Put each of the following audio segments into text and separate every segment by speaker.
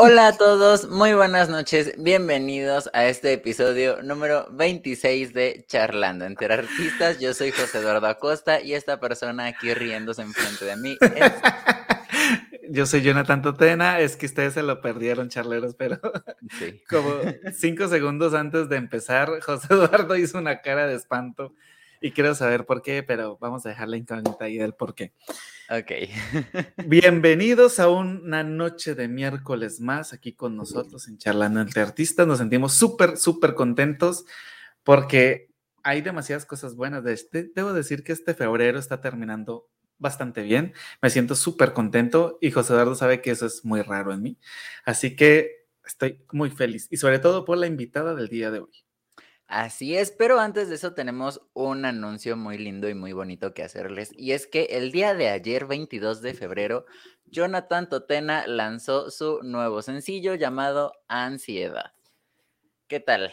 Speaker 1: Hola a todos, muy buenas noches, bienvenidos a este episodio número 26 de Charlando entre Artistas. Yo soy José Eduardo Acosta y esta persona aquí riéndose enfrente de mí es...
Speaker 2: Yo soy Jonathan Totena, es que ustedes se lo perdieron, charleros, pero como cinco segundos antes de empezar, José Eduardo hizo una cara de espanto y quiero saber por qué, pero vamos a dejar la incógnita ahí del por qué.
Speaker 1: Ok.
Speaker 2: Bienvenidos a una noche de miércoles más aquí con nosotros en Charlando entre Artistas. Nos sentimos súper, súper contentos porque hay demasiadas cosas buenas. De este, debo decir que este febrero está terminando bastante bien. Me siento súper contento y José Eduardo sabe que eso es muy raro en mí. Así que estoy muy feliz y sobre todo por la invitada del día de hoy.
Speaker 1: Así es, pero antes de eso tenemos un anuncio muy lindo y muy bonito que hacerles. Y es que el día de ayer, 22 de febrero, Jonathan Totena lanzó su nuevo sencillo llamado Ansiedad. ¿Qué tal?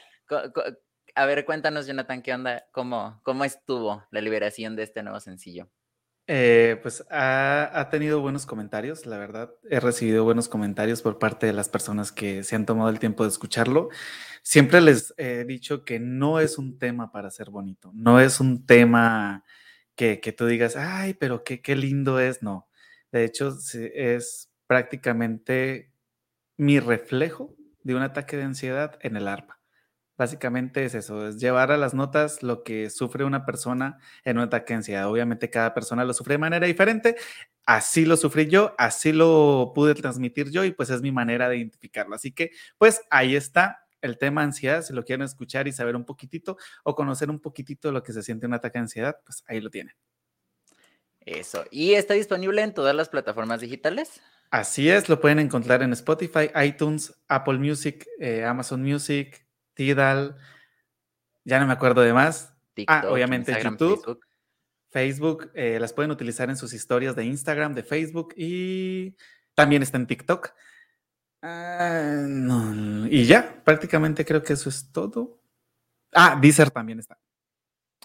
Speaker 1: A ver, cuéntanos, Jonathan, ¿qué onda? ¿Cómo, cómo estuvo la liberación de este nuevo sencillo?
Speaker 2: Eh, pues ha, tenido buenos comentarios, la verdad. He recibido buenos comentarios por parte de las personas que se han tomado el tiempo de escucharlo. Siempre les he dicho que no es un tema para ser bonito, no es un tema que, tú digas, ay, pero qué, qué lindo es, no. De hecho, es prácticamente mi reflejo de un ataque de ansiedad en el arpa. Básicamente es eso, es llevar a las notas lo que sufre una persona en un ataque de ansiedad. Obviamente cada persona lo sufre de manera diferente, así lo sufrí yo, así lo pude transmitir yo y pues es mi manera de identificarlo. Así que pues ahí está el tema ansiedad, si lo quieren escuchar y saber un poquitito o conocer un poquitito lo que se siente un ataque de ansiedad, pues ahí lo tienen.
Speaker 1: Eso, ¿y está disponible en todas las plataformas digitales?
Speaker 2: Así es, lo pueden encontrar en Spotify, iTunes, Apple Music, eh, Amazon Music, Tidal, ya no me acuerdo de más. Ah, TikTok, obviamente YouTube, Facebook, eh, las pueden utilizar en sus historias de Instagram, de Facebook y también está en TikTok. Ah, y ya, prácticamente creo que eso es todo. Ah, Deezer también está.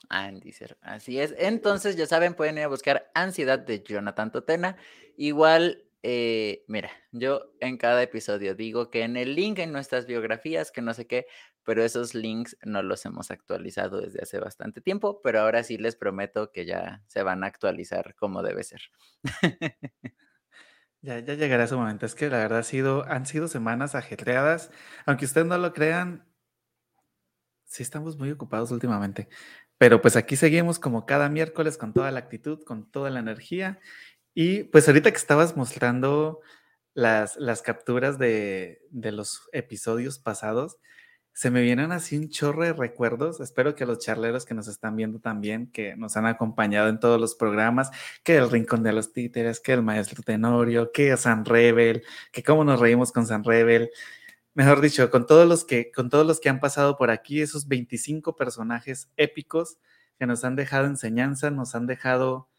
Speaker 1: Ah, en Deezer, así es. Entonces, ya saben, pueden ir a buscar Ansiedad de Jonathan Totena. Igual eh, mira, yo en cada episodio digo que en el link en nuestras biografías, que no sé qué, pero esos links no los hemos actualizado desde hace bastante tiempo, pero ahora sí les prometo que ya se van a actualizar como debe ser.
Speaker 2: Ya, ya llegará ese momento. Es que la verdad ha sido, han sido semanas ajetreadas. Aunque ustedes no lo crean, sí estamos muy ocupados últimamente. Pero pues aquí seguimos como cada miércoles con toda la actitud, con toda la energía y pues ahorita que estabas mostrando las, las capturas de, los episodios pasados, se me vienen así un chorro de recuerdos. Espero que los charleros que nos están viendo también, que nos han acompañado en todos los programas, que el Rincón de los Títeres, que el Maestro Tenorio, que San Rebel, que cómo nos reímos con San Rebel. Mejor dicho, con todos los que, con todos los que han pasado por aquí, esos 25 personajes épicos que nos han dejado enseñanza, nos han dejado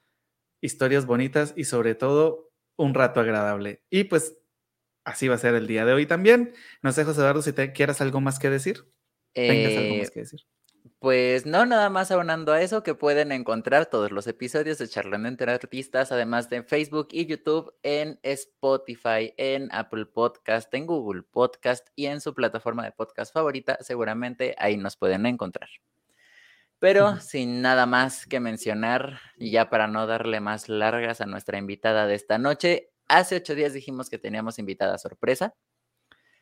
Speaker 2: historias bonitas y sobre todo un rato agradable. Y pues así va a ser el día de hoy también. No sé, José Eduardo, si te quieras algo más que decir.
Speaker 1: Tengas algo más eh, que decir. Pues no, nada más aunando a eso, que pueden encontrar todos los episodios de Charlando entre Artistas, además de Facebook y YouTube, en Spotify, en Apple Podcast, en Google Podcast y en su plataforma de podcast favorita. Seguramente ahí nos pueden encontrar. Pero sin nada más que mencionar, y ya para no darle más largas a nuestra invitada de esta noche, hace ocho días dijimos que teníamos invitada sorpresa.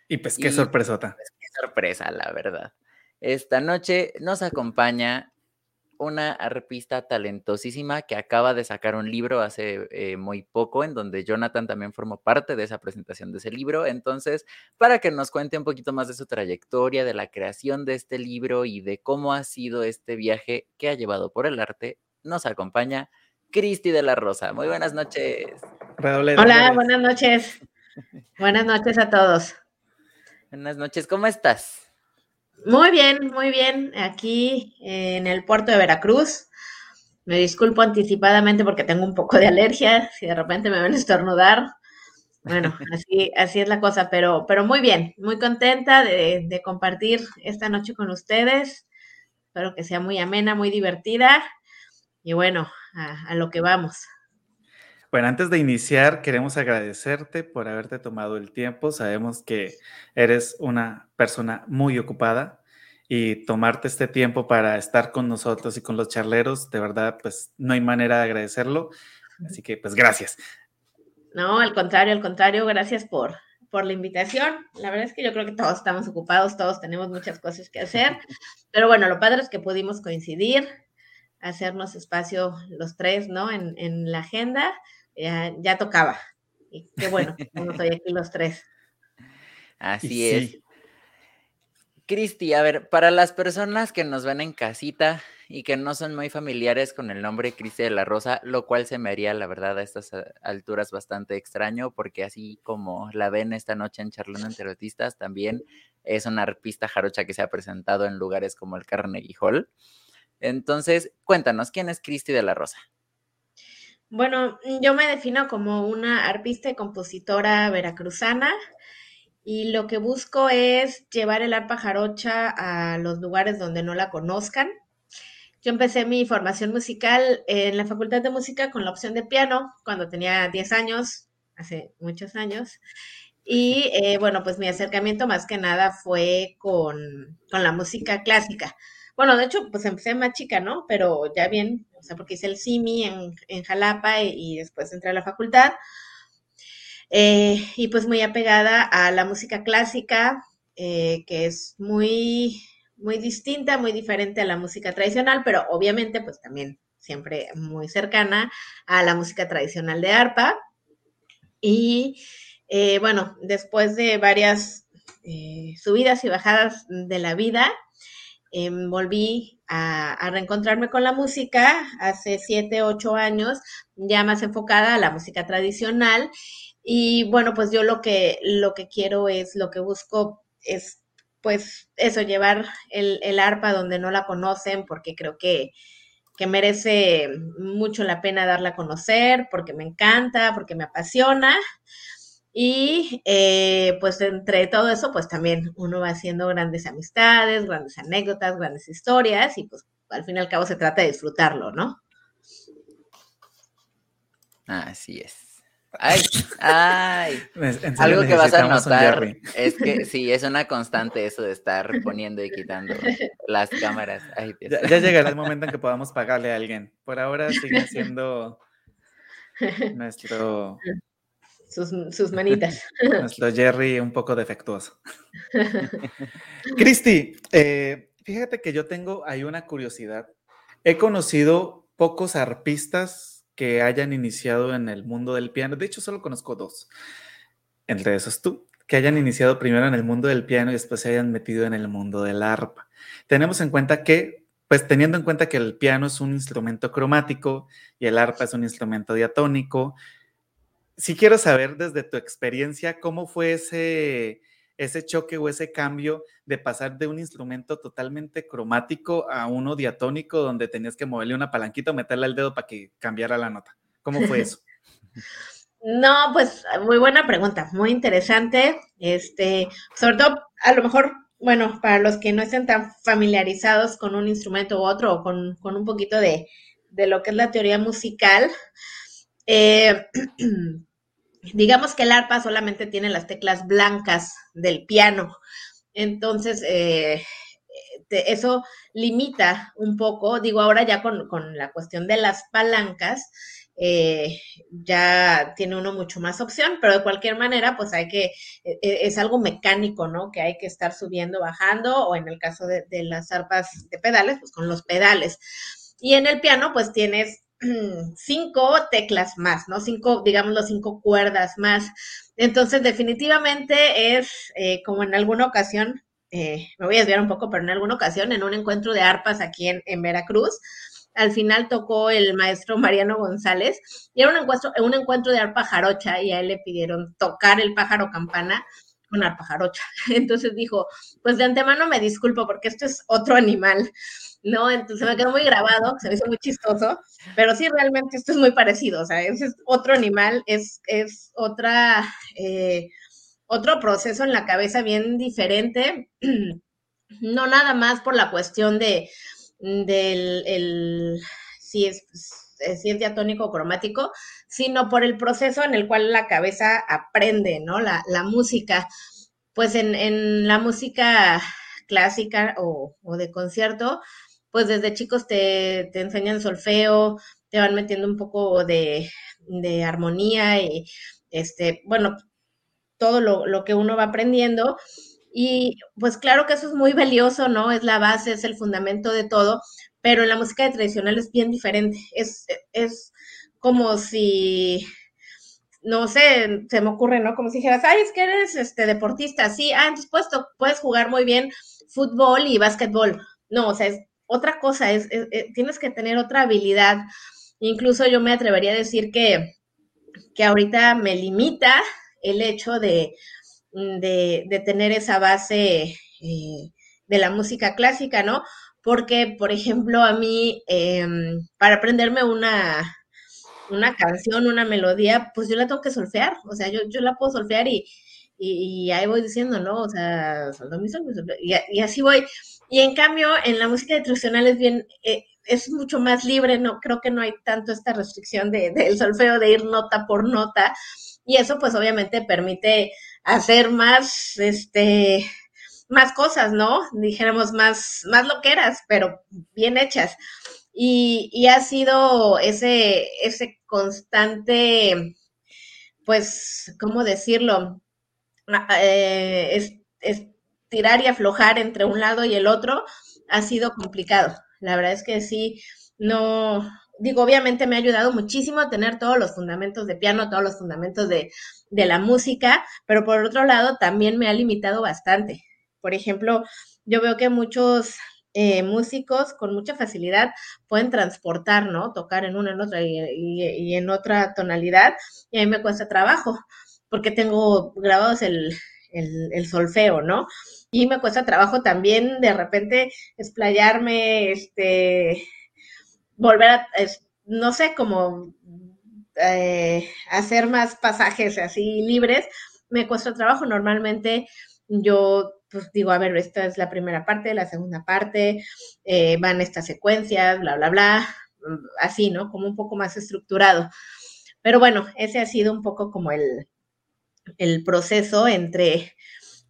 Speaker 2: Y pues qué sorpresota.
Speaker 1: Pues, qué sorpresa, la verdad. Esta noche nos acompaña una arpista talentosísima que acaba de sacar un libro hace eh, muy poco, en donde Jonathan también formó parte de esa presentación de ese libro. Entonces, para que nos cuente un poquito más de su trayectoria, de la creación de este libro y de cómo ha sido este viaje que ha llevado por el arte, nos acompaña Cristi de la Rosa. Muy buenas noches.
Speaker 3: Hola, buenas noches. buenas noches a todos.
Speaker 1: Buenas noches, ¿cómo estás?
Speaker 3: Muy bien, muy bien. Aquí en el puerto de Veracruz. Me disculpo anticipadamente porque tengo un poco de alergia. Si de repente me ven estornudar. Bueno, así, así es la cosa, pero, pero muy bien, muy contenta de, compartir esta noche con ustedes. Espero que sea muy amena, muy divertida. Y bueno, a, a lo que vamos.
Speaker 2: Bueno, antes de iniciar, queremos agradecerte por haberte tomado el tiempo. Sabemos que eres una persona muy ocupada y tomarte este tiempo para estar con nosotros y con los charleros, de verdad, pues no hay manera de agradecerlo. Así que, pues gracias.
Speaker 3: No, al contrario, al contrario, gracias por, por la invitación. La verdad es que yo creo que todos estamos ocupados, todos tenemos muchas cosas que hacer, pero bueno, lo padre es que pudimos coincidir, hacernos espacio los tres, ¿no? En, en la agenda, ya, tocaba. Y qué bueno, como estoy aquí los tres.
Speaker 1: Así es. Cristi, a ver, para las personas que nos ven en casita y que no son muy familiares con el nombre Cristi de la Rosa, lo cual se me haría, la verdad, a estas alturas bastante extraño, porque así como la ven esta noche en Charlando entre Artistas, también es una arpista jarocha que se ha presentado en lugares como el Carnegie Hall. Entonces, cuéntanos, ¿quién es Cristi de la Rosa?
Speaker 3: Bueno, yo me defino como una arpista y compositora veracruzana y lo que busco es llevar el arpa jarocha a los lugares donde no la conozcan. Yo empecé mi formación musical en la Facultad de Música con la opción de piano cuando tenía 10 años, hace muchos años. Y eh, bueno, pues mi acercamiento más que nada fue con, con la música clásica. Bueno, de hecho, pues empecé más chica, ¿no? Pero ya bien, o sea, porque hice el CIMI en, en Jalapa y, después entré a la facultad. Eh, y pues muy apegada a la música clásica, eh, que es muy, muy distinta, muy diferente a la música tradicional, pero obviamente pues también siempre muy cercana a la música tradicional de arpa. Y eh, bueno, después de varias subidas y bajadas de la vida, Em, volví a, reencontrarme con la música hace siete, ocho años, ya más enfocada a la música tradicional. Y bueno, pues yo lo que, lo que quiero es, lo que busco es, pues eso, llevar el, el arpa donde no la conocen, porque creo que, que merece mucho la pena darla a conocer, porque me encanta, porque me apasiona. Y eh, pues entre todo eso, pues también uno va haciendo grandes amistades, grandes anécdotas, grandes historias y pues al fin y al cabo se trata de disfrutarlo, ¿no?
Speaker 1: Así es. Ay, ay. Algo que vas a notar es que sí, es una constante eso de estar poniendo y quitando las cámaras.
Speaker 2: ya, ya, llegará el momento en que podamos pagarle a alguien. Por ahora sigue siendo nuestro
Speaker 3: sus, manitas.
Speaker 2: Nuestro Jerry un poco defectuoso. Cristi, eh, fíjate que yo tengo ahí una curiosidad. He conocido pocos arpistas que hayan iniciado en el mundo del piano. De hecho, solo conozco dos. Entre esos tú, que hayan iniciado primero en el mundo del piano y después se hayan metido en el mundo del arpa. Tenemos en cuenta que, pues teniendo en cuenta que el piano es un instrumento cromático y el arpa es un instrumento diatónico, sí quiero saber desde tu experiencia cómo fue ese, ese choque o ese cambio de pasar de un instrumento totalmente cromático a uno diatónico donde tenías que moverle una palanquita o meterle el dedo para que cambiara la nota. ¿Cómo fue eso?
Speaker 3: No, pues muy buena pregunta, muy interesante. Este, sobre todo, a lo mejor, bueno, para los que no estén tan familiarizados con un instrumento u otro o con, un poquito de, de, lo que es la teoría musical, eh, digamos que el arpa solamente tiene las teclas blancas del piano. Entonces, eh, eso limita un poco, digo, ahora ya con, la cuestión de las palancas, eh, ya tiene uno mucho más opción, pero de cualquier manera, pues hay que, e, e, es algo mecánico, ¿no? Que hay que estar subiendo, bajando, o en el caso de, de las arpas de pedales, pues con los pedales. Y en el piano, pues tienes cinco teclas más, ¿no? Cinco, digamos, los cinco cuerdas más. Entonces, definitivamente es eh, como en alguna ocasión, eh, me voy a desviar un poco, pero en alguna ocasión, en un encuentro de arpas aquí en, en Veracruz, al final tocó el maestro Mariano González y era un encuentro, un encuentro de arpa jarocha y a él le pidieron tocar el pájaro campana con arpa jarocha. Entonces dijo, pues de antemano me disculpo porque esto es otro animal. ¿No? Entonces me quedó muy grabado, se me hizo muy chistoso, pero sí, realmente esto es muy parecido, o sea, ese es otro animal, es, es otra, eh, otro proceso en la cabeza bien diferente, no nada más por la cuestión de, del, el, si es, eh, si es diatónico o cromático, sino por el proceso en el cual la cabeza aprende, ¿no? La, música. Pues en, la música clásica o, de concierto, pues desde chicos te, te, enseñan solfeo, te van metiendo un poco de, de armonía y, este, bueno, todo lo, lo que uno va aprendiendo. Y pues claro que eso es muy valioso, ¿no? Es la base, es el fundamento de todo, pero en la música tradicional es bien diferente. Es, es como si, no sé, se me ocurre, ¿no? Como si dijeras, ay, es que eres este deportista, sí, ah, entonces puedes, puedes jugar muy bien fútbol y básquetbol. No, o sea, es otra cosa, es, tienes que tener otra habilidad. Incluso yo me atrevería a decir que, que ahorita me limita el hecho de, de, tener esa base eh, de la música clásica, ¿no? Porque, por ejemplo, a mí, em, para aprenderme una, una canción, una melodía, pues yo la tengo que solfear, o sea, yo, yo la puedo solfear y, y, ahí voy diciendo, ¿no? O sea, y, y, así voy. Y en cambio, en la música tradicional es bien, eh, es mucho más libre, no creo que no hay tanto esta restricción del de, solfeo de ir nota por nota, y eso pues obviamente permite hacer más, este, más cosas, ¿no? Dijéramos más, más loqueras, pero bien hechas. Y, y ha sido ese, ese constante, pues, ¿cómo decirlo? Ah, eh, es, estirar y aflojar entre un lado y el otro ha sido complicado. La verdad es que sí, no, digo, obviamente me ha ayudado muchísimo a tener todos los fundamentos de piano, todos los fundamentos de, de la música, pero por otro lado también me ha limitado bastante. Por ejemplo, yo veo que muchos eh, músicos con mucha facilidad pueden transportar, ¿no? Tocar en una, en otra y, en otra tonalidad, y a mí me cuesta trabajo, porque tengo grabados el, el, solfeo, ¿no? Y me cuesta trabajo también de repente explayarme, este, volver a, no sé, como eh, hacer más pasajes así libres, me cuesta trabajo. Normalmente yo pues digo, a ver, esta es la primera parte, la segunda parte, eh, van estas secuencias, bla, bla, bla, mm, así, ¿no? Como un poco más estructurado. Pero bueno, ese ha sido un poco como el, el proceso entre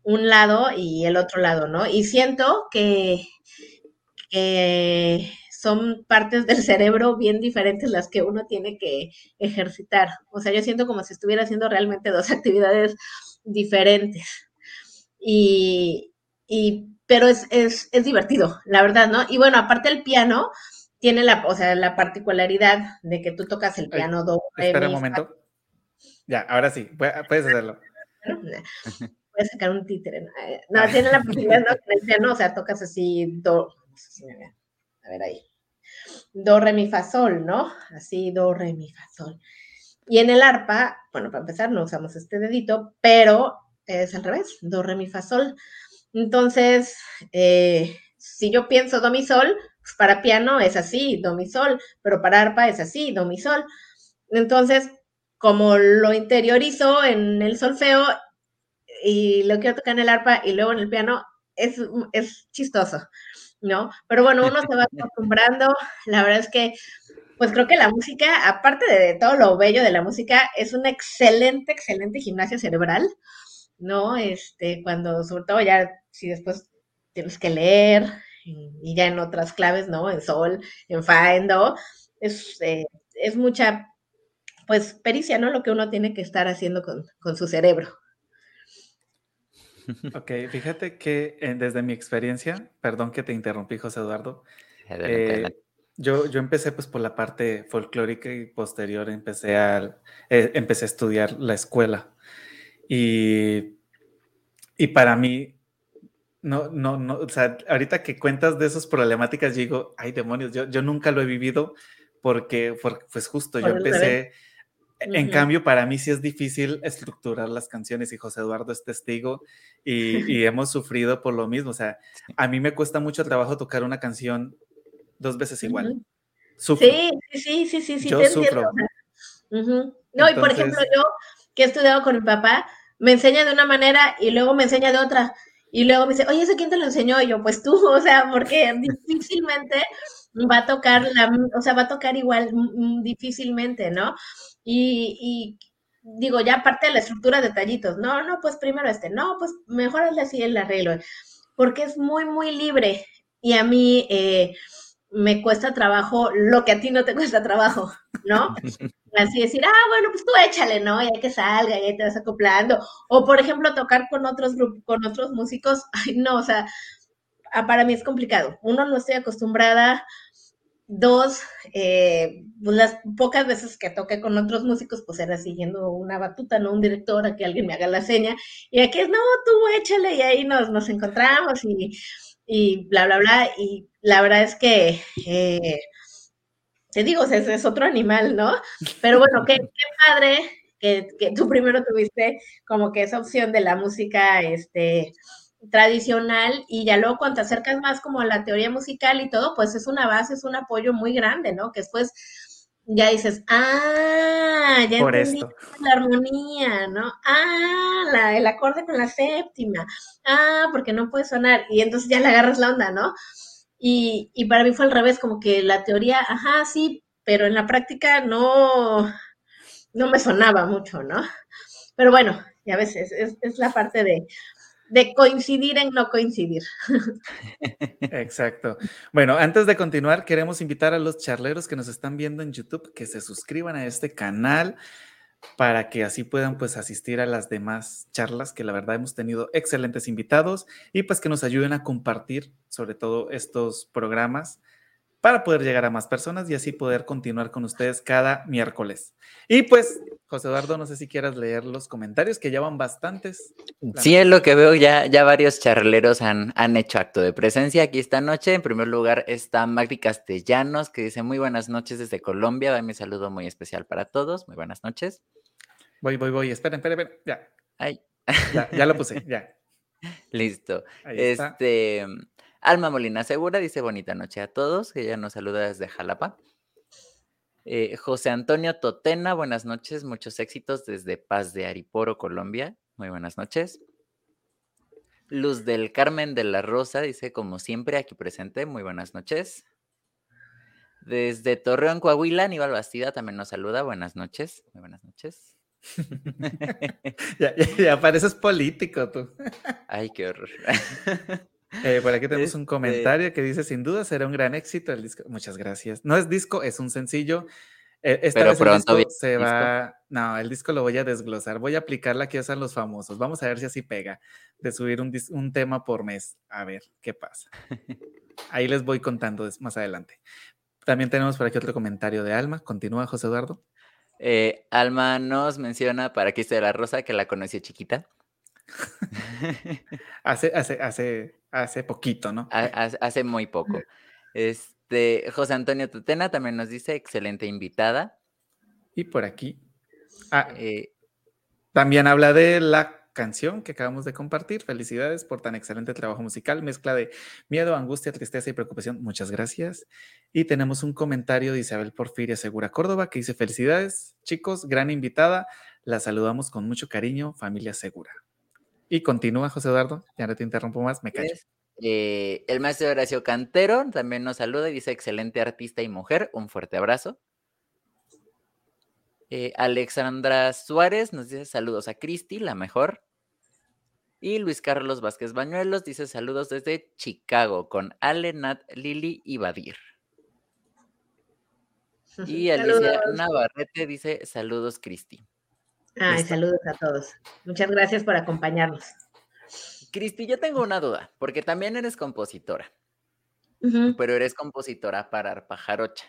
Speaker 3: un lado y el otro lado, ¿no? Y siento que, que son partes del cerebro bien diferentes las que uno tiene que ejercitar. O sea, yo siento como si estuviera haciendo realmente dos actividades diferentes. Y, pero es, es, es, divertido, la verdad, ¿no? Y bueno, aparte el piano tiene la, o sea, la particularidad de que tú tocas el piano do,
Speaker 2: Espera un momento. Ya, ahora sí, puedes hacerlo.
Speaker 3: Voy a sacar un títere. No, tiene la posibilidad ¿no? el piano, o sea, tocas así do. A ver ahí. Do, re, mi, fa, sol, ¿no? Así, do, re, mi, fa, sol. Y en el arpa, bueno, para empezar, no usamos este dedito, pero es al revés, do, re, mi, fa, sol. Entonces, eh, si yo pienso do, mi, sol, pues para piano es así, do, mi, sol, pero para arpa es así, do, mi, sol. Entonces, como lo interiorizo en el solfeo y lo quiero tocar en el arpa y luego en el piano, es, es chistoso, ¿no? Pero bueno, uno se va acostumbrando. La verdad es que, pues creo que la música, aparte de todo lo bello de la música, es una excelente, excelente gimnasia cerebral. ¿no? Este, cuando, sobre todo ya, si después tienes que leer y, ya en otras claves, ¿no? En sol, en fa, en do, es, eh, es mucha, pues, pericia, ¿no? Lo que uno tiene que estar haciendo con, con su cerebro.
Speaker 2: Ok, fíjate que eh, desde mi experiencia, perdón que te interrumpí, José Eduardo, eh, yo, yo empecé pues por la parte folclórica y posterior empecé a, empecé a estudiar la escuela. Y, y para mí, no, no, no, o sea, ahorita que cuentas de esas problemáticas, digo, ay demonios, yo, yo nunca lo he vivido porque, pues justo, yo empecé, en cambio, para mí sí es difícil estructurar las canciones y José Eduardo es testigo y, hemos sufrido por lo mismo, o sea, a mí me cuesta mucho trabajo tocar una canción dos veces igual.
Speaker 3: Sufro. Sí, sí, sí, sí, sí.
Speaker 2: Yo sufro.
Speaker 3: No, y por ejemplo, yo que he estudiado con mi papá, me enseña de una manera y luego me enseña de otra. Y luego me dice, oye, ¿eso quién te lo enseñó? Y yo, pues tú, o sea, porque difícilmente va a tocar la, o sea, va a tocar igual mm, mm, difícilmente, ¿no? Y, digo, ya aparte de la estructura, detallitos, no, no, pues primero este, no, pues mejor así el arreglo, porque es muy, muy libre. Y a mí eh, me cuesta trabajo lo que a ti no te cuesta trabajo, ¿no? Así decir, ah, bueno, pues tú échale, ¿no? Ya que salga, ya te vas acoplando. O, por ejemplo, tocar con otros grupos, con otros músicos, ay, no, o sea, ah, para mí es complicado. Uno, no estoy acostumbrada. Dos, eh, pues las pocas veces que toqué con otros músicos, pues era siguiendo una batuta, no un director, a que alguien me haga la seña. Y aquí es, no, tú échale, y ahí nos, nos encontramos y, y bla, bla, bla. Y la verdad es que, eh, te digo, ese es otro animal, ¿no? Pero bueno, qué, qué padre que, que, tú primero tuviste como que esa opción de la música, este, tradicional y ya luego cuando te acercas más como a la teoría musical y todo, pues es una base, es un apoyo muy grande, ¿no? Que después ya dices, ah, ya Por entendí la armonía, ¿no? Ah, la, el acorde con la séptima, ah, porque no puede sonar, y entonces ya le agarras la onda, ¿no? Y, y para mí fue al revés, como que la teoría, ajá, sí, pero en la práctica no, no me sonaba mucho, ¿no? Pero bueno, ya ves, es, es la parte de, de coincidir en no coincidir.
Speaker 2: Exacto. Bueno, antes de continuar, queremos invitar a los charleros que nos están viendo en YouTube que se suscriban a este canal para que así puedan pues asistir a las demás charlas que la verdad hemos tenido excelentes invitados y pues que nos ayuden a compartir sobre todo estos programas para poder llegar a más personas y así poder continuar con ustedes cada miércoles. Y pues, José Eduardo, no sé si quieras leer los comentarios, que ya van bastantes.
Speaker 1: Sí, es lo que veo, ya, ya varios charleros han, han hecho acto de presencia aquí esta noche. En primer lugar está Magdi Castellanos, que dice muy buenas noches desde Colombia. Va mi saludo muy especial para todos. Muy buenas noches.
Speaker 2: Voy, voy, voy. Esperen, esperen, esperen. Ya.
Speaker 1: Ay.
Speaker 2: Ya, ya lo puse, ya.
Speaker 1: Listo. Este, Alma Molina Segura dice bonita noche a todos, ella nos saluda desde Jalapa. Eh, José Antonio Totena, buenas noches, muchos éxitos desde Paz de Ariporo, Colombia. Muy buenas noches. Luz del Carmen de la Rosa dice, como siempre, aquí presente, muy buenas noches. Desde Torreón, Coahuila, Aníbal Bastida también nos saluda, buenas noches, muy buenas noches.
Speaker 2: ya, ya pareces político tú.
Speaker 1: Ay, qué horror.
Speaker 2: Eh, por aquí tenemos un este comentario que dice, sin duda será un gran éxito el disco. Muchas gracias. No es disco, es un sencillo. Eh, esta Pero vez pronto el disco se va... No, el disco lo voy a desglosar. Voy a aplicar la que usan los famosos. Vamos a ver si así pega. De subir un, un tema por mes. A ver qué pasa. Ahí les voy contando más adelante. También tenemos por aquí otro comentario de Alma. Continúa, José Eduardo.
Speaker 1: Eh, Alma nos menciona para aquí de la Rosa que la conocí chiquita.
Speaker 2: hace, hace, hace, hace poquito, ¿no?
Speaker 1: Hace, muy poco. Este, José Antonio Tutena también nos dice, excelente invitada.
Speaker 2: Y por aquí. Ah, eh, también habla de la canción que acabamos de compartir. Felicidades por tan excelente trabajo musical, mezcla de miedo, angustia, tristeza y preocupación. Muchas gracias. Y tenemos un comentario de Isabel Porfiria Segura Córdoba que dice, felicidades, chicos, gran invitada. La saludamos con mucho cariño, familia Segura. Y continúa, José Eduardo, ya no te interrumpo más, me callo.
Speaker 1: Eh, el maestro Horacio Cantero también nos saluda y dice, excelente artista y mujer, un fuerte abrazo. Eh, Alexandra Suárez nos dice saludos a Cristi, la mejor. Y Luis Carlos Vázquez Bañuelos dice saludos desde Chicago con Ale, Nat, Lili y Badir. Y Alicia Navarrete dice saludos, Cristi.
Speaker 3: Ay, saludos a todos. Muchas gracias por acompañarnos.
Speaker 1: Cristi, yo tengo una duda, porque también eres compositora, pero eres compositora para Arpajarocha.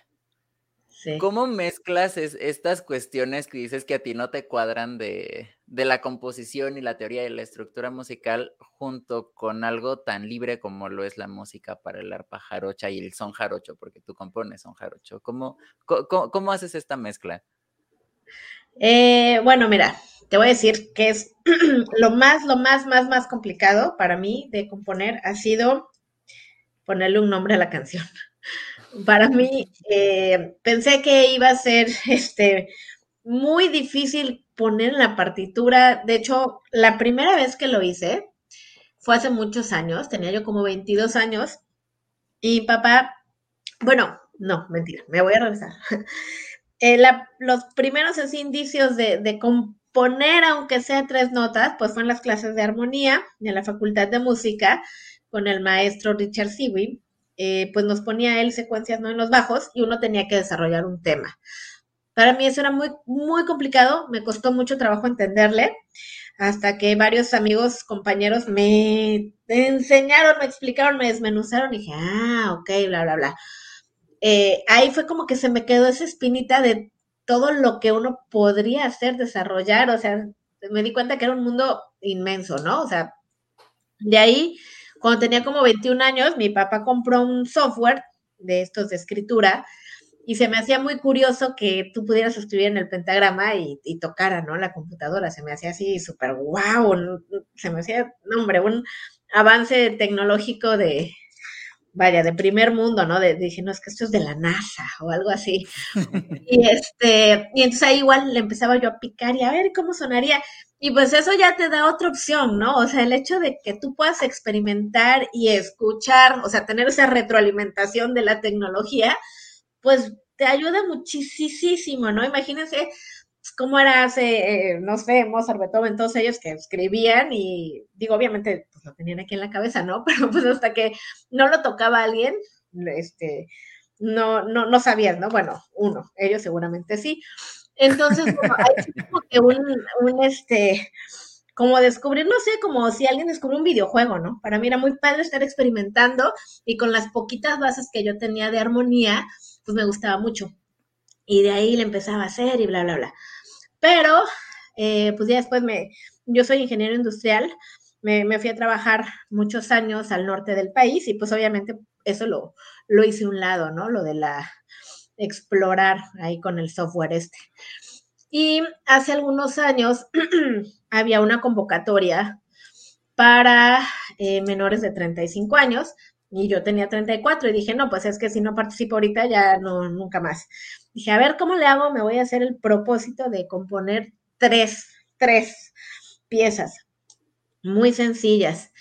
Speaker 1: Sí. ¿Cómo mezclas estas cuestiones que dices que a ti no te cuadran de, de, la composición y la teoría de la estructura musical junto con algo tan libre como lo es la música para el arpa jarocha y el son jarocho, porque tú compones son jarocho? ¿Cómo, cómo, cómo haces esta mezcla?
Speaker 3: Eh, bueno, mira, te voy a decir que es lo más, lo más, más, más complicado para mí de componer ha sido ponerle un nombre a la canción. Para mí, eh, pensé que iba a ser este, muy difícil poner en la partitura. De hecho, la primera vez que lo hice fue hace muchos años, tenía yo como 22 años, y papá bueno, no, mentira, me voy a regresar. Eh, los primeros indicios de, de, componer, aunque sea tres notas, pues fueron las clases de armonía en la Facultad de Música con el maestro Richard Siwi. Eh, pues nos ponía él secuencias ¿no? en los bajos y uno tenía que desarrollar un tema. Para mí eso era muy, muy complicado, me costó mucho trabajo entenderle, hasta que varios amigos, compañeros me enseñaron, me explicaron, me desmenuzaron y dije, ah, ok, bla, bla, bla. Eh, ahí fue como que se me quedó esa espinita de todo lo que uno podría hacer, desarrollar, o sea, me di cuenta que era un mundo inmenso, ¿no? O sea, de ahí, cuando tenía como 21 años, mi papá compró un software de estos de escritura y se me hacía muy curioso que tú pudieras escribir en el pentagrama y, y tocara, ¿no? La computadora, se me hacía así súper wow, se me hacía, no, hombre, un avance tecnológico de, vaya, de primer mundo, ¿no? De, dije, no, es que esto es de la NASA o algo así. y este, y entonces ahí igual le empezaba yo a picar y a ver cómo sonaría. Y pues eso ya te da otra opción, ¿no? O sea, el hecho de que tú puedas experimentar y escuchar, o sea, tener esa retroalimentación de la tecnología, pues te ayuda muchísimo, ¿no? Imagínense cómo era hace, eh, no sé, Mozart, Beethoven, todos ellos que escribían y digo, obviamente, pues lo tenían aquí en la cabeza, ¿no? Pero pues hasta que no lo tocaba alguien, este, no, no, no sabías, ¿no? Bueno, uno, ellos seguramente sí. Entonces, como, hay como que un, un, este, como descubrir, no sé, como si alguien descubrió un videojuego, ¿no? Para mí era muy padre estar experimentando y con las poquitas bases que yo tenía de armonía, pues me gustaba mucho. Y de ahí le empezaba a hacer y bla, bla, bla. Pero, eh, pues ya después me, yo soy ingeniero industrial, me, fui a trabajar muchos años al norte del país y pues obviamente eso lo, lo hice un lado, ¿no? Lo de la explorar ahí con el software este. Y hace algunos años había una convocatoria para eh, menores de 35 años y yo tenía 34 y dije, no, pues es que si no participo ahorita ya no, nunca más. Dije, a ver, ¿cómo le hago? Me voy a hacer el propósito de componer tres, tres piezas muy sencillas.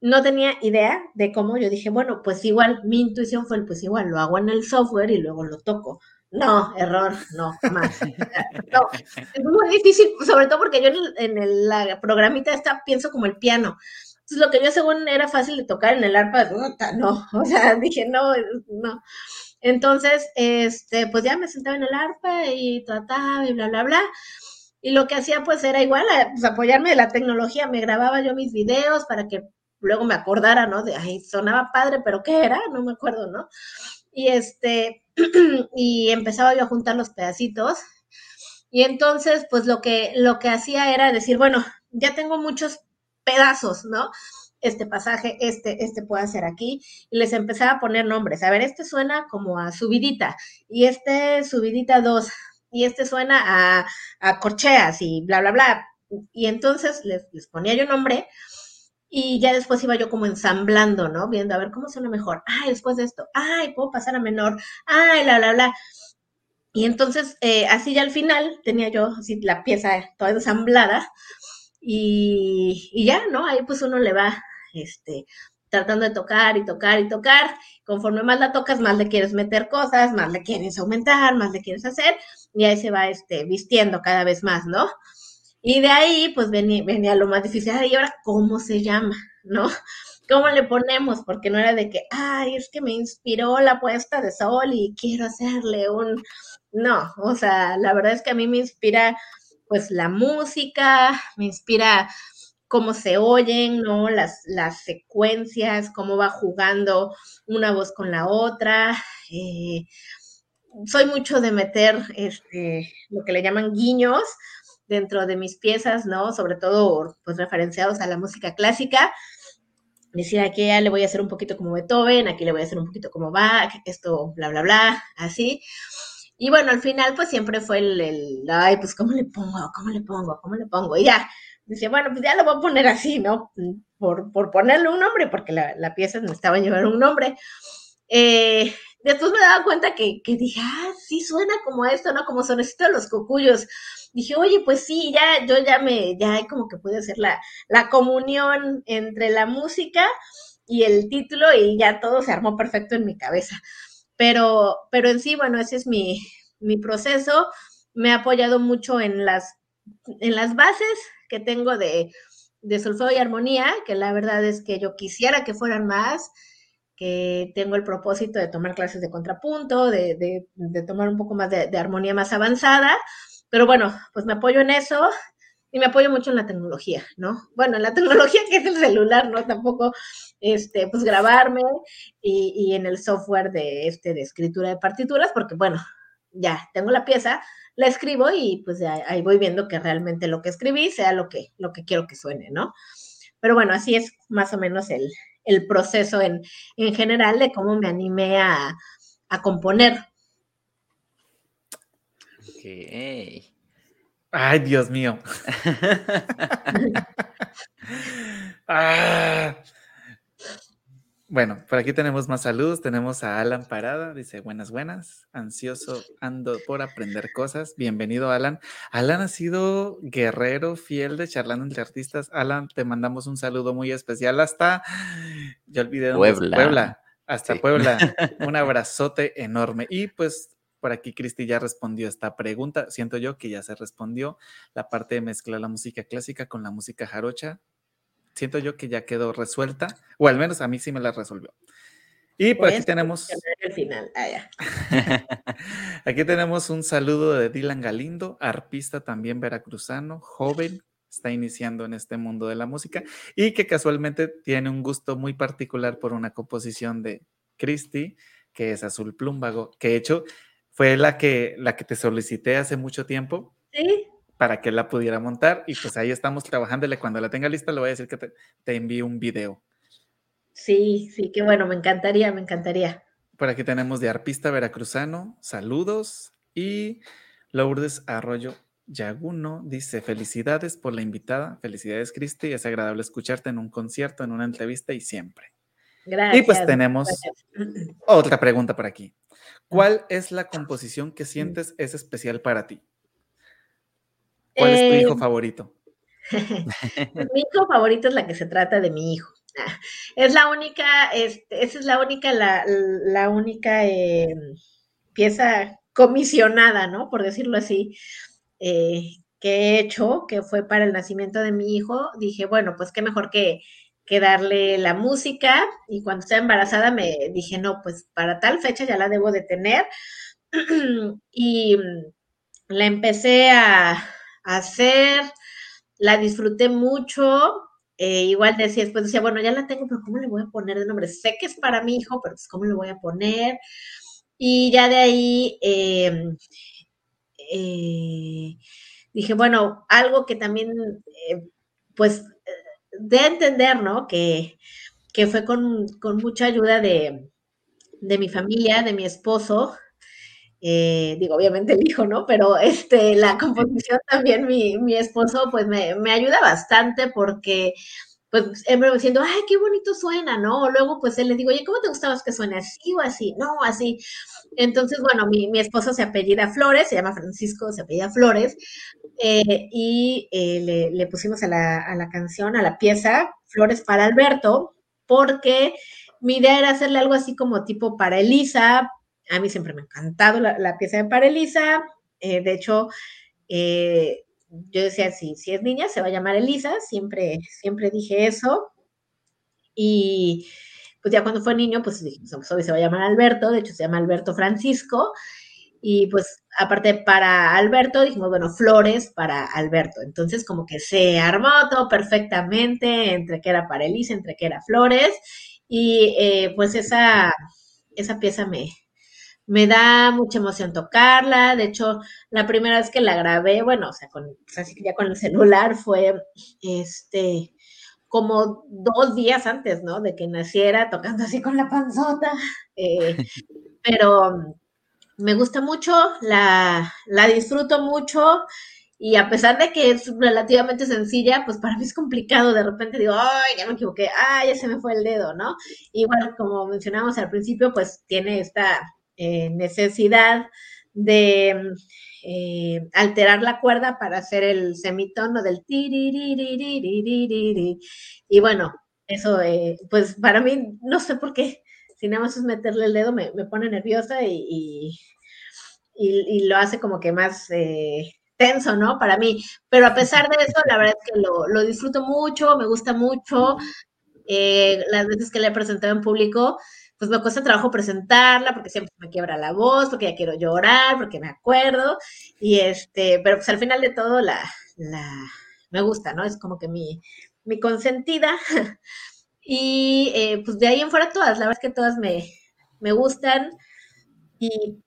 Speaker 3: No tenía idea de cómo, yo dije, bueno, pues igual, mi intuición fue, pues igual, lo hago en el software y luego lo toco. No, error, no, jamás. No, es muy difícil, sobre todo porque yo en, el, la programita esta pienso como el piano. Entonces, lo que yo según era fácil de tocar en el arpa, no, o sea, dije, no, no. Entonces, este, pues ya me sentaba en el arpa y trataba y bla, bla, bla. Y lo que hacía pues era igual, pues, apoyarme de la tecnología, me grababa yo mis videos para que luego me acordara, ¿no? De, ay, sonaba padre, pero ¿qué era? No me acuerdo, ¿no? Y este, y empezaba yo a juntar los pedacitos. Y entonces, pues lo que, lo que hacía era decir, bueno, ya tengo muchos pedazos, ¿no? Este pasaje, este, este puede ser aquí, y les empezaba a poner nombres. A ver, este suena como a subidita, y este subidita dos, y este suena a, a corcheas, y bla, bla, bla. Y entonces les, les ponía yo nombre, y ya después iba yo como ensamblando, ¿no? Viendo a ver cómo suena mejor. Ay, después de esto, ay, puedo pasar a menor, ay, bla, bla, bla. Y entonces, eh, así ya al final tenía yo así la pieza toda ensamblada y, ya, ¿no? Ahí pues uno le va, este, tratando de tocar y tocar y tocar. Conforme más la tocas, más le quieres meter cosas, más le quieres aumentar, más le quieres hacer, y ahí se va este, vistiendo cada vez más, ¿no? Y de ahí, pues venía, venía lo más difícil. ¿Y ahora cómo se llama? ¿No? ¿Cómo le ponemos? Porque no era de que, ay, es que me inspiró la puesta de sol y quiero hacerle un... No, o sea, la verdad es que a mí me inspira pues la música, me inspira cómo se oyen, ¿no? Las, las secuencias, cómo va jugando una voz con la otra. Eh, soy mucho de meter este, lo que le llaman guiños dentro de mis piezas, ¿no? Sobre todo, pues, referenciados a la música clásica. Decir, aquí ya le voy a hacer un poquito como Beethoven, aquí le voy a hacer un poquito como Bach, esto, bla, bla, bla, así. Y bueno, al final pues siempre fue el, el, ay, pues ¿cómo le pongo? ¿Cómo le pongo? ¿Cómo le pongo? Y ya, dice, bueno, pues ya lo voy a poner así, ¿no? Por, por ponerle un nombre, porque la, la pieza necesitaba llevar un nombre. Eh, después me daba cuenta que, que, dije, ah, sí suena como esto, ¿no? Como sonecito de los cocuyos. Dije, oye, pues sí, ya, yo ya me, ya como que pude hacer la, la comunión entre la música y el título y ya todo se armó perfecto en mi cabeza. pero, pero en sí, bueno, ese es mi, mi proceso. Me ha apoyado mucho en las, en las bases que tengo de, de solfeo y armonía, que la verdad es que yo quisiera que fueran más, que tengo el propósito de tomar clases de contrapunto, de, de, tomar un poco más de, de, armonía más avanzada, pero bueno, pues me apoyo en eso y me apoyo mucho en la tecnología, ¿no? Bueno, en la tecnología que es el celular, ¿no? Tampoco, este, pues grabarme y, y en el software de, este, de escritura de partituras, porque bueno, ya tengo la pieza, la escribo y pues ahí voy viendo que realmente lo que escribí sea lo que, lo que quiero que suene, ¿no? Pero bueno, así es más o menos el, el proceso en, en, general de cómo me animé a, a componer.
Speaker 1: Ok.
Speaker 2: Ay, Dios mío. ah, bueno, por aquí tenemos más saludos. Tenemos a Alan Parada, dice buenas, buenas. Ansioso, ando por aprender cosas. Bienvenido, Alan. Alan ha sido guerrero fiel de charlando entre artistas. Alan, te mandamos un saludo muy especial hasta, ya olvidé dónde
Speaker 1: Puebla.
Speaker 2: Puebla. Hasta sí. Puebla. Un abrazote enorme. Y pues por aquí Cristi ya respondió esta pregunta. Siento yo que ya se respondió la parte de mezclar la música clásica con la música jarocha siento yo que ya quedó resuelta, o al menos a mí sí me la resolvió. Y por aquí tenemos.
Speaker 3: El final. Ah,
Speaker 2: aquí tenemos un saludo de Dylan Galindo, arpista también veracruzano, joven, está iniciando en este mundo de la música y que casualmente tiene un gusto muy particular por una composición de Christie, que es Azul Plúmbago, que de hecho fue la que, la que te solicité hace mucho tiempo.
Speaker 3: Sí
Speaker 2: para que la pudiera montar y pues ahí estamos trabajándole. Cuando la tenga lista le voy a decir que te, te envíe un video.
Speaker 3: Sí, sí, qué bueno, me encantaría, me encantaría.
Speaker 2: Por aquí tenemos de arpista veracruzano, saludos y Lourdes Arroyo Yaguno dice felicidades por la invitada, felicidades Cristi, es agradable escucharte en un concierto, en una entrevista y siempre.
Speaker 3: Gracias.
Speaker 2: Y pues tenemos gracias. otra pregunta por aquí. ¿Cuál es la composición que sientes es especial para ti? ¿Cuál es tu hijo favorito?
Speaker 3: Pues mi hijo favorito es la que se trata de mi hijo. Ah, Es la única, esa es la única, la, la única eh, pieza comisionada, ¿no? Por decirlo así, eh, que he hecho, que fue para el nacimiento de mi hijo. Dije, bueno, pues qué mejor que, que darle la música. Y cuando estaba embarazada me dije, no, pues para tal fecha ya la debo de tener. y la empecé a, hacer, la disfruté mucho. Eh, igual decía, después decía, bueno, ya la tengo, pero ¿cómo le voy a poner de nombre? Sé que es para mi hijo, pero pues ¿cómo le voy a poner? Y ya de ahí eh, eh, dije, bueno, algo que también, pues, de entender, ¿no? Que, que fue con, con, mucha ayuda de, de mi familia, de mi esposo, eh, digo, obviamente el hijo, ¿no? Pero este, la composición también, mi, mi esposo, pues me, me, ayuda bastante porque, pues, siempre diciendo, ay, qué bonito suena, ¿no? Luego, pues, él le digo, oye, ¿cómo te gustaba que suene así o así? No, así. Entonces, bueno, mi, mi esposo se apellida Flores, se llama Francisco, se apellida Flores, eh, y eh, le, le, pusimos a la, a la canción, a la pieza, Flores para Alberto, porque mi idea era hacerle algo así como tipo para Elisa, a mí siempre me ha encantado la, la pieza de Parelisa. Eh, de hecho, eh, yo decía, si, si es niña, se va a llamar Elisa. Siempre, siempre dije eso. Y pues ya cuando fue niño, pues dije, pues, se va a llamar Alberto. De hecho, se llama Alberto Francisco. Y pues aparte para Alberto, dijimos, bueno, flores para Alberto. Entonces como que se armó todo perfectamente entre que era para Elisa, entre que era flores. Y eh, pues esa, esa pieza me, me da mucha emoción tocarla. De hecho, la primera vez que la grabé, bueno, o sea, con, ya con el celular fue este como dos días antes, ¿no? De que naciera, tocando así con la panzota. Eh, pero me gusta mucho, la, la disfruto mucho. Y a pesar de que es relativamente sencilla, pues para mí es complicado. De repente digo, ay, ya me equivoqué, ay, ya se me fue el dedo, ¿no? Igual, como mencionamos al principio, pues tiene esta eh, necesidad de eh, alterar la cuerda para hacer el semitono del y bueno, eso eh, pues para mí no sé por qué si nada más es meterle el dedo me, pone nerviosa y, y, lo hace como que más eh, tenso, ¿no? Para mí. Pero a pesar de eso, la verdad es que lo, lo disfruto mucho, me gusta mucho. Eh, las veces que le he presentado en público, pues me cuesta trabajo presentarla porque siempre me quiebra la voz, porque ya quiero llorar, porque me acuerdo. Y este, pero pues al final de todo la, la me gusta, ¿no? Es como que mi, mi consentida. y eh, pues de ahí en fuera todas, la verdad es que todas me, me gustan. Y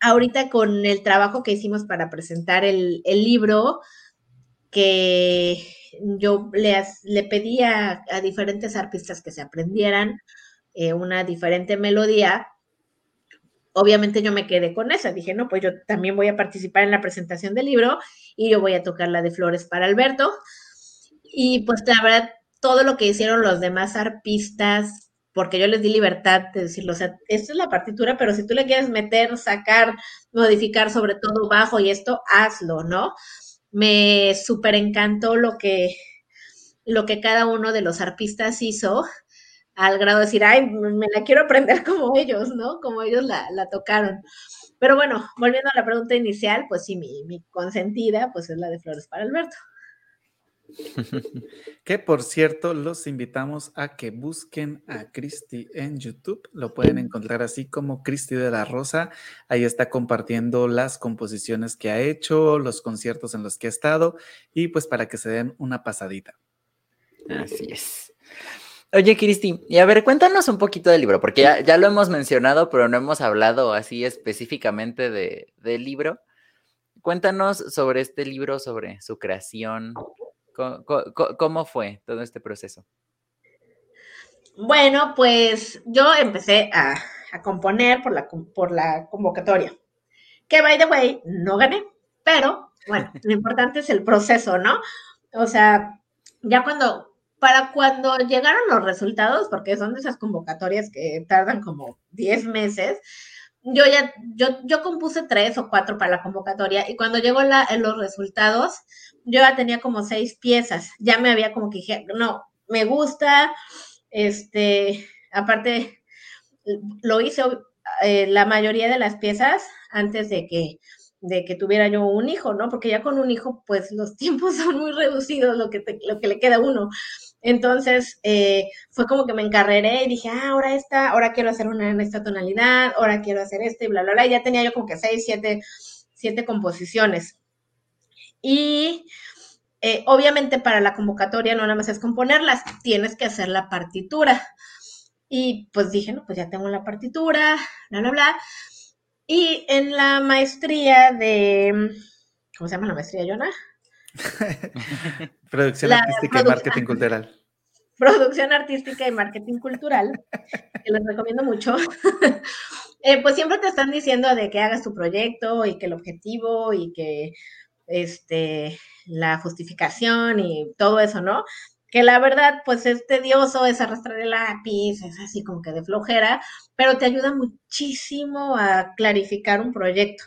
Speaker 3: ahorita con el trabajo que hicimos para presentar el, libro, que yo le, le pedí a, diferentes artistas que se aprendieran eh, una diferente melodía. Obviamente yo me quedé con esa, dije, no, pues yo también voy a participar en la presentación del libro y yo voy a tocar la de Flores para Alberto. Y pues la verdad, todo lo que hicieron los demás arpistas porque yo les di libertad de decirlo, o sea, esto es la partitura, pero si tú le quieres meter, sacar, modificar sobre todo bajo y esto, hazlo, ¿no? Me súper encantó lo que, lo que cada uno de los arpistas hizo, al grado de decir, ay, me la quiero aprender como ellos, ¿no? Como ellos la, la tocaron. Pero bueno, volviendo a la pregunta inicial, pues sí, mi, mi consentida, pues es la de Flores para Alberto.
Speaker 2: que por cierto, los invitamos a que busquen a Cristi en YouTube. Lo pueden encontrar así como Cristi de la Rosa. Ahí está compartiendo las composiciones que ha hecho, los conciertos en los que ha estado y pues para que se den una pasadita.
Speaker 1: Así es. Oye, Cristi, y a ver, cuéntanos un poquito del libro, porque ya, lo hemos mencionado, pero no hemos hablado así específicamente de, del libro. Cuéntanos sobre este libro, sobre su creación, ¿Cómo, fue todo este proceso?
Speaker 3: Bueno, pues yo empecé a, componer por la, por la convocatoria. Que, by the way, no gané, pero bueno, lo importante es el proceso, ¿no? O sea, ya cuando, para cuando llegaron los resultados, porque son de esas convocatorias que tardan como 10 meses, yo ya, yo, yo compuse tres o cuatro para la convocatoria y cuando llegó la, los resultados, yo ya tenía como seis piezas, ya me había como que dije, no, me gusta, este, aparte, lo hice eh, la mayoría de las piezas antes de que, de que tuviera yo un hijo, ¿no? Porque ya con un hijo, pues los tiempos son muy reducidos, lo que, lo que le queda a uno. Entonces, eh, fue como que me encarreré y dije, ah, ahora esta, ahora quiero hacer una en esta tonalidad, ahora quiero hacer este, y bla, bla, bla. Y ya tenía yo como que seis, siete, siete composiciones. Y eh, obviamente para la convocatoria no nada más es componerlas, tienes que hacer la partitura. Y pues dije, no, pues ya tengo la partitura, bla, bla, bla. Y en la maestría de, ¿cómo se llama la maestría, Jonah?
Speaker 2: producción artística y marketing cultural.
Speaker 3: Producción artística y marketing cultural, que les recomiendo mucho. Eh, pues siempre te están diciendo de que hagas tu proyecto y que el objetivo y que este, la justificación y todo eso, ¿no? Que la verdad, pues es tedioso, es arrastrar el lápiz, es así como que de flojera, pero te ayuda muchísimo a clarificar un proyecto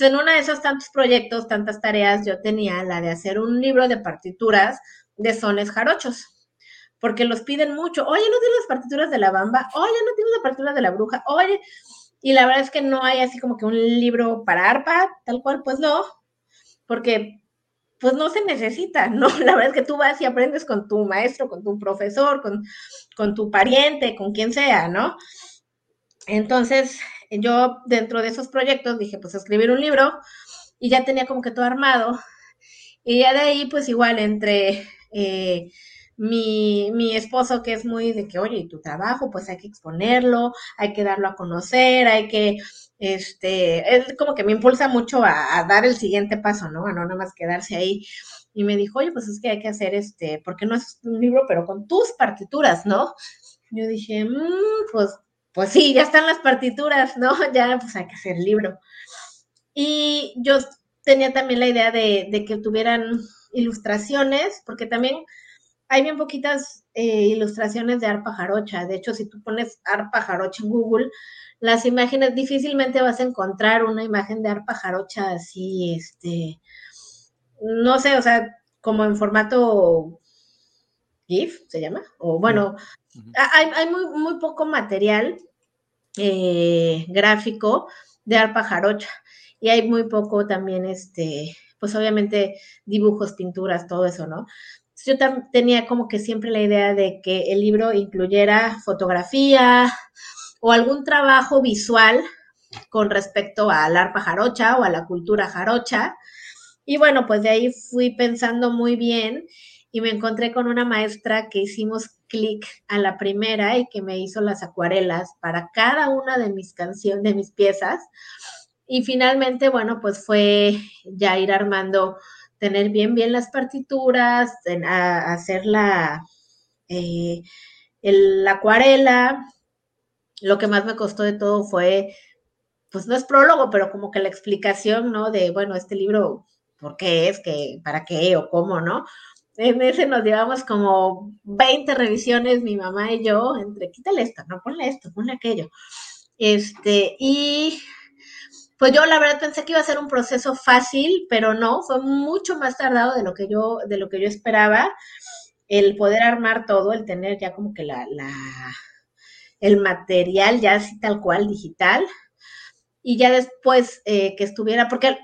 Speaker 3: en uno de esos tantos proyectos, tantas tareas, yo tenía la de hacer un libro de partituras de sones jarochos, porque los piden mucho. Oye, ¿no tienes las partituras de la bamba? Oye, ¿no tienes las partituras de la bruja? Oye, y la verdad es que no hay así como que un libro para arpa, tal cual, pues no, porque pues no se necesita, ¿no? La verdad es que tú vas y aprendes con tu maestro, con tu profesor, con, con tu pariente, con quien sea, ¿no? Entonces, yo dentro de esos proyectos dije, pues escribir un libro y ya tenía como que todo armado. Y ya de ahí, pues igual, entre eh, mi, mi, esposo que es muy de que, oye, tu trabajo, pues hay que exponerlo, hay que darlo a conocer, hay que, este, es como que me impulsa mucho a, dar el siguiente paso, ¿no? A no nada más quedarse ahí. Y me dijo, oye, pues es que hay que hacer este, porque no es un libro, pero con tus partituras, ¿no? Yo dije, mmm, pues pues sí, ya están las partituras, ¿no? Ya pues hay que hacer el libro. Y yo tenía también la idea de, que tuvieran ilustraciones, porque también hay bien poquitas eh, ilustraciones de arpa jarocha. De hecho, si tú pones arpa jarocha en Google, las imágenes difícilmente vas a encontrar una imagen de arpa jarocha así, este, no sé, o sea, como en formato GIF, se llama, o bueno, hay, muy, muy poco material eh, gráfico de arpa jarocha y hay muy poco también, este, pues obviamente dibujos, pinturas, todo eso, ¿no? Yo tenía como que siempre la idea de que el libro incluyera fotografía o algún trabajo visual con respecto al arpa jarocha o a la cultura jarocha. Y bueno, pues de ahí fui pensando muy bien y me encontré con una maestra que hicimos clic a la primera y que me hizo las acuarelas para cada una de mis canciones, de mis piezas. Y finalmente, bueno, pues fue ya ir armando, tener bien, bien las partituras, hacer la, eh, la acuarela. Lo que más me costó de todo fue, pues no es prólogo, pero como que la explicación, ¿no? De, bueno, este libro, ¿por qué es? que ¿Para qué? ¿O cómo? ¿No? En ese nos llevamos como 20 revisiones, mi mamá y yo, entre quítale esto, no ponle esto, ponle aquello. Este, y pues yo la verdad pensé que iba a ser un proceso fácil, pero no, fue mucho más tardado de lo que yo, de lo que yo esperaba. El poder armar todo, el tener ya como que la, la el material ya así tal cual digital. Y ya después eh, que estuviera, porque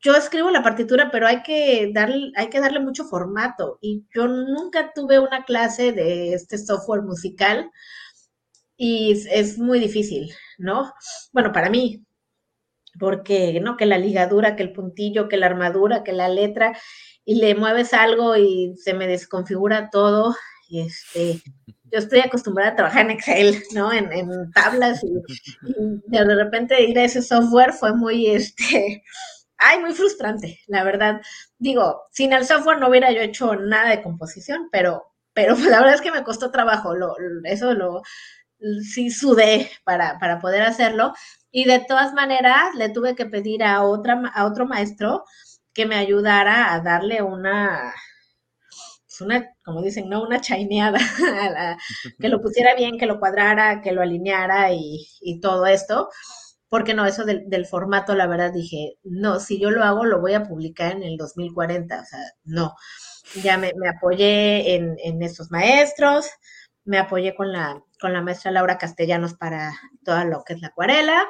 Speaker 3: yo escribo la partitura, pero hay que darle, hay que darle mucho formato. Y yo nunca tuve una clase de este software musical y es, muy difícil, ¿no? Bueno, para mí, porque, ¿no? Que la ligadura, que el puntillo, que la armadura, que la letra, y le mueves algo y se me desconfigura todo. Y este, yo estoy acostumbrada a trabajar en Excel, ¿no? En, tablas y, y, de repente ir a ese software fue muy, este, ay, muy frustrante, la verdad. Digo, sin el software no hubiera yo hecho nada de composición, pero, pero la verdad es que me costó trabajo, lo, eso lo, sí sudé para, para poder hacerlo. Y de todas maneras, le tuve que pedir a, otra, a otro maestro que me ayudara a darle una, pues una, como dicen, ¿no? Una chaineada, que lo pusiera bien, que lo cuadrara, que lo alineara y, y todo esto porque no, eso del, formato, la verdad dije, no, si yo lo hago, lo voy a publicar en el 2040, o sea, no. Ya me, apoyé en, en, estos maestros, me apoyé con la, con la maestra Laura Castellanos para todo lo que es la acuarela,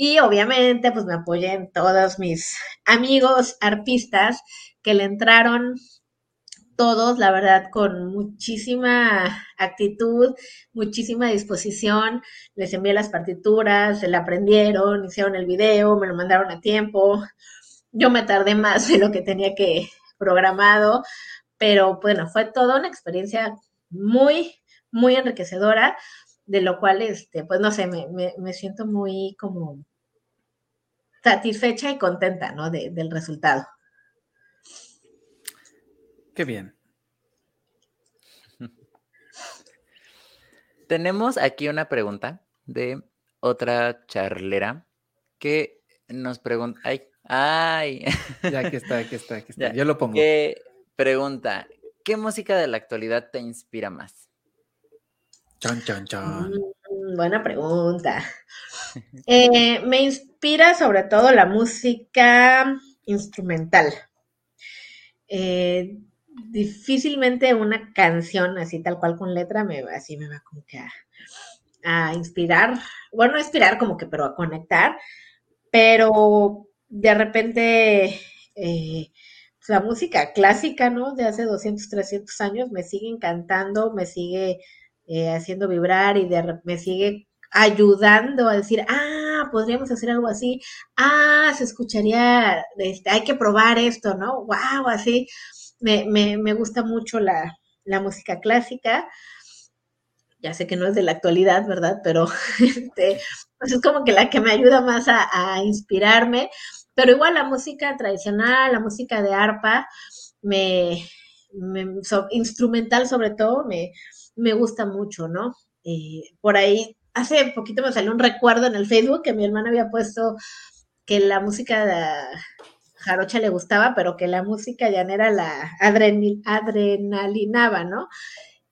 Speaker 3: y obviamente, pues me apoyé en todos mis amigos artistas que le entraron todos, la verdad, con muchísima actitud, muchísima disposición. Les envié las partituras, se la aprendieron, hicieron el video, me lo mandaron a tiempo. Yo me tardé más de lo que tenía que programado, pero bueno, fue toda una experiencia muy, muy enriquecedora, de lo cual, este, pues no sé, me, me, siento muy como satisfecha y contenta, ¿no? del resultado.
Speaker 2: Qué bien.
Speaker 1: Tenemos aquí una pregunta de otra charlera que nos pregunta. Ay, ay.
Speaker 2: Ya aquí está, aquí está, aquí está. Yo lo pongo.
Speaker 1: Que pregunta: ¿Qué música de la actualidad te inspira más?
Speaker 2: Chan, chan, chan.
Speaker 3: Mm, buena pregunta. Eh, me inspira sobre todo la música instrumental. Eh, difícilmente una canción así tal cual con letra me así me va como que a, inspirar, bueno, a inspirar como que, pero a conectar, pero de repente eh, pues, la música clásica, ¿no? De hace 200, 300 años me sigue encantando, me sigue eh, haciendo vibrar y de, me sigue ayudando a decir, ah, podríamos hacer algo así, ah, se escucharía, este, hay que probar esto, ¿no? Wow, así me, me, me gusta mucho la, música clásica. Ya sé que no es de la actualidad, ¿verdad? Pero este, pues es como que la que me ayuda más a, inspirarme. Pero igual la música tradicional, la música de arpa, me, instrumental sobre todo, me, me gusta mucho, ¿no? Eh, por ahí, hace poquito me salió un recuerdo en el Facebook que mi hermana había puesto que la música de, jarocha le gustaba, pero que la música llanera la adrenalinaba, ¿no?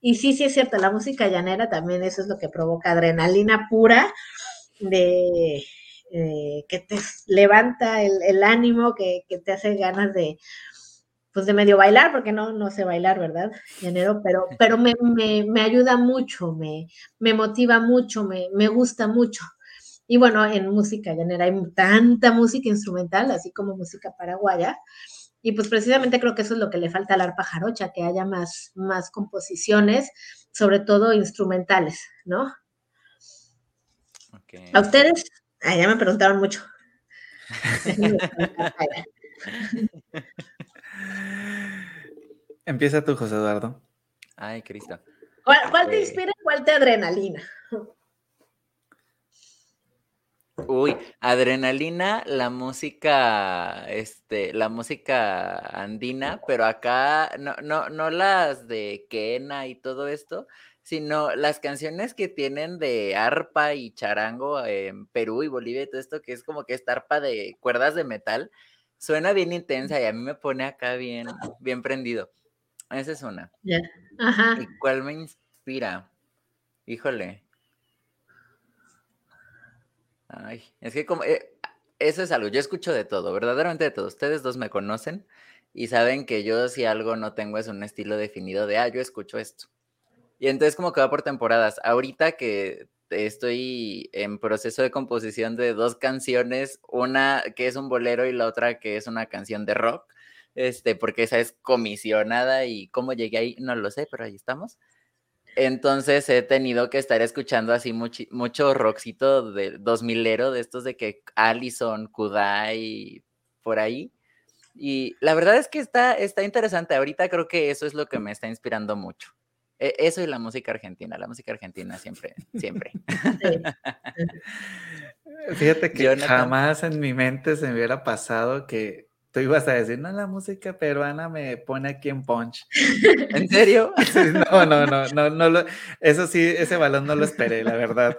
Speaker 3: Y sí, sí es cierto, la música llanera también eso es lo que provoca adrenalina pura, de que te levanta el, ánimo, que, te hace ganas de, pues de medio bailar, porque no, no sé bailar, ¿verdad? Llanero, pero, pero me, me, ayuda mucho, me, me motiva mucho, me, me gusta mucho. Y bueno, en música llanera hay tanta música instrumental, así como música paraguaya. Y pues precisamente creo que eso es lo que le falta al arpa jarocha, que haya más, más composiciones, sobre todo instrumentales, ¿no? ¿A ustedes? Ah, ya me preguntaron mucho.
Speaker 2: Empieza tú, José Eduardo.
Speaker 1: Ay, Cristo.
Speaker 3: ¿Cuál, te eh. inspira y cuál te adrenalina?
Speaker 1: Uy, adrenalina, la música, este, la música andina, pero acá no, no, no las de Kena y todo esto, sino las canciones que tienen de arpa y charango en Perú y Bolivia y todo esto, que es como que esta arpa de cuerdas de metal, suena bien intensa y a mí me pone acá bien, bien prendido. Esa es una.
Speaker 3: Ajá.
Speaker 1: ¿Y cuál me inspira? Híjole. Ay, es que como, eh, eso es algo, yo escucho de todo, verdaderamente de todo. Ustedes dos me conocen y saben que yo si algo no tengo es un estilo definido de, ah, yo escucho esto. Y entonces como que va por temporadas. Ahorita que estoy en proceso de composición de dos canciones, una que es un bolero y la otra que es una canción de rock, este, porque esa es comisionada y cómo llegué ahí, no lo sé, pero ahí estamos. Entonces he tenido que estar escuchando así mucho, mucho rockcito de 2000ero, de estos de que Allison, Kudai, por ahí. Y la verdad es que está, está interesante. Ahorita creo que eso es lo que me está inspirando mucho. E, eso y la música argentina, la música argentina siempre, siempre.
Speaker 2: Fíjate que jamás en mi mente se me hubiera pasado que tú ibas a decir, no, la música peruana me pone aquí en punch.
Speaker 1: ¿En serio?
Speaker 2: no, no, no, no, no eso sí, ese balón no lo esperé, la verdad.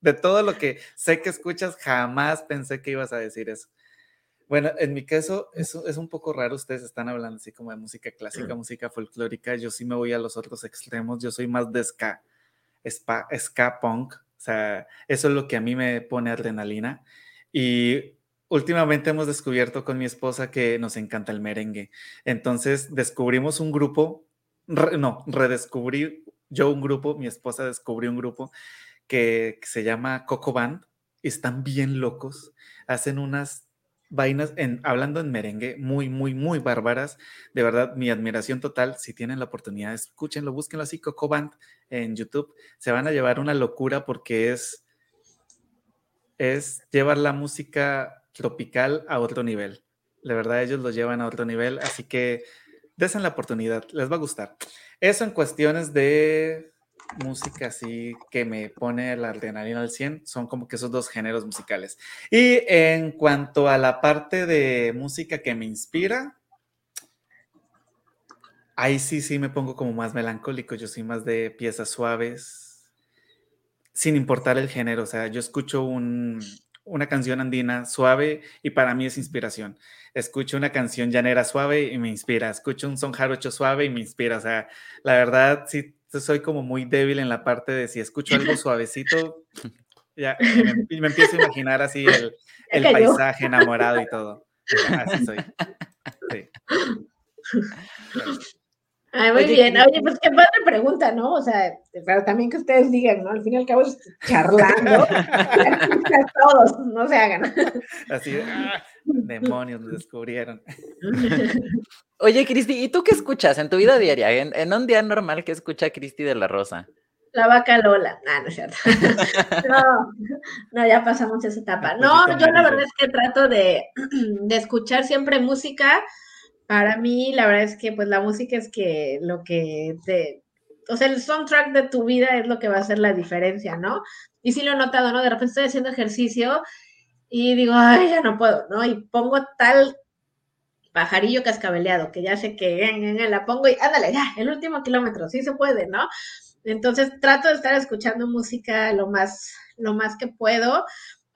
Speaker 2: De todo lo que sé que escuchas, jamás pensé que ibas a decir eso. Bueno, en mi caso es, es un poco raro, ustedes están hablando así como de música clásica, música folclórica, yo sí me voy a los otros extremos, yo soy más de ska, ska, ska punk, o sea, eso es lo que a mí me pone adrenalina. Y últimamente hemos descubierto con mi esposa que nos encanta el merengue. Entonces descubrimos un grupo, no, redescubrí yo un grupo, mi esposa descubrió un grupo que, se llama Coco Band. Están bien locos, hacen unas vainas, hablando en merengue, muy, muy, muy bárbaras. De verdad, mi admiración total. Si tienen la oportunidad, escúchenlo, búsquenlo así, Coco Band en YouTube. Se van a llevar una locura porque es, es llevar la música tropical a otro nivel. De verdad, ellos lo llevan a otro nivel, así que desen la oportunidad, les va a gustar. Eso en cuestiones de música así que me pone la adrenalina al 100 son como que esos dos géneros musicales. Y en cuanto a la parte de música que me inspira, ahí sí, sí me pongo como más melancólico, yo soy más de piezas suaves, sin importar el género, o sea, yo escucho una canción andina suave y para mí es inspiración. Escucho una canción llanera suave y me inspira. Escucho un son jarocho suave y me inspira. O sea, la verdad, sí soy como muy débil en la parte de si escucho algo suavecito, ya me, me empiezo a imaginar así el, el paisaje enamorado y todo. Así soy. Sí.
Speaker 3: Ay, muy bien. Oye, pues qué padre pregunta, ¿no? O sea, pero también que ustedes digan, ¿no? Al fin y al cabo es charlando. todos, no se hagan.
Speaker 2: Así, ¡ah! demonios, nos descubrieron.
Speaker 1: Oye, Cristi, ¿y tú qué escuchas en tu vida diaria? En, un día normal, ¿qué escucha Cristi de la Rosa?
Speaker 3: La vaca Lola. Ah, no es cierto. No, no, ya pasamos esa etapa. No, yo la verdad es que trato de, de escuchar siempre música para mí, la verdad es que pues la música es que lo que te, o sea, el soundtrack de tu vida es lo que va a hacer la diferencia, ¿no? Y sí lo he notado, ¿no? De repente estoy haciendo ejercicio y digo, ay, ya no puedo, ¿no? Y pongo tal pajarillo cascabeleado, que ya sé que la pongo y ándale, ya, el último kilómetro, sí se puede, ¿no? Entonces trato de estar escuchando música lo más, lo más que puedo.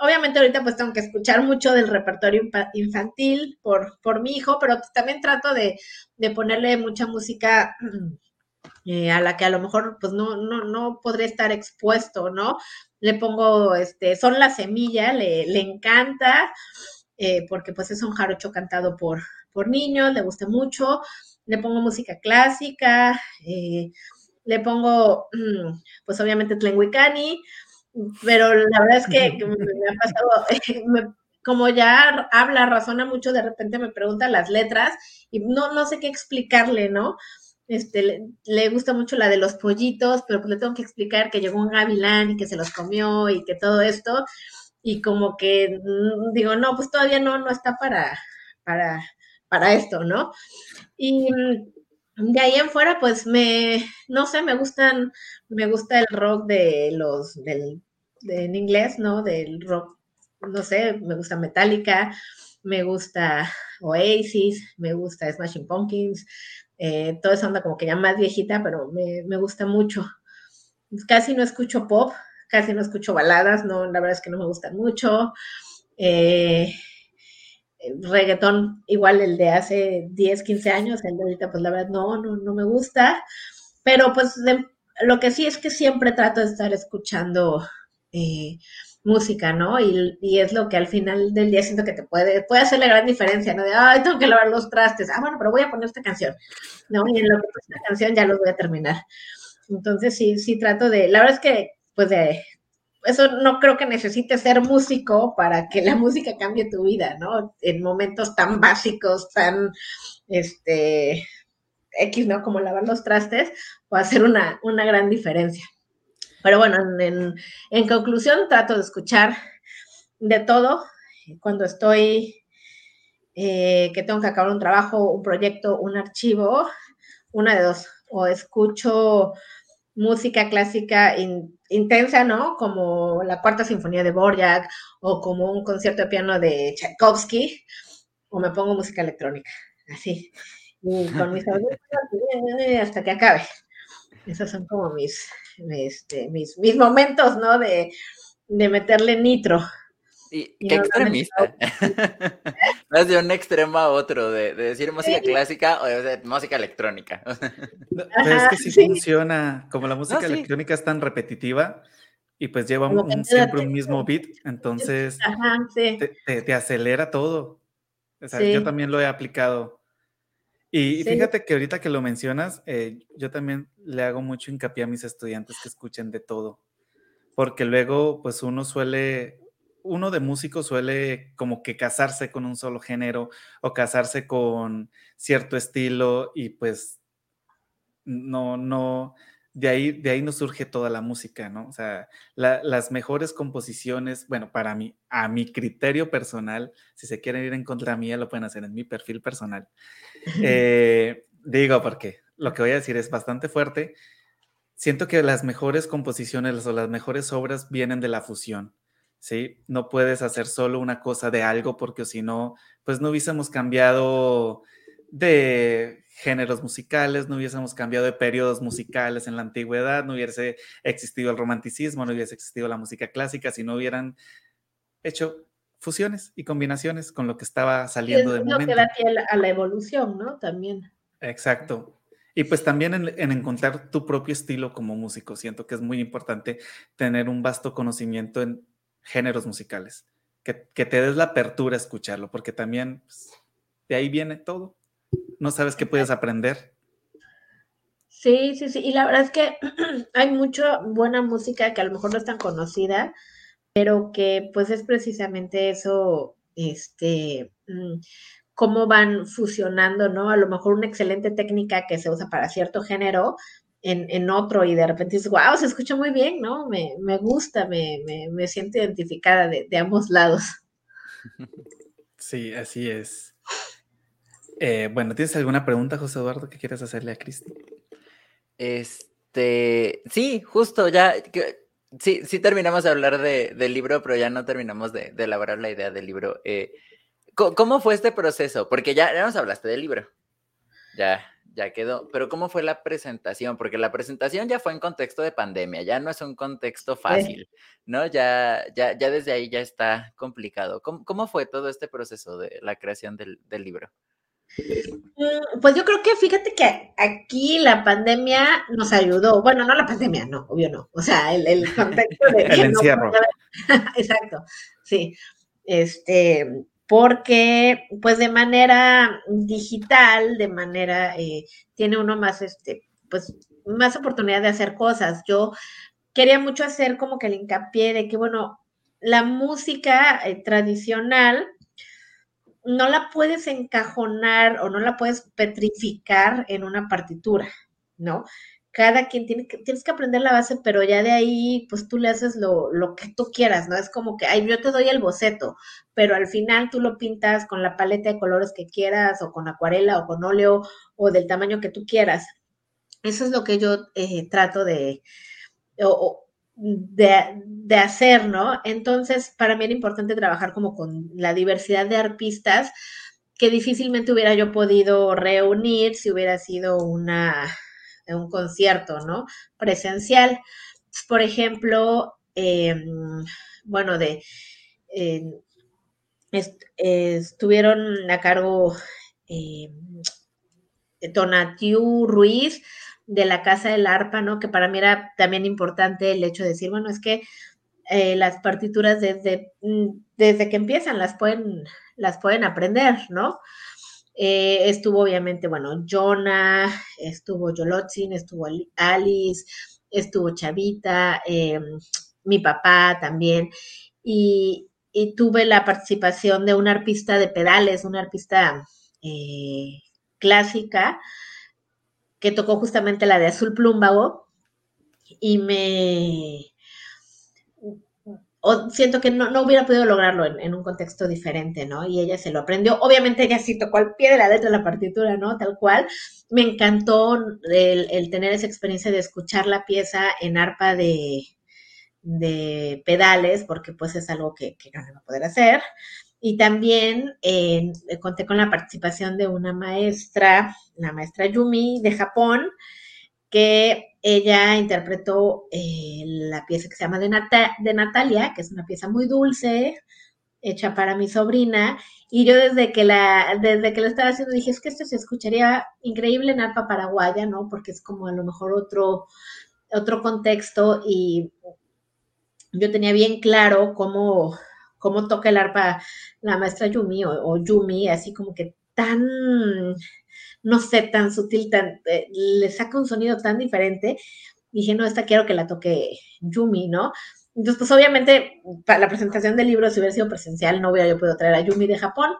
Speaker 3: Obviamente ahorita pues tengo que escuchar mucho del repertorio infantil por, por mi hijo, pero también trato de, ponerle mucha música eh, a la que a lo mejor pues no, no, no podré estar expuesto, ¿no? Le pongo, este, son la semilla, le, le encanta, eh, porque pues es un jarocho cantado por, por niños, le gusta mucho, le pongo música clásica, eh, le pongo, mm, pues obviamente Tlenguicani, pero la verdad es que me ha pasado, como ya habla, razona mucho, de repente me pregunta las letras y no, no sé qué explicarle, ¿no? Este, le, gusta mucho la de los pollitos, pero pues le tengo que explicar que llegó un gavilán y que se los comió y que todo esto, y como que mm, digo, no, pues todavía no, no está para, para, para esto, ¿no? Y mm, de ahí en fuera, pues me, no sé, me gustan, me gusta el rock de los, del, de, en inglés, ¿no? Del rock, no sé, me gusta Metallica, me gusta Oasis, me gusta Smashing Pumpkins, eh, toda esa onda como que ya más viejita, pero me, gusta mucho. Casi no escucho pop, casi no escucho baladas, no, la verdad es que no me gustan mucho. Eh, reggaetón, igual el de hace 10, 15 años, el de ahorita, pues la verdad no, no, no me gusta. Pero pues lo que sí es que siempre trato de estar escuchando eh, música, ¿no? Y, y, es lo que al final del día siento que te puede, puede hacer la gran diferencia, ¿no? De, ay, tengo que lavar los trastes, ah, bueno, pero voy a poner esta canción, ¿no? Y en lo canción ya los voy a terminar. Entonces, sí, sí trato de, la verdad es que, pues, de, eso no creo que necesites ser músico para que la música cambie tu vida, ¿no? En momentos tan básicos, tan, este, X, ¿no? Como lavar los trastes, puede hacer una, una gran diferencia. Pero bueno, en, conclusión, trato de escuchar de todo. Cuando estoy, eh, que tengo que acabar un trabajo, un proyecto, un archivo, una de dos, o escucho música clásica intensa, ¿no? Como la Cuarta Sinfonía de Borjak o como un concierto de piano de Tchaikovsky, o me pongo música electrónica, así. Y con mis hasta que acabe. Esos son como mis, este, mis, mis momentos, ¿no? De, de meterle nitro.
Speaker 1: Y, qué extremista. Vas de un extremo a otro, de, decir música clásica o de música electrónica.
Speaker 2: pero es que sí, funciona, como la música electrónica es tan repetitiva y pues lleva siempre un mismo beat, entonces te, te, acelera todo. O sea, yo también lo he aplicado. Y fíjate que ahorita que lo mencionas, eh, yo también le hago mucho hincapié a mis estudiantes que escuchen de todo, porque luego pues uno suele, uno de músico suele como que casarse con un solo género o casarse con cierto estilo y pues no, no, de ahí, de ahí nos surge toda la música, ¿no? O sea, las mejores composiciones, bueno, para mí, a mi criterio personal, si se quieren ir en contra mía, lo pueden hacer en mi perfil personal. Eh, digo, porque lo que voy a decir es bastante fuerte. Siento que las mejores composiciones o las mejores obras vienen de la fusión, ¿sí? No puedes hacer solo una cosa de algo porque si no, pues no hubiésemos cambiado de géneros musicales, no hubiésemos cambiado de periodos musicales en la antigüedad, no hubiese existido el romanticismo, no hubiese existido la música clásica, si no hubieran hecho fusiones y combinaciones con lo que estaba saliendo de momento. que
Speaker 3: da a la evolución, ¿no? También.
Speaker 2: Exacto. Y pues también en, encontrar tu propio estilo como músico. Siento que es muy importante tener un vasto conocimiento en géneros musicales, que, te des la apertura a escucharlo, porque también pues, de ahí viene todo. No sabes qué puedes aprender.
Speaker 3: Sí, sí, sí. Y la verdad es que hay mucha buena música que a lo mejor no es tan conocida, pero que pues es precisamente eso, este, mm, cómo van fusionando, ¿no? A lo mejor una excelente técnica que se usa para cierto género en, otro y de repente dices, wow, se escucha muy bien, ¿no? Me, gusta, me, me, siento identificada de, ambos lados.
Speaker 2: Sí, así es. Eh, bueno, ¿tienes alguna pregunta, José Eduardo, que quieras hacerle a Cristi?
Speaker 1: Este, sí, justo, ya, sí, sí terminamos de hablar del libro, pero ya no terminamos de, elaborar la idea del libro. Eh, ¿Cómo fue este proceso? Porque ya, nos hablaste del libro. Ya, ya quedó. Pero ¿cómo fue la presentación? Porque la presentación ya fue en contexto de pandemia, ya no es un contexto fácil, ¿no? Ya, ya, ya desde ahí ya está complicado. ¿Cómo, fue todo este proceso de la creación del libro?
Speaker 3: Mm, pues yo creo que fíjate que aquí la pandemia nos ayudó. Bueno, no la pandemia, no, obvio no. O sea, el, contexto de
Speaker 2: el encierro.
Speaker 3: Exacto, sí. Este, porque pues de manera digital, de manera, eh, tiene uno más, este, pues más oportunidad de hacer cosas. Yo quería mucho hacer como que el hincapié de que, bueno, la música eh, tradicional no la puedes encajonar o no la puedes petrificar en una partitura, ¿no? Cada quien tiene que, tienes que aprender la base, pero ya de ahí, pues tú le haces lo, lo que tú quieras, ¿no? Es como que, ay, yo te doy el boceto, pero al final tú lo pintas con la paleta de colores que quieras, o con acuarela, o con óleo, o del tamaño que tú quieras. Eso es lo que yo eh, trato de, de, hacer, ¿no? Entonces, para mí era importante trabajar como con la diversidad de arpistas que difícilmente hubiera yo podido reunir si hubiera sido una, un concierto, ¿no? Presencial. Por ejemplo, em, bueno, de... estuvieron a cargo Tonatiu Ruiz, de la Casa del Arpa, ¿no? Que para mí era también importante el hecho de decir, bueno, es que eh, las partituras desde, mm, desde que empiezan las pueden, las pueden aprender, ¿no? Eh, estuvo obviamente, bueno, Jonah, estuvo Yolotzin, estuvo Alice, estuvo Chavita, eh, mi papá también, y, y, tuve la participación de una arpista de pedales, una arpista clásica, que tocó justamente la de Azul Plúmbago y me... siento que no, hubiera podido lograrlo en, un contexto diferente, ¿no? Y ella se lo aprendió. Obviamente ella sí tocó al pie de la letra la partitura, ¿no? Tal cual. Me encantó el, tener esa experiencia de escuchar la pieza en arpa de, de pedales, porque pues es algo que, que no va a poder hacer. Y también conté con la participación de una maestra, la maestra Yumi de Japón, que ella interpretó eh, la pieza que se llama de, de Natalia, que es una pieza muy dulce, hecha para mi sobrina. Y yo desde que la, desde que lo estaba haciendo dije, es que esto se escucharía increíble en arpa paraguaya, ¿no? Porque es como a lo mejor otro, otro contexto y yo tenía bien claro cómo cómo toca el arpa la maestra Yumi o, Yumi, así como que tan, no sé, tan sutil, tan, eh, le saca un sonido tan diferente. Dije, no, esta quiero que la toque Yumi, ¿no? Entonces, pues obviamente, para la presentación del libro, si hubiera sido presencial, no hubiera yo podido traer a Yumi de Japón,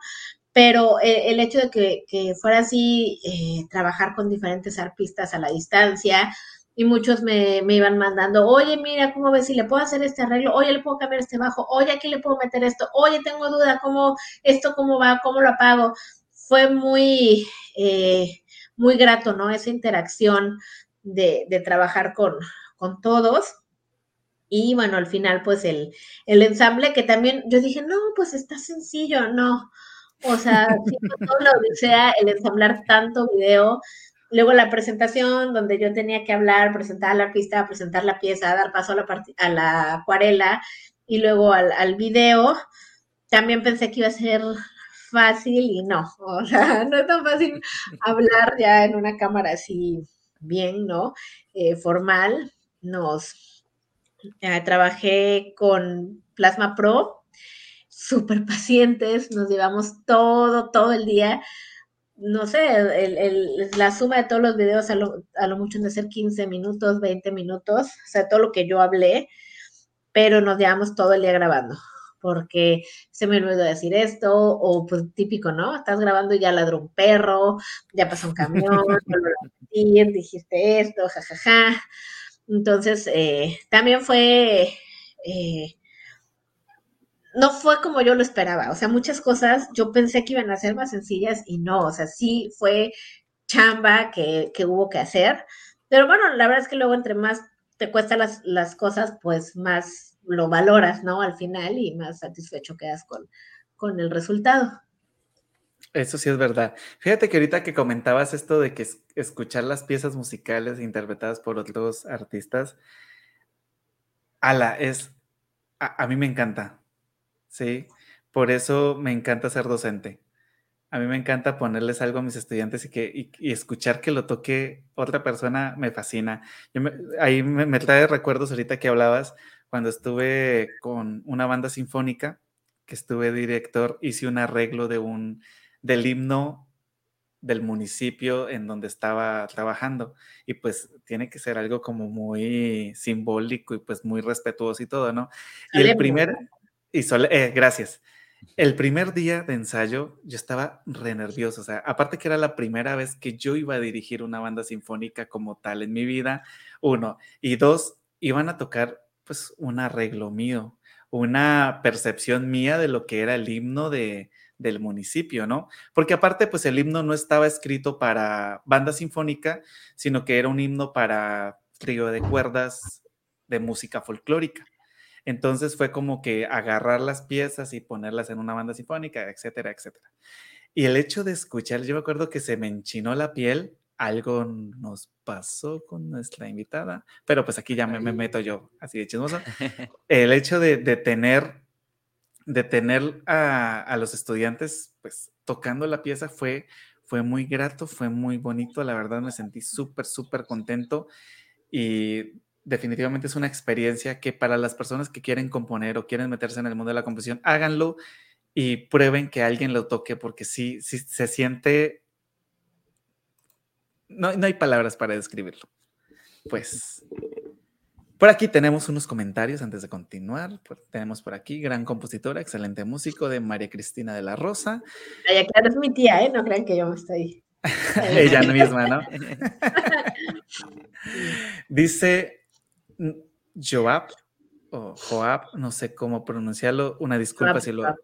Speaker 3: pero eh, el hecho de que, fuera así, eh, trabajar con diferentes arpistas a la distancia, y muchos me, iban mandando, oye, mira, ¿cómo ves si le puedo hacer este arreglo? Oye, le puedo cambiar este bajo, oye, aquí le puedo meter esto, oye, tengo duda, ¿cómo esto, cómo va, cómo lo apago? Fue muy, eh, muy grato, ¿no? Esa interacción de, trabajar con, con todos. Y bueno, al final, pues el, el ensamble que también yo dije, no, pues está sencillo, no. O sea, todo lo sea el ensamblar tanto video, Luego la presentación, donde yo tenía que hablar, presentar la artista, presentar la pieza, dar paso a la, a la acuarela y luego al, al video, también pensé que iba a ser fácil y no, o sea, no es tan fácil hablar ya en una cámara así bien, ¿no? Eh, formal. Nos trabajé con Plasma Pro, súper pacientes, nos llevamos todo, todo el día no sé, la suma de todos los videos a lo, a lo mucho de ser 15 minutos, 20 minutos, o sea, todo lo que yo hablé, pero nos llevamos todo el día grabando, porque se me olvidó decir esto, o pues típico, ¿no? Estás grabando y ya ladró un perro, ya pasó un camión, dijiste esto, jajaja. Entonces, eh, también fue... Eh, no fue como yo lo esperaba. O sea, muchas cosas yo pensé que iban a ser más sencillas y no. O sea, sí fue chamba que, hubo que hacer. Pero bueno, la verdad es que luego entre más te cuestan las, las cosas, pues más lo valoras, ¿no? Al final y más satisfecho quedas con, con el resultado.
Speaker 2: Eso sí es verdad. Fíjate que ahorita que comentabas esto de que escuchar las piezas musicales interpretadas por otros artistas, ala, es, a mí me encanta. Sí, por eso me encanta ser docente. A mí me encanta ponerles algo a mis estudiantes y, que, escuchar que lo toque otra persona me fascina. ahí me, trae recuerdos ahorita que hablabas cuando estuve con una banda sinfónica que estuve director, hice un arreglo de un, del himno del municipio en donde estaba trabajando. Y pues tiene que ser algo como muy simbólico y pues muy respetuoso y todo, ¿no? Y el primer, y eh, gracias. El primer día de ensayo yo estaba re nervioso, o sea, aparte que era la primera vez que yo iba a dirigir una banda sinfónica como tal en mi vida, uno, y dos, iban a tocar pues un arreglo mío, una percepción mía de lo que era el himno de, del municipio, ¿no? Porque aparte, pues el himno no estaba escrito para banda sinfónica, sino que era un himno para trío de cuerdas de música folclórica. Entonces fue como que agarrar las piezas y ponerlas en una banda sinfónica, etcétera, etcétera. Y el hecho de escuchar, yo me acuerdo que se me enchinó la piel, algo nos pasó con nuestra invitada, pero pues aquí ya me, meto yo, así de chismoso. El hecho de, tener, de tener a, los estudiantes pues tocando la pieza fue, fue muy grato, fue muy bonito, la verdad me sentí súper, súper contento y definitivamente es una experiencia que para las personas que quieren componer o quieren meterse en el mundo de la composición, háganlo y prueben que alguien lo toque porque sí, sí se siente... No, no hay palabras para describirlo. Pues por aquí tenemos unos comentarios antes de continuar. tenemos por aquí, gran compositora, excelente músico de María Cristina de la Rosa.
Speaker 3: Ay, claro, es mi tía, ¿eh? No crean que yo me estoy.
Speaker 2: Ella misma, ¿no? Dice Joab o Joab, no sé cómo pronunciarlo, una disculpa si lo... Joab,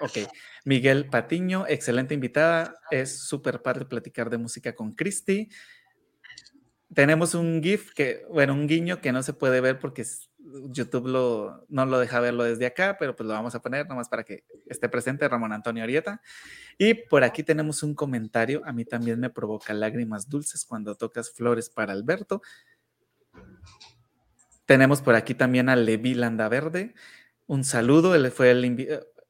Speaker 2: ok. Miguel Patiño, excelente invitada, es súper padre platicar de música con Cristi. Tenemos un GIF que, bueno, un guiño que no se puede ver porque YouTube no lo deja verlo desde acá, pero pues lo vamos a poner nomás para que esté presente Ramón Antonio Arieta. Y por aquí tenemos un comentario, a mí también me provoca lágrimas dulces cuando tocas flores para Alberto. Tenemos por aquí también a Levi Landaverde. Un saludo, él fue el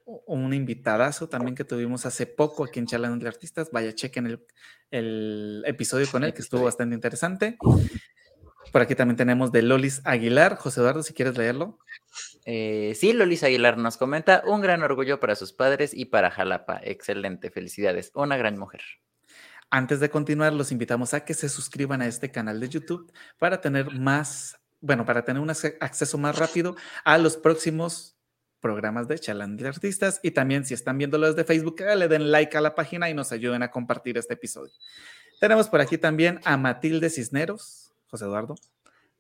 Speaker 2: un invitadazo también que tuvimos hace poco aquí en Charlando de Artistas. Vaya, chequen el, el episodio con él, que estuvo bastante interesante. Por aquí también tenemos de Lolis Aguilar. José Eduardo, si quieres leerlo.
Speaker 1: Eh, sí, Lolis Aguilar nos comenta, un gran orgullo para sus padres y para Jalapa. Excelente, felicidades. Una gran mujer.
Speaker 2: Antes de continuar, los invitamos a que se suscriban a este canal de YouTube para tener más bueno, para tener un acceso más rápido a los próximos programas de Challenge de Artistas y también si están viéndolo desde Facebook, le den like a la página y nos ayuden a compartir este episodio. Tenemos por aquí también a Matilde Cisneros, José Eduardo.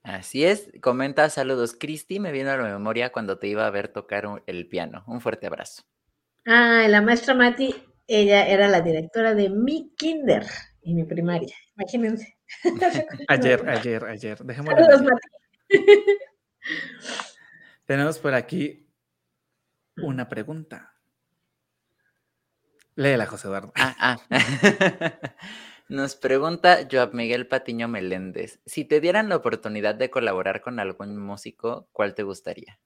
Speaker 1: Así es, comenta saludos Cristi, me vino a la memoria cuando te iba a ver tocar el piano. Un fuerte abrazo.
Speaker 3: Ah, la maestra Mati, ella era la directora de mi kinder y mi primaria, imagínense.
Speaker 2: ayer, ayer, ayer. Dejémoslo. Tenemos por aquí una pregunta. Léela, José Eduardo.
Speaker 1: Ah, ah. Nos pregunta Joab Miguel Patiño Meléndez, si te dieran la oportunidad de colaborar con algún músico, ¿cuál te gustaría?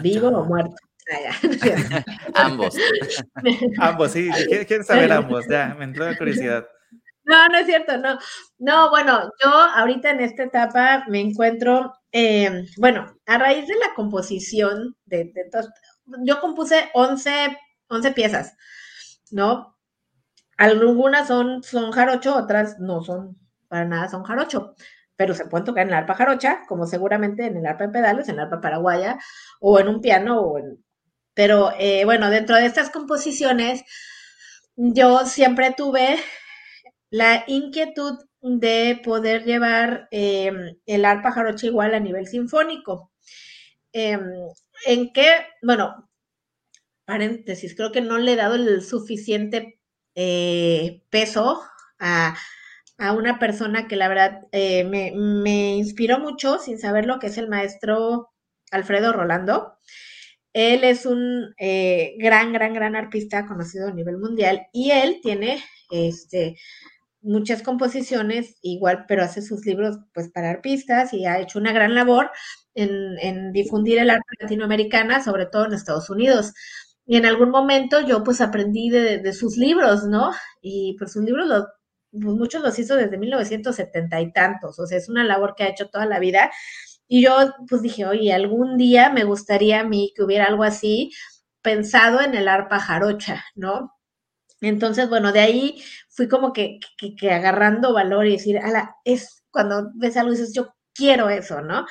Speaker 3: ¿Vivo o muerto?
Speaker 1: ambos.
Speaker 2: ambos, sí. ¿Quieren saber ambos? Ya, me entró la curiosidad.
Speaker 3: No, no es cierto, no. No, bueno, yo ahorita en esta etapa me encuentro, em, bueno, a raíz de la composición de, yo compuse 11, 11 piezas, ¿no? Algunas son, son jarocho, otras no son para nada son jarocho, pero se pueden tocar en el arpa jarocha, como seguramente en el arpa en pedales, en el arpa paraguaya, o en un piano, o en... Pero eh, bueno, dentro de estas composiciones, yo siempre tuve la inquietud de poder llevar em, el arpa jarocha igual a nivel sinfónico. Em, en qué, bueno, paréntesis, creo que no le he dado el suficiente eh, peso a, una persona que la verdad eh, me, me, inspiró mucho sin saber lo que es el maestro Alfredo Rolando. Él es un eh, gran, gran, gran artista conocido a nivel mundial y él tiene este, muchas composiciones igual, pero hace sus libros pues para arpistas y ha hecho una gran labor en, difundir el arte latinoamericana, sobre todo en Estados Unidos. Y en algún momento yo pues aprendí de, sus libros, ¿no? Y pues sus libros pues, muchos los hizo desde 1970 y tantos, o sea, es una labor que ha hecho toda la vida Y yo pues dije, oye, algún día me gustaría a mí que hubiera algo así pensado en el arpa jarocha, ¿no? Entonces, bueno, de ahí fui como que, agarrando valor y decir, ala, es cuando ves algo dices, yo quiero eso, ¿no?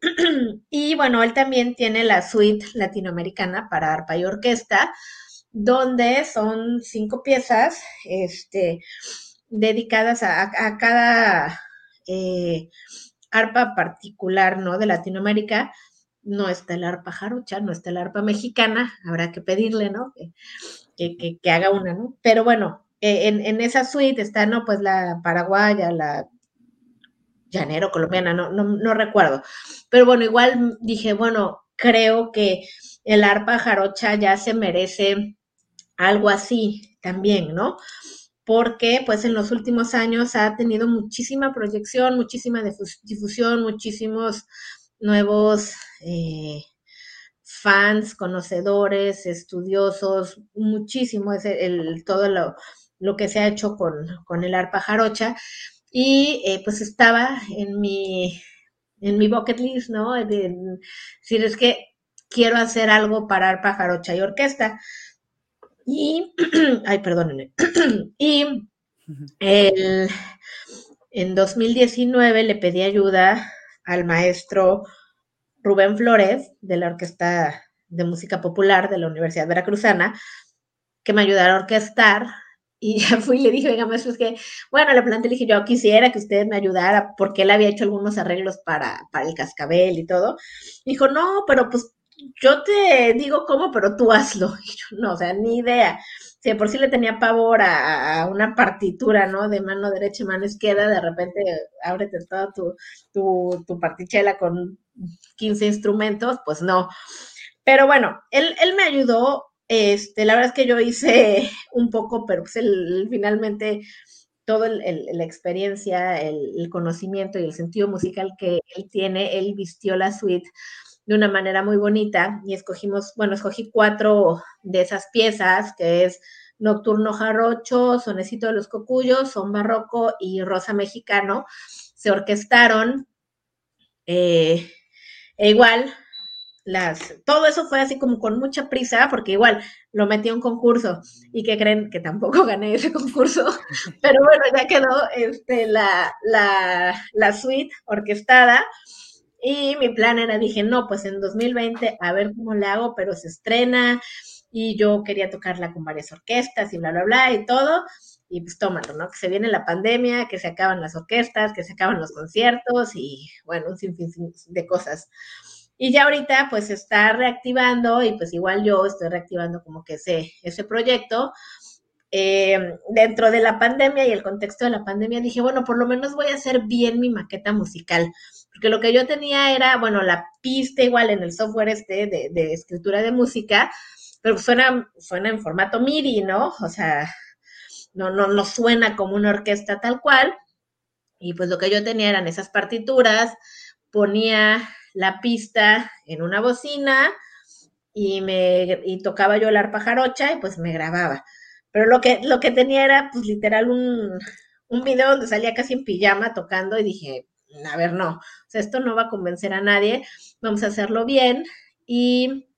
Speaker 3: y bueno, él también tiene la suite latinoamericana para arpa y orquesta, donde son cinco piezas este, dedicadas a, cada eh, arpa particular, ¿no? De Latinoamérica. No está el arpa jarocha, no está el arpa mexicana, habrá que pedirle, ¿no? Que, haga una, ¿no? Pero bueno, eh, en, en, esa suite está, ¿no? Pues la paraguaya, la llanero colombiana, no, no, no recuerdo. Pero bueno, igual dije, bueno, creo que el arpa jarocha ya se merece algo así también, ¿no? Porque pues en los últimos años ha tenido muchísima proyección, muchísima difusión, muchísimos nuevos eh, fans, conocedores, estudiosos, muchísimo es el, todo lo, lo, que se ha hecho con, con el arpa jarocha y eh, pues estaba en mi, en mi bucket list, ¿no? De, es que quiero hacer algo para arpa, jarocha y orquesta. Y, ay, perdónenme. y el, en 2019 le pedí ayuda al maestro Rubén Flores de la Orquesta de Música Popular de la Universidad Veracruzana que me ayudara a orquestar y ya fui y le dije, venga, maestro, es que, bueno, le planteé, le dije, yo quisiera que usted me ayudara, porque él había hecho algunos arreglos para, para el cascabel y todo. Dijo, no, pero pues yo te digo cómo, pero tú hazlo. Y yo, no, o sea, ni idea. Si por sí le tenía pavor a, una partitura, ¿no? De mano derecha y mano izquierda, de repente ábrete toda tu, tu, tu partichela con 15 instrumentos, pues no. Pero bueno, él, él me ayudó este, la verdad es que yo hice un poco, pero pues finalmente toda la experiencia, el, conocimiento y el sentido musical que él tiene, él vistió la suite de una manera muy bonita y escogimos, bueno, escogí cuatro de esas piezas, que es Nocturno Jarrocho, Sonecito de los Cocuyos, Son Barroco y Rosa Mexicano. Se orquestaron eh, e igual las, todo eso fue así como con mucha prisa, porque igual lo metí a un concurso y que creen que tampoco gané ese concurso, pero bueno, ya quedó este, la, la, la suite orquestada y mi plan era, dije, no, pues en 2020 a ver cómo le hago, pero se estrena y yo quería tocarla con varias orquestas y bla, bla, bla y todo. Y pues tómalo, ¿no? Que se viene la pandemia, que se acaban las orquestas, que se acaban los conciertos y bueno, un sinfín de cosas. Y ya ahorita pues está reactivando y pues igual yo estoy reactivando como que ese, ese proyecto. Eh, dentro de la pandemia y el contexto de la pandemia dije, bueno, por lo menos voy a hacer bien mi maqueta musical, porque lo que yo tenía era, bueno, la pista igual en el software este de, escritura de música, pero suena, suena en formato MIDI, ¿no? O sea, no, no, no suena como una orquesta tal cual. Y pues lo que yo tenía eran esas partituras, ponía la pista en una bocina y me y tocaba yo el arpa jarocha y pues me grababa. Pero lo que, lo que tenía era pues literal un, un video donde salía casi en pijama tocando y dije, a ver, no, esto no va a convencer a nadie, vamos a hacerlo bien y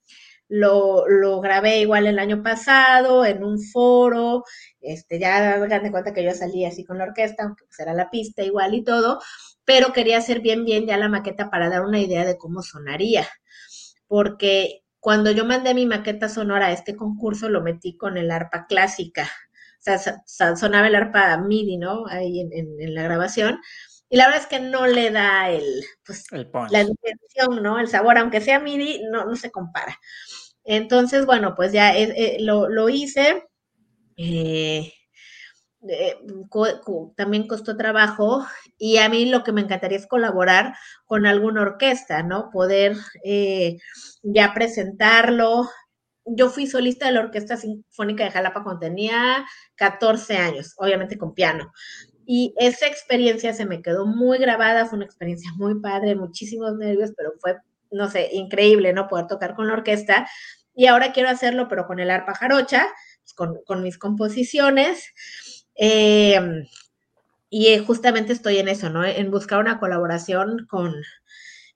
Speaker 3: lo, lo, grabé igual el año pasado en un foro, este, ya hagan de cuenta que yo salí así con la orquesta, aunque pues era la pista igual y todo, pero quería hacer bien, bien ya la maqueta para dar una idea de cómo sonaría, porque cuando yo mandé mi maqueta sonora a este concurso lo metí con el arpa clásica, o sea, sonaba el arpa MIDI, ¿no? Ahí en, la grabación. Y la verdad es que no le da el, pues, la intención, ¿no? El sabor, aunque sea MIDI, no, no se compara. Entonces, bueno, pues ya eh, eh, lo, lo, hice. Eh, eh, también costó trabajo y a mí lo que me encantaría es colaborar con alguna orquesta, ¿no? Poder eh, ya presentarlo. Yo fui solista de la Orquesta Sinfónica de Jalapa cuando tenía 14 años, obviamente con piano. Y esa experiencia se me quedó muy grabada, fue una experiencia muy padre, muchísimos nervios, pero fue, no sé, increíble, ¿no? Poder tocar con la orquesta. Y ahora quiero hacerlo, pero con el arpa jarocha, pues, con, con mis composiciones. Em, y justamente estoy en eso, ¿no? En buscar una colaboración con,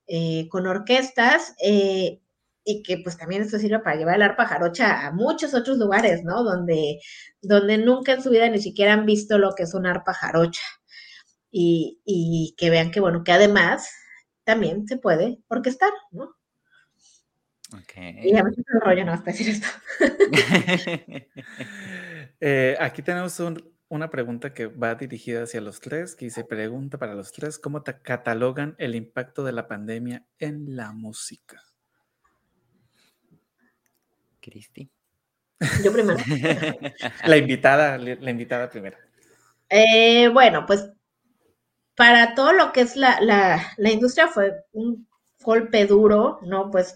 Speaker 3: eh, con orquestas eh, y que pues también esto sirve para llevar el arpa jarocha a muchos otros lugares, ¿no? Donde, donde nunca en su vida ni siquiera han visto lo que es un arpa jarocha. Y, y que vean que, bueno, que además también se puede orquestar, ¿no? Y a veces el rollo no para decir esto.
Speaker 2: Eh, aquí tenemos una pregunta que va dirigida hacia los tres, que dice, pregunta para los tres, ¿cómo te catalogan el impacto de la pandemia en la música?
Speaker 1: Cristi.
Speaker 3: Yo primero.
Speaker 2: la invitada, la invitada primero.
Speaker 3: Eh, bueno, pues para todo lo que es la, la, la industria fue un golpe duro, ¿no? Pues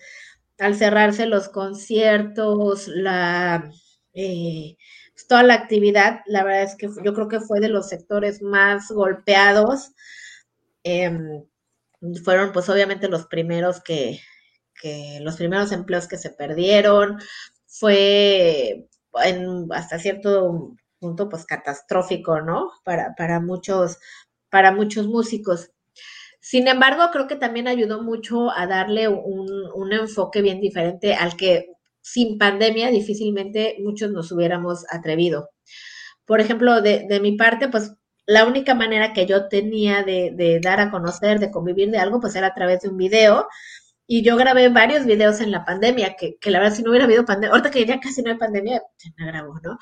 Speaker 3: al cerrarse los conciertos, la, eh, pues, toda la actividad, la verdad es que yo creo que fue de los sectores más golpeados. Em, fueron pues obviamente los primeros que, que, los primeros empleos que se perdieron. Fue en, hasta cierto punto pues catastrófico, ¿no? Para, para muchos, para muchos músicos. Sin embargo, creo que también ayudó mucho a darle un, enfoque bien diferente al que sin pandemia difícilmente muchos nos hubiéramos atrevido. Por ejemplo, de, mi parte, pues la única manera que yo tenía de, dar a conocer, de convivir de algo, pues era a través de un video. Y yo grabé varios videos en la pandemia, que, la verdad si no hubiera habido pandemia, ahorita que ya casi no hay pandemia, me grabó, ¿no?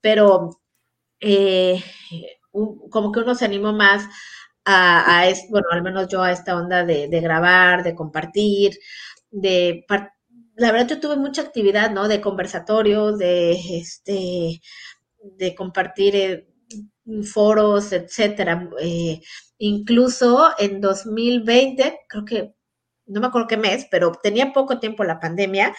Speaker 3: Pero eh, como que uno se animó más a, bueno, al menos yo a esta onda de, grabar, de compartir, de, la verdad yo tuve mucha actividad, ¿no? De conversatorios, de, este, de compartir eh, foros, etcétera. Eh, incluso en 2020, creo que, no me acuerdo qué mes, pero tenía poco tiempo la pandemia,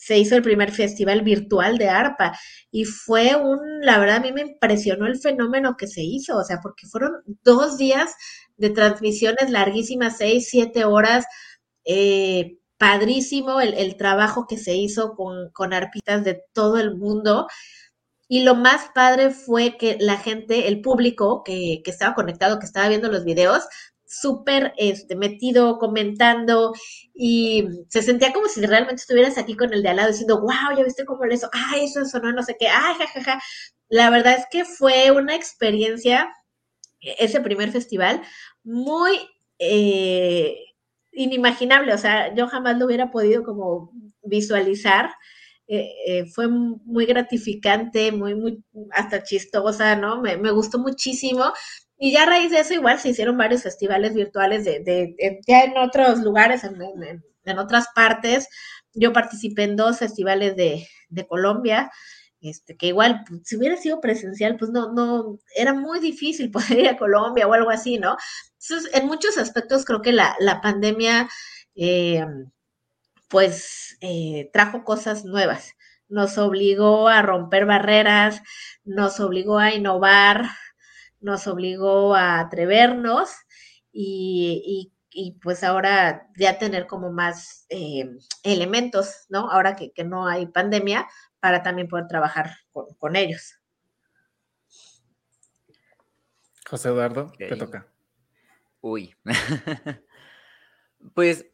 Speaker 3: se hizo el primer festival virtual de arpa y fue un, la verdad a mí me impresionó el fenómeno que se hizo, o sea, porque fueron dos días de transmisiones larguísimas, seis, siete horas, eh, padrísimo el, trabajo que se hizo con, con arpitas de todo el mundo. Y lo más padre fue que la gente, el público que, que estaba conectado, que estaba viendo los videos, súper este, metido, comentando, y se sentía como si realmente estuvieras aquí con el de al lado diciendo, wow, ya viste cómo le hizo, ay, eso sonó no sé qué, ay, jajaja. La verdad es que fue una experiencia, ese primer festival, muy eh, inimaginable, o sea, yo jamás lo hubiera podido como visualizar. Eh, eh, fue muy gratificante, muy, muy, hasta chistosa, ¿no? Me, me, gustó muchísimo y ya a raíz de eso igual se hicieron varios festivales virtuales de, de, ya en otros lugares, en, en, otras partes. Yo participé en dos festivales de, de Colombia, este, que igual, pues, si hubiera sido presencial, pues no, no, era muy difícil poder ir a Colombia o algo así, ¿no? Entonces, en muchos aspectos creo que la, la pandemia, eh, pues, eh, trajo cosas nuevas. Nos obligó a romper barreras, nos obligó a innovar, nos obligó a atrevernos y, pues ahora ya tener como más eh, elementos, ¿no? Ahora que, no hay pandemia, para también poder trabajar con, ellos.
Speaker 2: José Eduardo, te toca.
Speaker 1: Uy. pues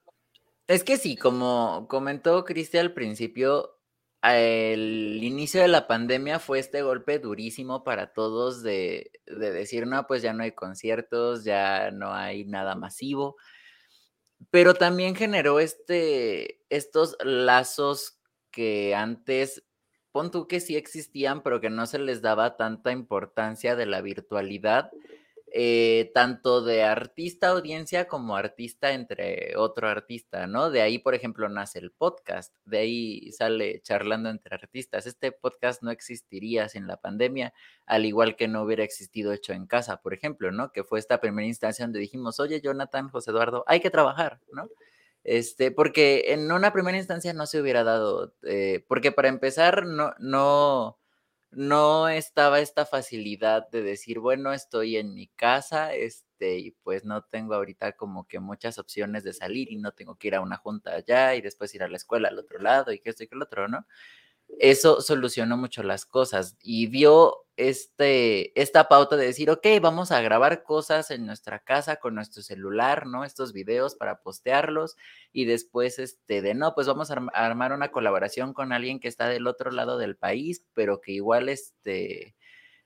Speaker 1: es que sí, como comentó Cristian al principio, el inicio de la pandemia fue este golpe durísimo para todos de, decir, no, pues ya no hay conciertos, ya no hay nada masivo, pero también generó este, estos lazos que antes, pon tú que sí existían, pero que no se les daba tanta importancia de la virtualidad eh, tanto de artista audiencia como artista entre otro artista, ¿no? De ahí, por ejemplo, nace el podcast, de ahí sale charlando entre artistas. Este podcast no existiría sin la pandemia, al igual que no hubiera existido hecho en casa, por ejemplo, ¿no? Que fue esta primera instancia donde dijimos, oye, Jonathan, José Eduardo, hay que trabajar, ¿no? Este, porque en una primera instancia no se hubiera dado, eh, porque para empezar, no, no, no estaba esta facilidad de decir, bueno, estoy en mi casa, este, y pues no tengo ahorita como que muchas opciones de salir y no tengo que ir a una junta allá y después ir a la escuela al otro lado y que esto y que el otro, ¿no? Eso solucionó mucho las cosas y dio este, esta pauta de decir, ok, vamos a grabar cosas en nuestra casa con nuestro celular, ¿no? Estos videos para postearlos y después, este, de no, pues vamos a, armar una colaboración con alguien que está del otro lado del país, pero que igual, este,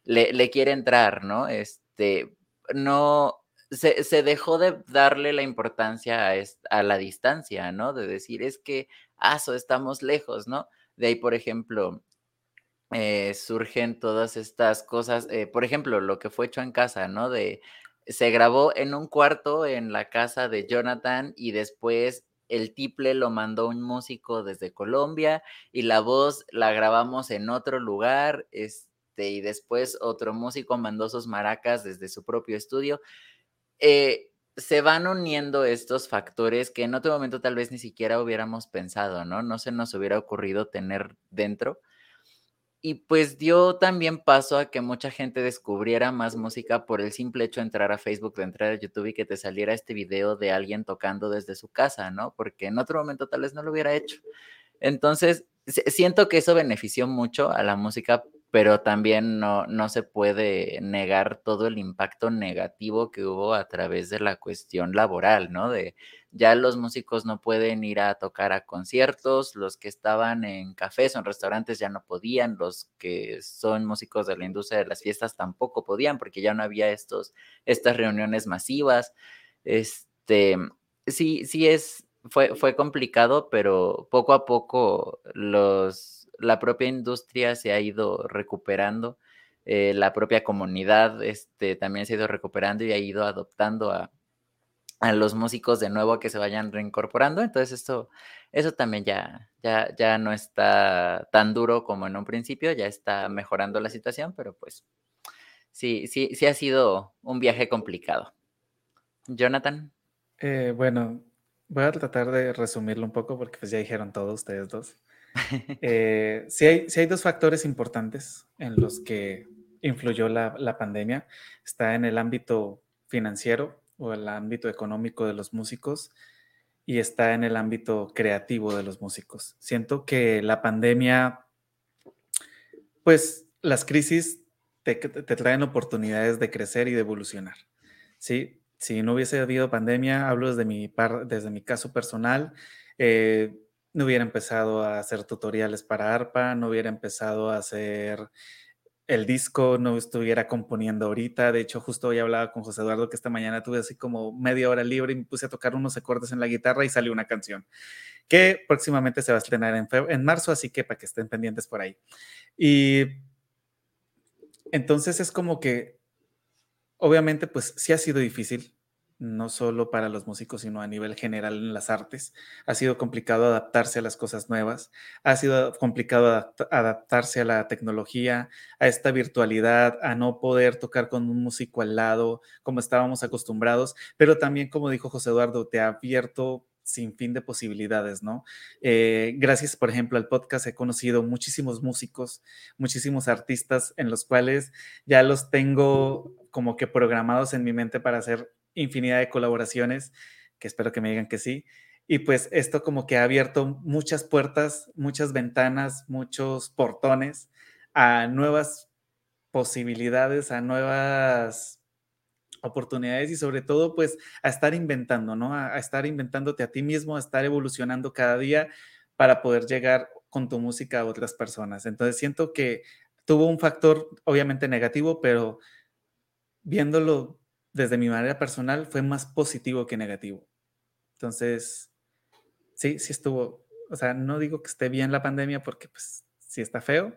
Speaker 1: le, quiere entrar, ¿no? Este, no, se, se, dejó de darle la importancia a, a, la distancia, ¿no? De decir, es que, aso, estamos lejos, ¿no? De ahí, por ejemplo, eh, surgen todas estas cosas, eh, por ejemplo, lo que fue hecho en casa, ¿no? De, se grabó en un cuarto en la casa de Jonathan y después el tiple lo mandó un músico desde Colombia y la voz la grabamos en otro lugar, este, y después otro músico mandó sus maracas desde su propio estudio. Eh, se van uniendo estos factores que en otro momento tal vez ni siquiera hubiéramos pensado, ¿no? No se nos hubiera ocurrido tener dentro. Y pues dio también paso a que mucha gente descubriera más música por el simple hecho de entrar a Facebook, de entrar a YouTube y que te saliera este video de alguien tocando desde su casa, ¿no? Porque en otro momento tal vez no lo hubiera hecho. Entonces, siento que eso benefició mucho a la música pero también no, no se puede negar todo el impacto negativo que hubo a través de la cuestión laboral, ¿no? De ya los músicos no pueden ir a tocar a conciertos, los que estaban en cafés o en restaurantes ya no podían, los que son músicos de la industria de las fiestas tampoco podían porque ya no había estos, estas reuniones masivas. Este, sí, sí es, fue, fue complicado, pero poco a poco los la propia industria se ha ido recuperando, eh, la propia comunidad este, también se ha ido recuperando y ha ido adoptando a, los músicos de nuevo a que se vayan reincorporando. Entonces esto, eso también ya, ya, ya no está tan duro como en un principio, ya está mejorando la situación, pero pues sí, sí, sí ha sido un viaje complicado. Jonathan.
Speaker 2: Eh, bueno, voy a tratar de resumirlo un poco porque pues ya dijeron todo ustedes dos. Eh, sí, hay, hay, dos factores importantes en los que influyó la, la, pandemia. Está en el ámbito financiero o el ámbito económico de los músicos y está en el ámbito creativo de los músicos. Siento que la pandemia, pues las crisis te, te traen oportunidades de crecer y de evolucionar. ¿sí? Si no hubiese habido pandemia, hablo desde mi, desde mi caso personal, eh, no hubiera empezado a hacer tutoriales para arpa, no hubiera empezado a hacer el disco, no estuviera componiendo ahorita. De hecho, justo hoy hablaba con José Eduardo que esta mañana tuve así como media hora libre y me puse a tocar unos acordes en la guitarra y salió una canción que próximamente se va a estrenar en, en marzo, así que para que estén pendientes por ahí. Y entonces es como que, obviamente, pues sí ha sido difícil, no solo para los músicos, sino a nivel general en las artes. Ha sido complicado adaptarse a las cosas nuevas, ha sido complicado adaptarse a la tecnología, a esta virtualidad, a no poder tocar con un músico al lado como estábamos acostumbrados, pero también, como dijo José Eduardo, te ha abierto sin fin de posibilidades, ¿no? Eh, gracias, por ejemplo, al podcast he conocido muchísimos músicos, muchísimos artistas en los cuales ya los tengo como que programados en mi mente para hacer infinidad de colaboraciones, que espero que me digan que sí. Y pues esto como que ha abierto muchas puertas, muchas ventanas, muchos portones a nuevas posibilidades, a nuevas oportunidades y sobre todo pues a estar inventando, ¿no? A, estar inventándote a ti mismo, a estar evolucionando cada día para poder llegar con tu música a otras personas. Entonces siento que tuvo un factor obviamente negativo, pero viéndolo desde mi manera personal, fue más positivo que negativo. Entonces, sí, sí estuvo, o sea, no digo que esté bien la pandemia porque pues sí está feo,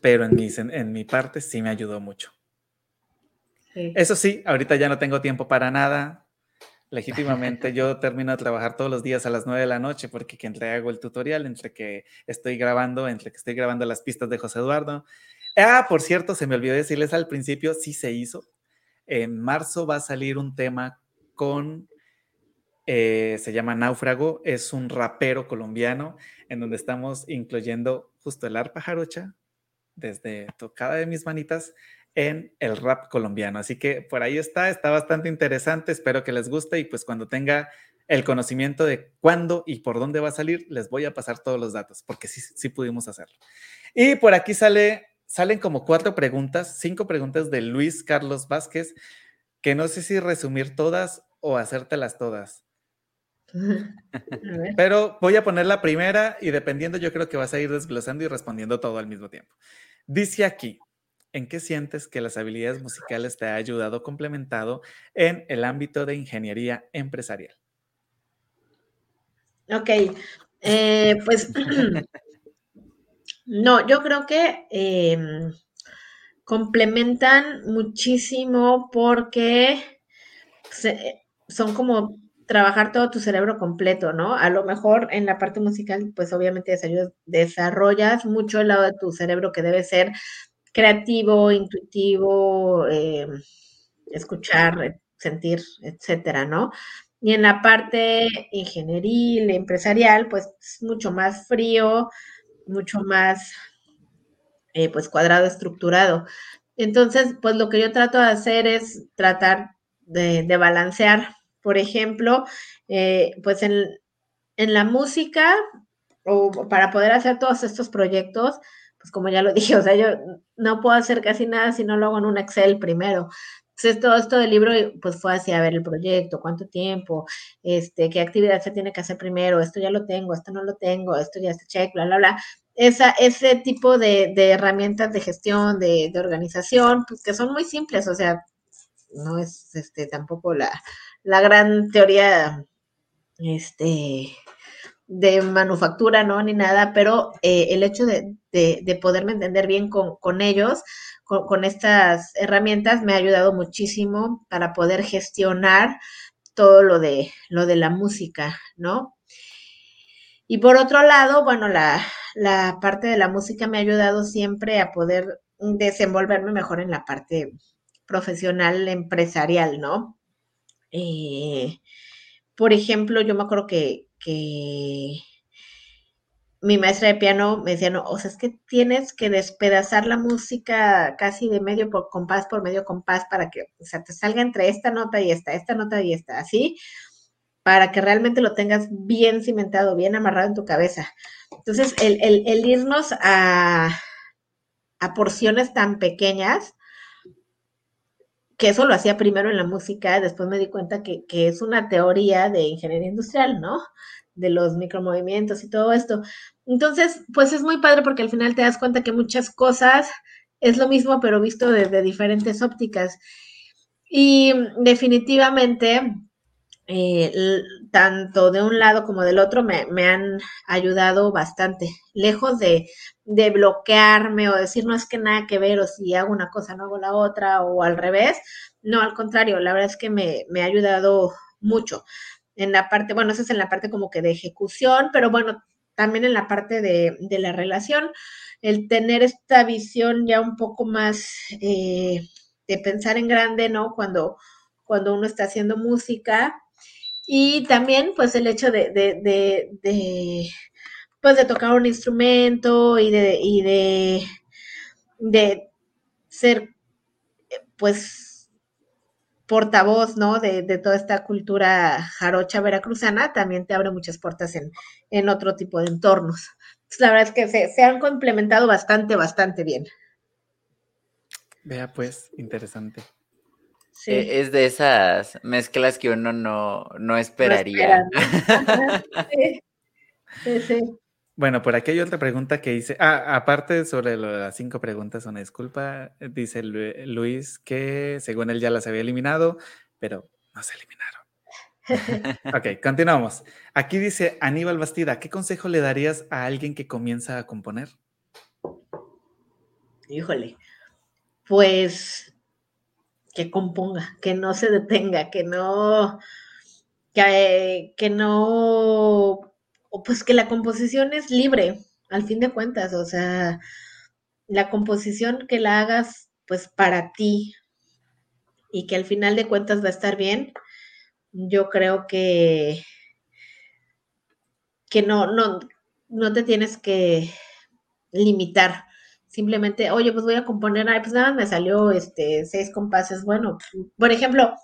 Speaker 2: pero en mi, en, mi parte sí me ayudó mucho. Eso sí, ahorita ya no tengo tiempo para nada. Legítimamente yo termino de trabajar todos los días a las 9 de la noche porque entre hago el tutorial, entre que estoy grabando, entre que estoy grabando las pistas de José Eduardo. Ah, por cierto, se me olvidó decirles al principio, sí se hizo. En marzo va a salir un tema con, eh, se llama Náufrago, es un rapero colombiano en donde estamos incluyendo justo el arpa jarocha, desde tocada de mis manitas, en el rap colombiano. Así que por ahí está, está bastante interesante, espero que les guste y pues cuando tenga el conocimiento de cuándo y por dónde va a salir, les voy a pasar todos los datos, porque sí, sí pudimos hacerlo. Y por aquí sale, salen como cuatro preguntas, cinco preguntas de Luis Carlos Vázquez, que no sé si resumir todas o hacértelas todas. Pero voy a poner la primera y dependiendo yo creo que vas a ir desglosando y respondiendo todo al mismo tiempo. Dice aquí, ¿en qué sientes que las habilidades musicales te ha ayudado complementado en el ámbito de ingeniería empresarial?
Speaker 3: Ok, eh, pues no, yo creo que em, complementan muchísimo porque son como trabajar todo tu cerebro completo, ¿no? A lo mejor en la parte musical, pues obviamente desarrollas mucho el lado de tu cerebro que debe ser creativo, intuitivo, eh, escuchar, sentir, etcétera, ¿no? Y en la parte ingenieril, empresarial, pues es mucho más frío, mucho más, eh, pues cuadrado, estructurado. Entonces, pues lo que yo trato de hacer es tratar de, balancear por ejemplo, eh, pues en, la música o para poder hacer todos estos proyectos, pues como ya lo dije, o sea, yo no puedo hacer casi nada si no lo hago en un Excel primero. Entonces, todo esto del libro, pues fue así, a ver el proyecto, cuánto tiempo, este, qué actividad se tiene que hacer primero, esto ya lo tengo, esto no lo tengo, esto ya está check, bla, bla, bla. Esa, ese tipo de, herramientas de gestión, de, de, organización, pues que son muy simples, o sea, no es este tampoco la, la gran teoría este, de manufactura, ¿no? Ni nada, pero eh, el hecho de, poderme entender bien con, ellos, con, estas herramientas, me ha ayudado muchísimo para poder gestionar todo lo de, lo de la música, ¿no? Y por otro lado, bueno, la, la parte de la música me ha ayudado siempre a poder desenvolverme mejor en la parte profesional empresarial, ¿no? Eh, por ejemplo, yo me acuerdo que, mi maestra de piano me decía, no, o sea, es que tienes que despedazar la música casi de medio por compás por medio compás para que, o sea, te salga entre esta nota y esta, esta nota y esta, así, para que realmente lo tengas bien cimentado, bien amarrado en tu cabeza. Entonces, el, el irnos a, a porciones tan pequeñas, que eso lo hacía primero en la música, después me di cuenta que, es una teoría de ingeniería industrial, ¿no? De los micromovimientos y todo esto. Entonces, pues es muy padre porque al final te das cuenta que muchas cosas es lo mismo, pero visto desde diferentes ópticas. Y definitivamente, eh, tanto de un lado como del otro me, han ayudado bastante. Lejos de, de, bloquearme o decir no es que nada que ver o si hago una cosa no hago la otra o al revés. No, al contrario, la verdad es que me, me ha ayudado mucho. En la parte, bueno, eso es en la parte como que de ejecución, pero bueno, también en la parte de, de la relación, el tener esta visión ya un poco más eh, de pensar en grande, ¿no? Cuando, cuando uno está haciendo música, y también, pues, el hecho de, de, de, pues, de tocar un instrumento y de, y de, de ser, pues, portavoz, ¿no? De, de, toda esta cultura jarocha veracruzana, también te abre muchas puertas en, en otro tipo de entornos. la verdad es que se, se han complementado bastante, bastante bien.
Speaker 2: Vea, pues, interesante.
Speaker 1: E, es de esas mezclas que uno no, esperaría.
Speaker 2: sí, sí, Bueno, por aquí hay otra pregunta que dice, ah, aparte sobre las cinco preguntas, una disculpa, dice Luis que según él ya las había eliminado, pero no se eliminaron. ok, continuamos. Aquí dice Aníbal Bastida, ¿qué consejo le darías a alguien que comienza a componer?
Speaker 3: Híjole, pues que componga, que no se detenga, que no, que, que no, pues que la composición es libre, al fin de cuentas, o sea, la composición que la hagas pues para ti y que al final de cuentas va a estar bien, yo creo que, que no, no, no te tienes que limitar. Simplemente, oye, pues voy a componer, ay, pues nada, me salió este seis compases, bueno, por ejemplo,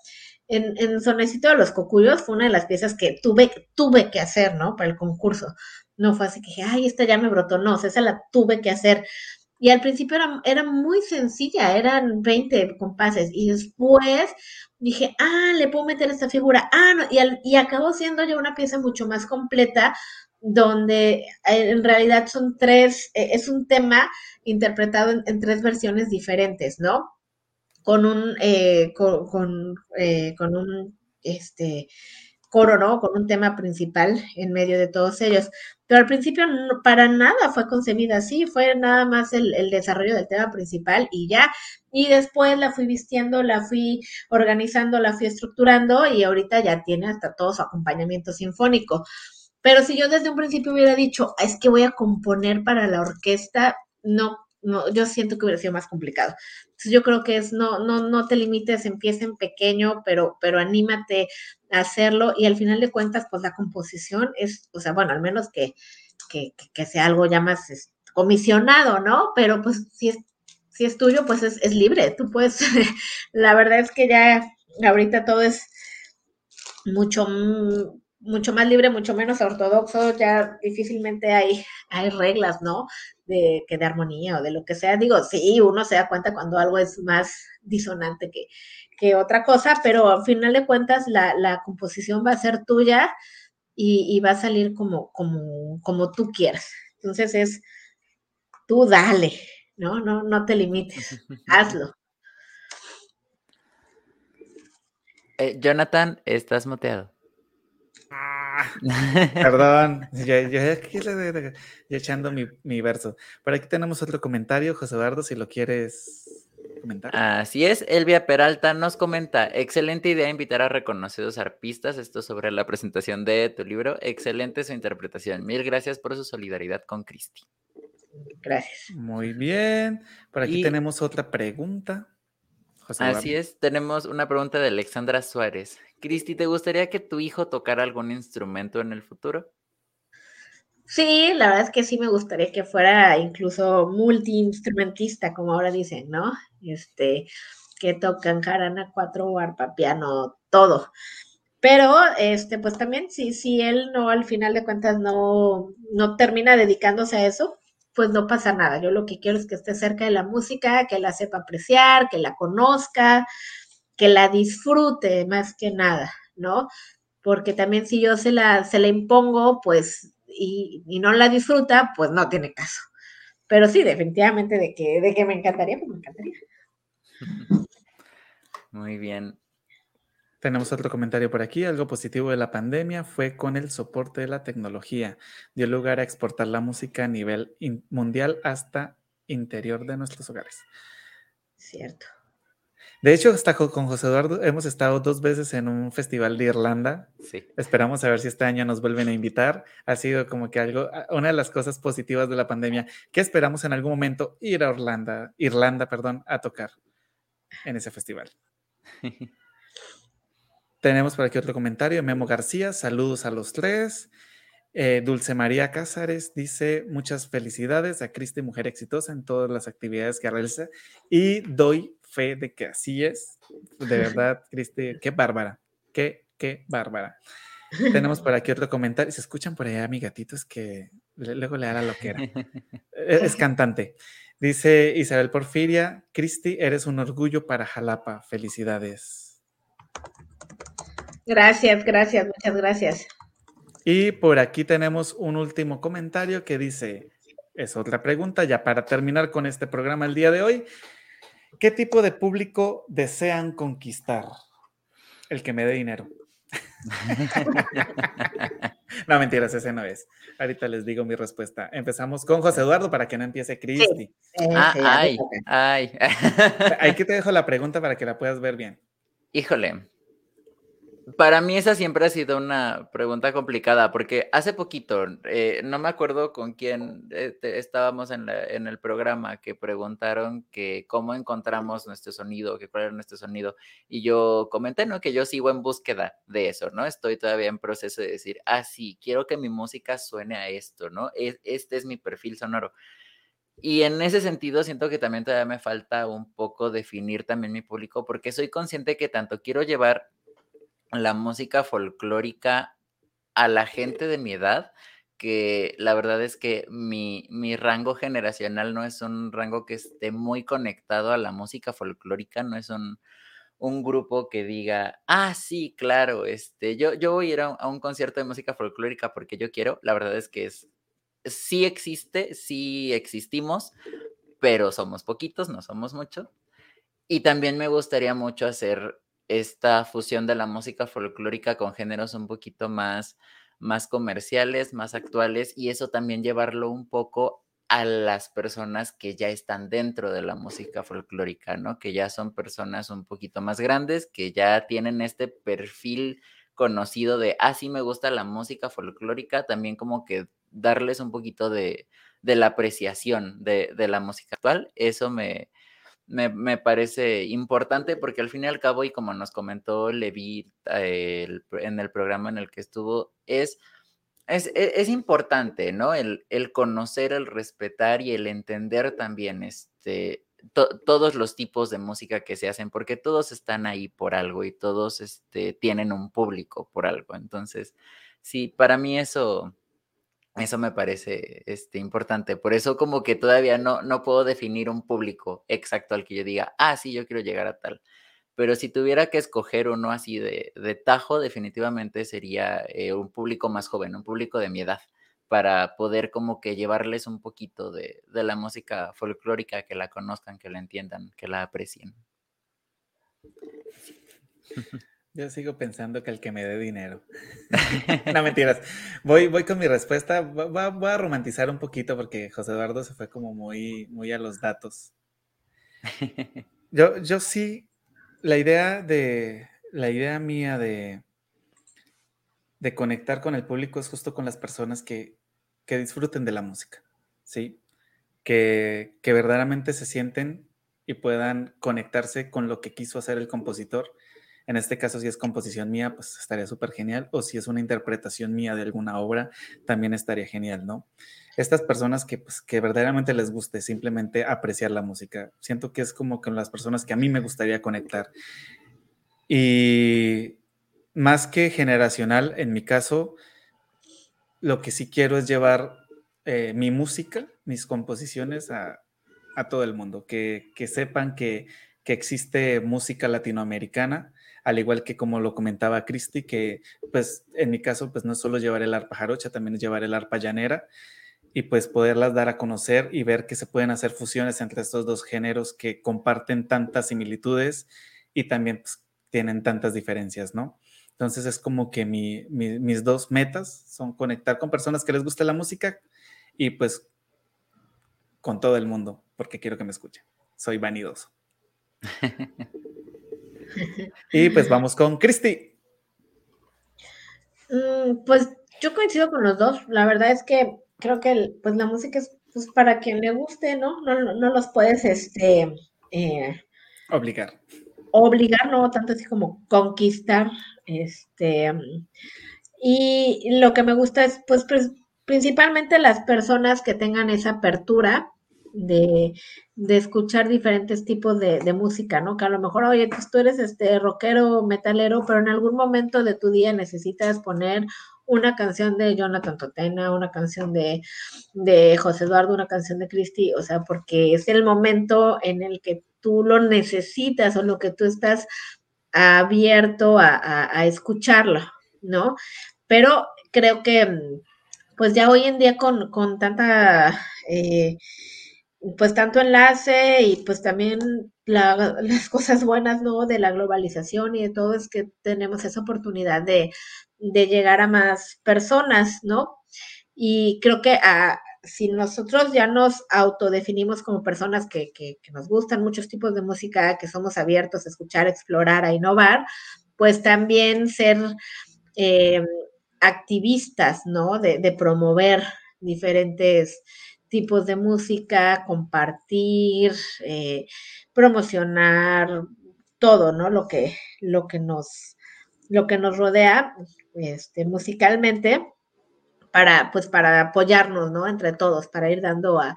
Speaker 3: en, en Sonecito de los Cocuyos fue una de las piezas que tuve, tuve que hacer, ¿no? Para el concurso. No fue así que dije, ay, esta ya me brotó, no, esa la tuve que hacer. Y al principio era, era muy sencilla, eran 20 compases. Y después dije, ah, le puedo meter esta figura. Ah, no, y, y acabó siendo ya una pieza mucho más completa, donde eh, en realidad son tres, eh, es un tema interpretado en, tres versiones diferentes, ¿no? Con un, eh, con, con, con un, este, coro, ¿no? Con un tema principal en medio de todos ellos. Pero al principio para nada fue concebida así, fue nada más el, desarrollo del tema principal y ya. Y después la fui vistiendo, la fui organizando, la fui estructurando y ahorita ya tiene hasta todo su acompañamiento sinfónico. Pero si yo desde un principio hubiera dicho, es que voy a componer para la orquesta, no, no, yo siento que hubiera sido más complicado. Entonces yo creo que es no, no, no te limites, empieza en pequeño, pero, pero anímate a hacerlo y al final de cuentas, pues la composición es, o sea, bueno, al menos que, que, que sea algo ya más comisionado, ¿no? Pero pues si es, si es tuyo, pues es, es libre. Tú puedes, la verdad es que ya ahorita todo es mucho mucho más libre, mucho menos ortodoxo, ya difícilmente hay, hay reglas, ¿no? De que de armonía o de lo que sea. Digo, sí, uno se da cuenta cuando algo es más disonante que, que otra cosa, pero al final de cuentas la, la composición va a ser tuya y, y, va a salir como, como, como tú quieras. Entonces es, tú dale, ¿no? No, no te limites, hazlo.
Speaker 1: Eh, Jonathan, estás moteado.
Speaker 2: Perdón, ya, aquí echando mi, verso. Por aquí tenemos otro comentario, José Eduardo, si lo quieres comentar.
Speaker 1: Así es, Elvia Peralta nos comenta, excelente idea invitar a reconocidos arpistas, esto sobre la presentación de tu libro, excelente su interpretación. Mil gracias por su solidaridad con Cristi.
Speaker 3: Gracias.
Speaker 2: Muy bien, por aquí tenemos otra pregunta.
Speaker 1: Así es, tenemos una pregunta de Alexandra Suárez. Cristi, ¿te gustaría que tu hijo tocara algún instrumento en el futuro?
Speaker 3: Sí, la verdad es que sí me gustaría que fuera incluso multiinstrumentista, como ahora dicen, ¿no? Este, que tocan jarana, cuatro, arpa, piano, todo. Pero, este, pues también, si, si él no, al final de cuentas, no, no termina dedicándose a eso, pues no pasa nada. Yo lo que quiero es que esté cerca de la música, que la sepa apreciar, que la conozca, que la disfrute más que nada, ¿no? Porque también si yo se la, se la impongo, pues, y, no la disfruta, pues no tiene caso. Pero sí, definitivamente de que, de que me encantaría, pues me encantaría.
Speaker 1: Muy bien.
Speaker 2: Tenemos otro comentario por aquí. Algo positivo de la pandemia fue con el soporte de la tecnología. Dio lugar a exportar la música a nivel mundial hasta interior de nuestros hogares.
Speaker 3: Cierto.
Speaker 2: De hecho, hasta con José Eduardo hemos estado dos veces en un festival de Irlanda.
Speaker 1: Sí.
Speaker 2: Esperamos a ver si este año nos vuelven a invitar. Ha sido como que algo, una de las cosas positivas de la pandemia, que esperamos en algún momento ir a Irlanda, Irlanda, perdón, a tocar en ese festival. Tenemos por aquí otro comentario, Memo García, saludos a los tres. Eh, Dulce María Cázares dice, muchas felicidades a Cristi, mujer exitosa en todas las actividades que realiza y doy fe de que así es. De verdad, Cristi, qué bárbara, qué, qué bárbara. Tenemos por aquí otro comentario. Se escuchan por allá mi gatito, es que luego le da la loquera. E, es cantante. Dice Isabel Porfiria, Cristi, eres un orgullo para Jalapa. Felicidades.
Speaker 3: Gracias, gracias, muchas gracias.
Speaker 2: Y por aquí tenemos un último comentario que dice, es otra pregunta ya para terminar con este programa el día de hoy. ¿Qué tipo de público desean conquistar? El que me dé dinero. no, mentiras, ese no es. Ahorita les digo mi respuesta. Empezamos con José Eduardo para que no empiece Cristi.
Speaker 1: Ah, ay, ay.
Speaker 2: Aquí te dejo la pregunta para que la puedas ver bien.
Speaker 1: Híjole, para mí esa siempre ha sido una pregunta complicada, porque hace poquito, eh, no me acuerdo con quién eh, estábamos en, el programa, que preguntaron que cómo encontramos nuestro sonido, que cuál era nuestro sonido, y yo comenté, ¿no? Que yo sigo en búsqueda de eso, ¿no? Estoy todavía en proceso de decir, ah, sí, quiero que mi música suene a esto, ¿no? este es mi perfil sonoro. y en ese sentido siento que también todavía me falta un poco definir también mi público porque soy consciente que tanto quiero llevar la música folclórica a la gente de mi edad, que la verdad es que mi, mi, rango generacional no es un rango que esté muy conectado a la música folclórica, no es un, un grupo que diga, ah, sí, claro, este, yo, yo voy a ir a un, concierto de música folclórica porque yo quiero, la verdad es que es, sí existe, sí existimos, pero somos poquitos, no somos muchos. Y también me gustaría mucho hacer esta fusión de la música folclórica con géneros un poquito más, más comerciales, más actuales, y eso también llevarlo un poco a las personas que ya están dentro de la música folclórica, ¿no? Que ya son personas un poquito más grandes, que ya tienen este perfil conocido de, ah, sí me gusta la música folclórica, también como que darles un poquito de, la apreciación de, de, la música actual, eso me, me, parece importante porque al fin y al cabo, y como nos comentó Levi eh, en el programa en el que estuvo, es, es, e, importante, ¿no? El, el, conocer, el respetar y el entender también este, todos los tipos de música que se hacen, porque todos están ahí por algo y todos este, tienen un público por algo. Entonces, sí, para mí eso eso me parece este, importante. Por eso como que todavía no, no puedo definir un público exacto al que yo diga, ah, sí, yo quiero llegar a tal. Pero si tuviera que escoger uno así de, de tajo, definitivamente sería eh, un público más joven, un público de mi edad, para poder como que llevarles un poquito de, de la música folclórica, que la conozcan, que la entiendan, que la aprecien.
Speaker 2: Yo sigo pensando que el que me dé dinero. no mentiras. Voy, voy con mi respuesta. Voy, a romantizar un poquito porque José Eduardo se fue como muy, muy a los datos. Yo, yo sí, la idea de, la idea mía de, de conectar con el público es justo con las personas que, que disfruten de la música, ¿sí? Que, que verdaderamente se sienten y puedan conectarse con lo que quiso hacer el compositor en este caso, si es composición mía, pues estaría súper genial. O si es una interpretación mía de alguna obra, también estaría genial, ¿no? Estas personas que, pues, que verdaderamente les guste simplemente apreciar la música. Siento que es como con las personas que a mí me gustaría conectar. Y más que generacional, en mi caso, lo que sí quiero es llevar eh, mi música, mis composiciones a, todo el mundo, que, sepan que, que existe música latinoamericana, al igual que como lo comentaba Cristi, que pues en mi caso pues no es solo llevar el arpa jarocha, también es llevar el arpa llanera y pues poderlas dar a conocer y ver que se pueden hacer fusiones entre estos dos géneros que comparten tantas similitudes y también pues, tienen tantas diferencias, ¿no? Entonces es como que mis dos metas son conectar con personas que les guste la música y pues con todo el mundo, porque quiero que me escuchen. Soy vanidoso. y pues vamos con Cristi.
Speaker 3: Mm, pues yo coincido con los dos. La verdad es que creo que pues la música es pues, para quien le guste, ¿no? No, no, los puedes este, eh,
Speaker 2: obligar.
Speaker 3: Obligar, no tanto así como conquistar. Este, y lo que me gusta es pues principalmente las personas que tengan esa apertura de, escuchar diferentes tipos de, música, ¿no? Que a lo mejor, oye, pues tú eres este rockero, metalero, pero en algún momento de tu día necesitas poner una canción de Jonathan Totena, una canción de, José Eduardo, una canción de Cristi, o sea, porque es el momento en el que tú lo necesitas o lo que tú estás abierto a, escucharlo, ¿no? Pero creo que, pues ya hoy en día con, con tanta... Eh, pues tanto enlace y pues también las cosas buenas, ¿no? De la globalización y de todo es que tenemos esa oportunidad de, llegar a más personas, ¿no? Y creo que ah, si nosotros ya nos autodefinimos como personas que, que, nos gustan muchos tipos de música, que somos abiertos a escuchar, a explorar, a innovar, pues también ser eh, activistas, ¿no? De, de promover diferentes tipos de música, compartir, eh, promocionar, todo, ¿no? Lo que, lo que nos, lo que nos rodea este, musicalmente, para, pues, para apoyarnos, ¿no? Entre todos, para ir dando a,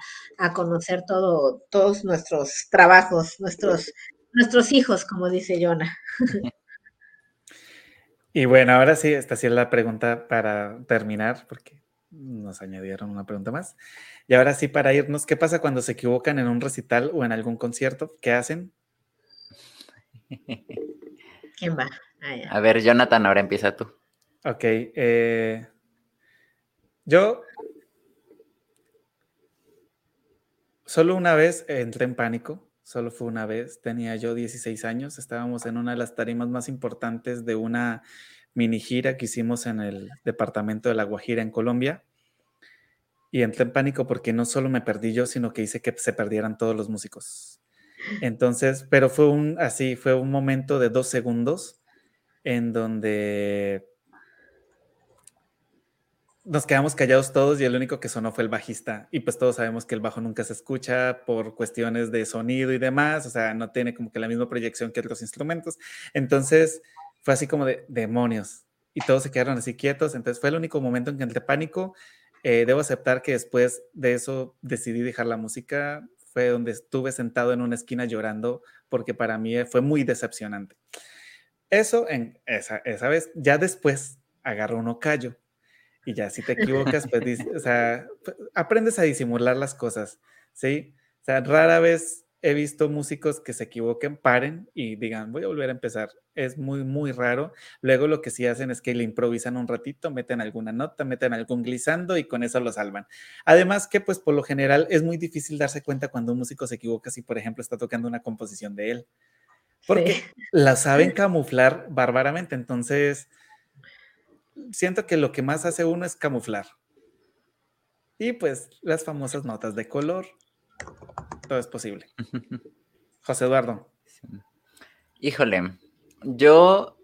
Speaker 3: conocer todo, todos nuestros trabajos, nuestros, nuestros hijos, como dice Jonah.
Speaker 2: Y bueno, ahora sí, esta sí es la pregunta para terminar, porque nos añadieron una pregunta más. Y ahora sí, para irnos, ¿qué pasa cuando se equivocan en un recital o en algún concierto? ¿Qué hacen?
Speaker 3: ¿Quién va?
Speaker 1: Ah, a ver, Jonathan, ahora empieza tú.
Speaker 2: Ok. Eh, yo solo una vez entré en pánico, solo fue una vez, tenía yo 16 años, estábamos en una de las tarimas más importantes de una mini gira que hicimos en el departamento de La Guajira en Colombia. Y entré en pánico porque no solo me perdí yo, sino que hice que se perdieran todos los músicos. Entonces, pero fue un así, fue un momento de dos segundos en donde nos quedamos callados todos y el único que sonó fue el bajista. Y pues todos sabemos que el bajo nunca se escucha por cuestiones de sonido y demás, o sea, no tiene como que la misma proyección que otros instrumentos. Entonces fue así como de demonios. Y todos se quedaron así quietos. Entonces fue el único momento en que entré pánico. Eh, debo aceptar que después de eso decidí dejar la música. Fue donde estuve sentado en una esquina llorando porque para mí fue muy decepcionante. Eso en esa, esa vez. Ya después agarro uno callo y ya si te equivocas, pues, o sea, aprendes a disimular las cosas, ¿sí? O sea, rara vez he visto músicos que se equivoquen, paren y digan, voy a volver a empezar. Es muy, muy raro. Luego lo que sí hacen es que le improvisan un ratito, meten alguna nota, meten algún glissando y con eso lo salvan. Además que, pues, por lo general es muy difícil darse cuenta cuando un músico se equivoca si, por ejemplo, está tocando una composición de él. Porque la saben camuflar bárbaramente. Entonces, siento que lo que más hace uno es camuflar. Y pues las famosas notas de color. Todo es posible. José Eduardo.
Speaker 1: Híjole, yo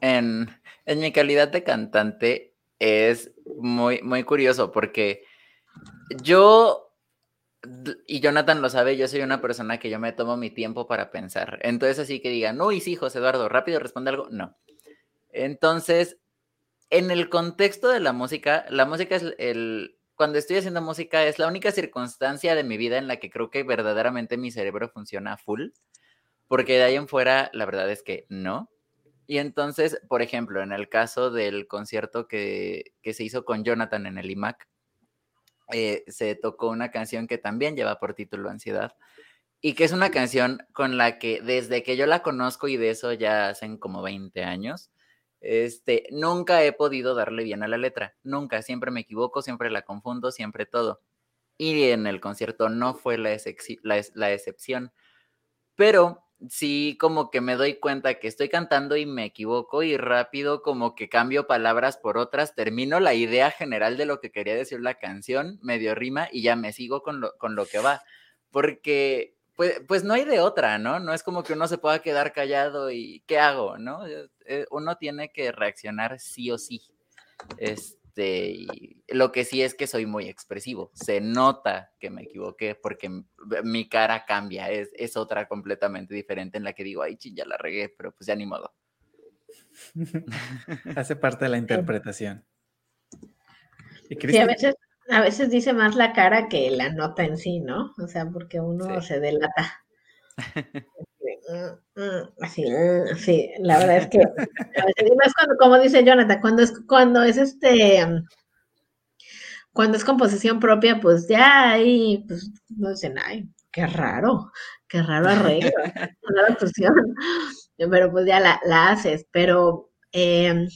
Speaker 1: en, en mi calidad de cantante es muy, muy curioso porque yo, y Jonathan lo sabe, yo soy una persona que yo me tomo mi tiempo para pensar. Entonces así que digan, no, y sí, José Eduardo, rápido responde algo. No. Entonces, en el contexto de la música, la música es el, cuando estoy haciendo música es la única circunstancia de mi vida en la que creo que verdaderamente mi cerebro funciona full, porque de ahí en fuera la verdad es que no. Y entonces, por ejemplo, en el caso del concierto que, se hizo con Jonathan en el IMAC, eh, se tocó una canción que también lleva por título Ansiedad y que es una canción con la que desde que yo la conozco y de eso ya hacen como 20 años, este, nunca he podido darle bien a la letra, nunca, siempre me equivoco, siempre la confundo, siempre todo. Y en el concierto no fue la, excepción, pero sí como que me doy cuenta que estoy cantando y me equivoco y rápido como que cambio palabras por otras, termino la idea general de lo que quería decir la canción, medio rima y ya me sigo con lo, con lo que va, porque pues, pues, no hay de otra, ¿no? No es como que uno se pueda quedar callado y ¿qué hago? ¿No? Eh, eh, uno tiene que reaccionar sí o sí. Este, lo que sí es que soy muy expresivo. Se nota que me equivoqué porque mi cara cambia. Es, es otra completamente diferente en la que digo, ay, ching, ya la regué, pero pues ya ni modo.
Speaker 2: Hace parte de la interpretación.
Speaker 3: ¿Y sí, a veces a veces dice más la cara que la nota en sí, ¿no? O sea, porque uno se delata. Mm, mm, así, mm, sí, la verdad es que a veces, más cuando, como dice Jonathan, cuando es, cuando es este, cuando es composición propia, pues ya ahí, pues no dicen, ay, qué raro, qué raro arreglo, rara fusión, pero pues ya la, la haces, pero eh,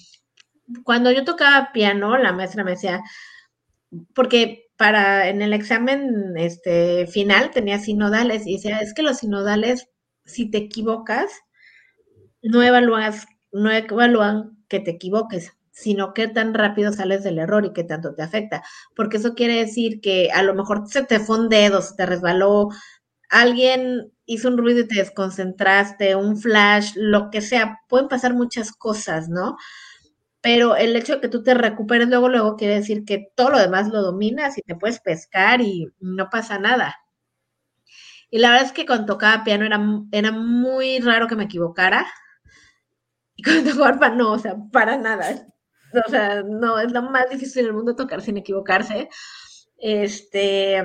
Speaker 3: cuando yo tocaba piano, la maestra me decía, porque para en el examen este final tenía sinodales y decía, es que los sinodales, si te equivocas, no evalúas, no evalúan que te equivoques, sino qué tan rápido sales del error y qué tanto te afecta. Porque eso quiere decir que a lo mejor se te fue un dedo, se te resbaló, alguien hizo un ruido y te desconcentraste, un flash, lo que sea, pueden pasar muchas cosas, ¿no? Pero el hecho de que tú te recuperes luego, luego quiere decir que todo lo demás lo dominas y te puedes pescar y no pasa nada. Y la verdad es que cuando tocaba piano era, era muy raro que me equivocara. Y cuando tocaba arpa no, o sea, para nada. o sea, no, es lo más difícil del mundo tocar sin equivocarse. Este,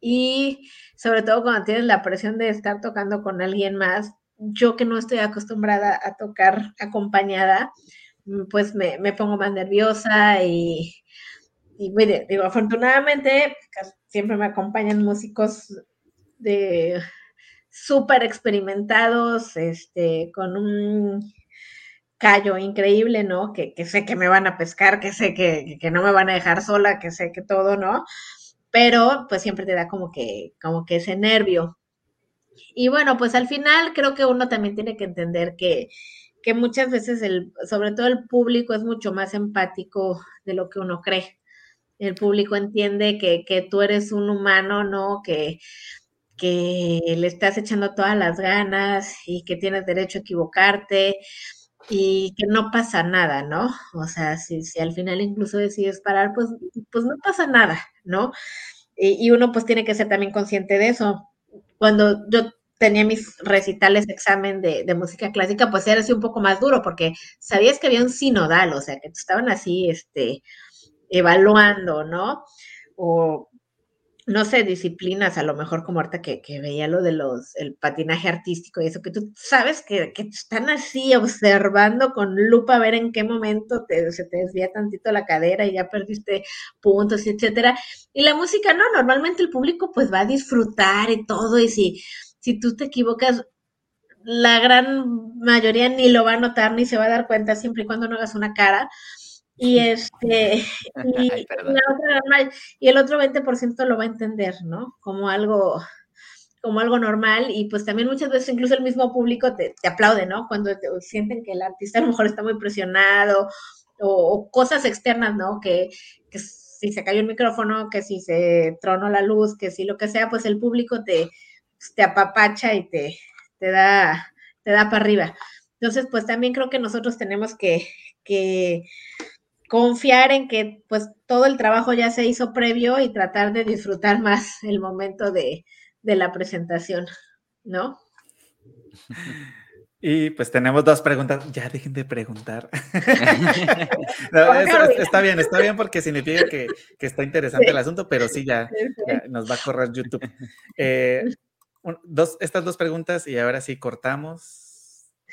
Speaker 3: y sobre todo cuando tienes la presión de estar tocando con alguien más, yo que no estoy acostumbrada a tocar acompañada, pues me, me pongo más nerviosa y, y digo, afortunadamente siempre me acompañan músicos de súper experimentados, este, con un callo increíble, ¿no? Que, que, sé que me van a pescar, que sé que, que, no me van a dejar sola, que sé que todo, ¿no? Pero pues siempre te da como que, como que ese nervio. Y bueno, pues al final creo que uno también tiene que entender que, que muchas veces el, sobre todo el público es mucho más empático de lo que uno cree. El público entiende que, que tú eres un humano, ¿no? Que, que le estás echando todas las ganas y que tienes derecho a equivocarte y que no pasa nada, ¿no? O sea, si, si al final incluso decides parar, pues, pues no pasa nada, ¿no? Y, y, uno pues tiene que ser también consciente de eso. Cuando yo tenía mis recitales examen de, de, música clásica, pues era así un poco más duro, porque sabías que había un sinodal, o sea, que estaban así, este, evaluando, ¿no? O no sé, disciplinas, a lo mejor como ahorita que, que, veía lo de los, el patinaje artístico y eso, que tú sabes que, que están así observando con lupa a ver en qué momento te, se te desvía tantito la cadera y ya perdiste puntos, etcétera. Y la música, no, normalmente el público pues va a disfrutar y todo, y si, si tú te equivocas, la gran mayoría ni lo va a notar ni se va a dar cuenta siempre y cuando no hagas una cara. Y este, y, Ay, otra, y el otro 20% lo va a entender, ¿no? Como algo, como algo normal y pues también muchas veces incluso el mismo público te, te aplaude, ¿no? Cuando sienten que el artista a lo mejor está muy presionado o, o cosas externas, ¿no? Que, que, si se cayó el micrófono, que si se tronó la luz, que si lo que sea, pues el público te, te apapacha y te, te da, te da para arriba. Entonces, pues también creo que nosotros tenemos que, que confiar en que pues todo el trabajo ya se hizo previo y tratar de disfrutar más el momento de, de la presentación, ¿no?
Speaker 2: Y pues tenemos dos preguntas. Ya dejen de preguntar. no, está bien, está bien porque significa que, que está interesante sí. el asunto, pero sí, ya, ya, nos va a correr YouTube. Eh, dos, estas dos preguntas y ahora sí cortamos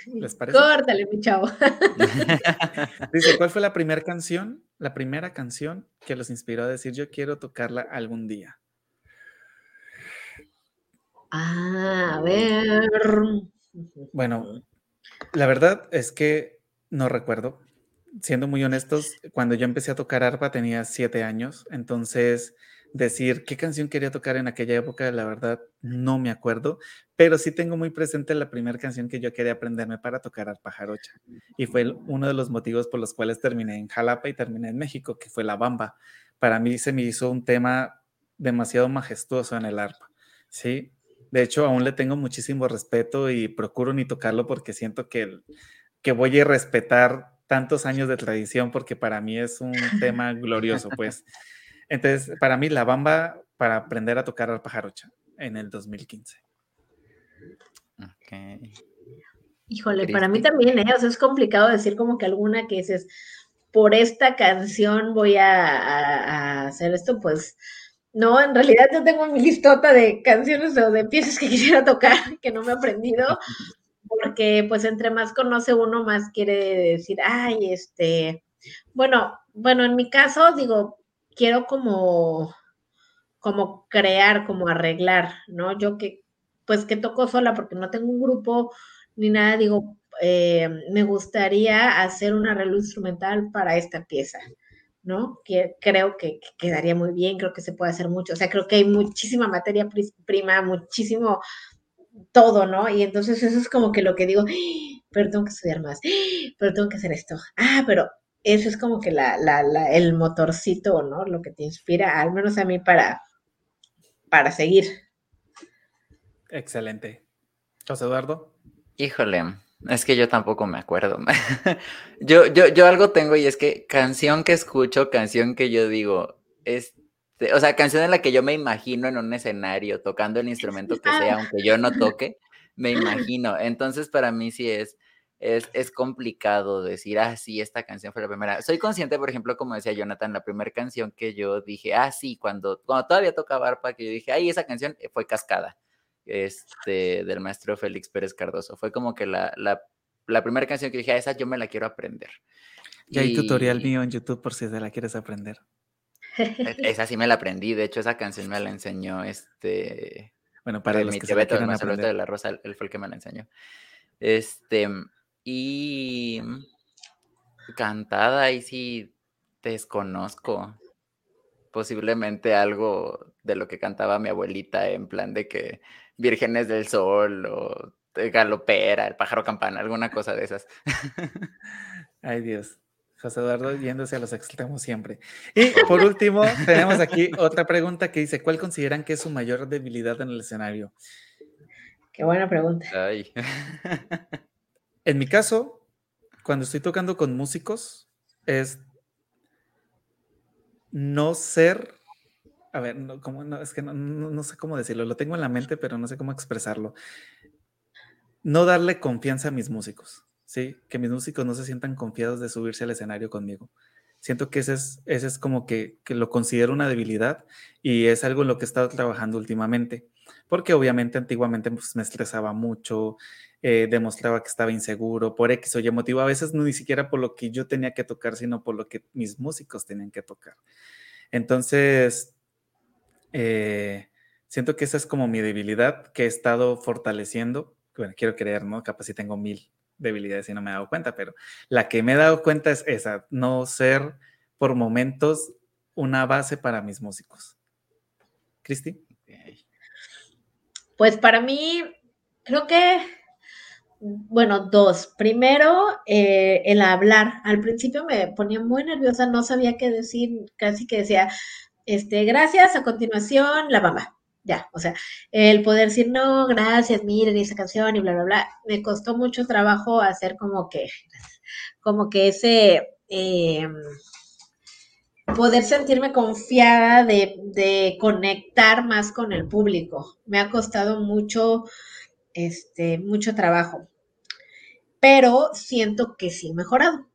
Speaker 2: ¿Les parece?
Speaker 3: Córtale, mi chavo.
Speaker 2: Dice, ¿cuál fue la primera canción, la primera canción que los inspiró a decir yo quiero tocarla algún día?
Speaker 3: Ah, a ver.
Speaker 2: Bueno, la verdad es que no recuerdo. Siendo muy honestos, cuando yo empecé a tocar arpa tenía siete años, entonces decir qué canción quería tocar en aquella época, la verdad no me acuerdo, pero sí tengo muy presente la primera canción que yo quería aprenderme para tocar arpa jarocha. Y fue uno de los motivos por los cuales terminé en Jalapa y terminé en México, que fue la bamba. Para mí se me hizo un tema demasiado majestuoso en el arpa, ¿sí? De hecho, aún le tengo muchísimo respeto y procuro ni tocarlo porque siento que, que voy a respetar tantos años de tradición porque para mí es un tema glorioso, pues. Entonces, para mí, la bamba para aprender a tocar al pajarocha en el 2015.
Speaker 1: Ok.
Speaker 3: Híjole, para mí también, ¿eh? O sea, es complicado decir como que alguna que dices, por esta canción voy a, a, a hacer esto, pues no, en realidad yo tengo mi listota de canciones o de piezas que quisiera tocar que no me he aprendido, porque pues entre más conoce uno, más quiere decir, ay, este, bueno, bueno, en mi caso, digo, quiero como, como crear, como arreglar, ¿no? Yo que, pues que toco sola porque no tengo un grupo ni nada, digo, eh, me gustaría hacer un arreglo instrumental para esta pieza, ¿no? Que creo que, que, quedaría muy bien, creo que se puede hacer mucho, o sea, creo que hay muchísima materia prima, muchísimo todo, ¿no? Y entonces eso es como que lo que digo, pero tengo que estudiar más, pero tengo que hacer esto, ah, pero eso es como que la, la, la, el motorcito, ¿no? Lo que te inspira, al menos a mí, para, para seguir.
Speaker 2: Excelente. José Eduardo.
Speaker 1: Híjole, es que yo tampoco me acuerdo. yo, yo, yo algo tengo y es que canción que escucho, canción que yo digo, este, o sea, canción en la que yo me imagino en un escenario tocando el instrumento que sea, aunque yo no toque, me imagino. Entonces, para mí sí es es, es complicado decir, ah, sí, esta canción fue la primera. Soy consciente, por ejemplo, como decía Jonathan, la primera canción que yo dije, ah, sí, cuando, cuando todavía tocaba arpa, que yo dije, ay, esa canción fue Cascada, este, del maestro Félix Pérez Cardoso. Fue como que la, la, la primera canción que dije, ah, esa yo me la quiero aprender.
Speaker 2: Y hay tutorial mío en YouTube por si te la quieres aprender.
Speaker 1: E, esa sí me la aprendí, de hecho esa canción me la enseñó este...
Speaker 2: Bueno, para los que se la quieran
Speaker 1: aprender. de la Rosa, él fue el que me la enseñó. Este, y cantada, ahí sí desconozco. Posiblemente algo de lo que cantaba mi abuelita en plan de que Vírgenes del Sol o Galopera, el pájaro campana, alguna cosa de esas.
Speaker 2: Ay Dios. José Eduardo yéndose a los extremos siempre. Y por último, tenemos aquí otra pregunta que dice, ¿cuál consideran que es su mayor debilidad en el escenario?
Speaker 3: Qué buena pregunta.
Speaker 2: En mi caso, cuando estoy tocando con músicos, es no ser, a ver, no, no es que no, sé cómo decirlo, lo tengo en la mente, pero no sé cómo expresarlo. No darle confianza a mis músicos, ¿sí? Que mis músicos no se sientan confiados de subirse al escenario conmigo. Siento que ese es, ese es como que, que lo considero una debilidad y es algo en lo que he estado trabajando últimamente porque obviamente antiguamente pues, me estresaba mucho, eh, demostraba que estaba inseguro por X o Y motivo, a veces no ni siquiera por lo que yo tenía que tocar, sino por lo que mis músicos tenían que tocar. Entonces, eh, siento que esa es como mi debilidad que he estado fortaleciendo. Bueno, quiero creer, ¿no? Capaz si tengo mil debilidades y no me he dado cuenta, pero la que me he dado cuenta es esa, no ser por momentos una base para mis músicos. Cristi.
Speaker 3: Pues para mí, creo que, bueno, dos. Primero, eh, el hablar. Al principio me ponía muy nerviosa, no sabía qué decir, casi que decía, este, gracias, a continuación, la mamá. Ya, o sea, el poder decir, no, gracias, miren esa canción y bla, bla, bla. Me costó mucho trabajo hacer como que, como que ese... Eh, poder sentirme confiada de, conectar más con el público. Me ha costado mucho, este, mucho trabajo, pero siento que sí he mejorado.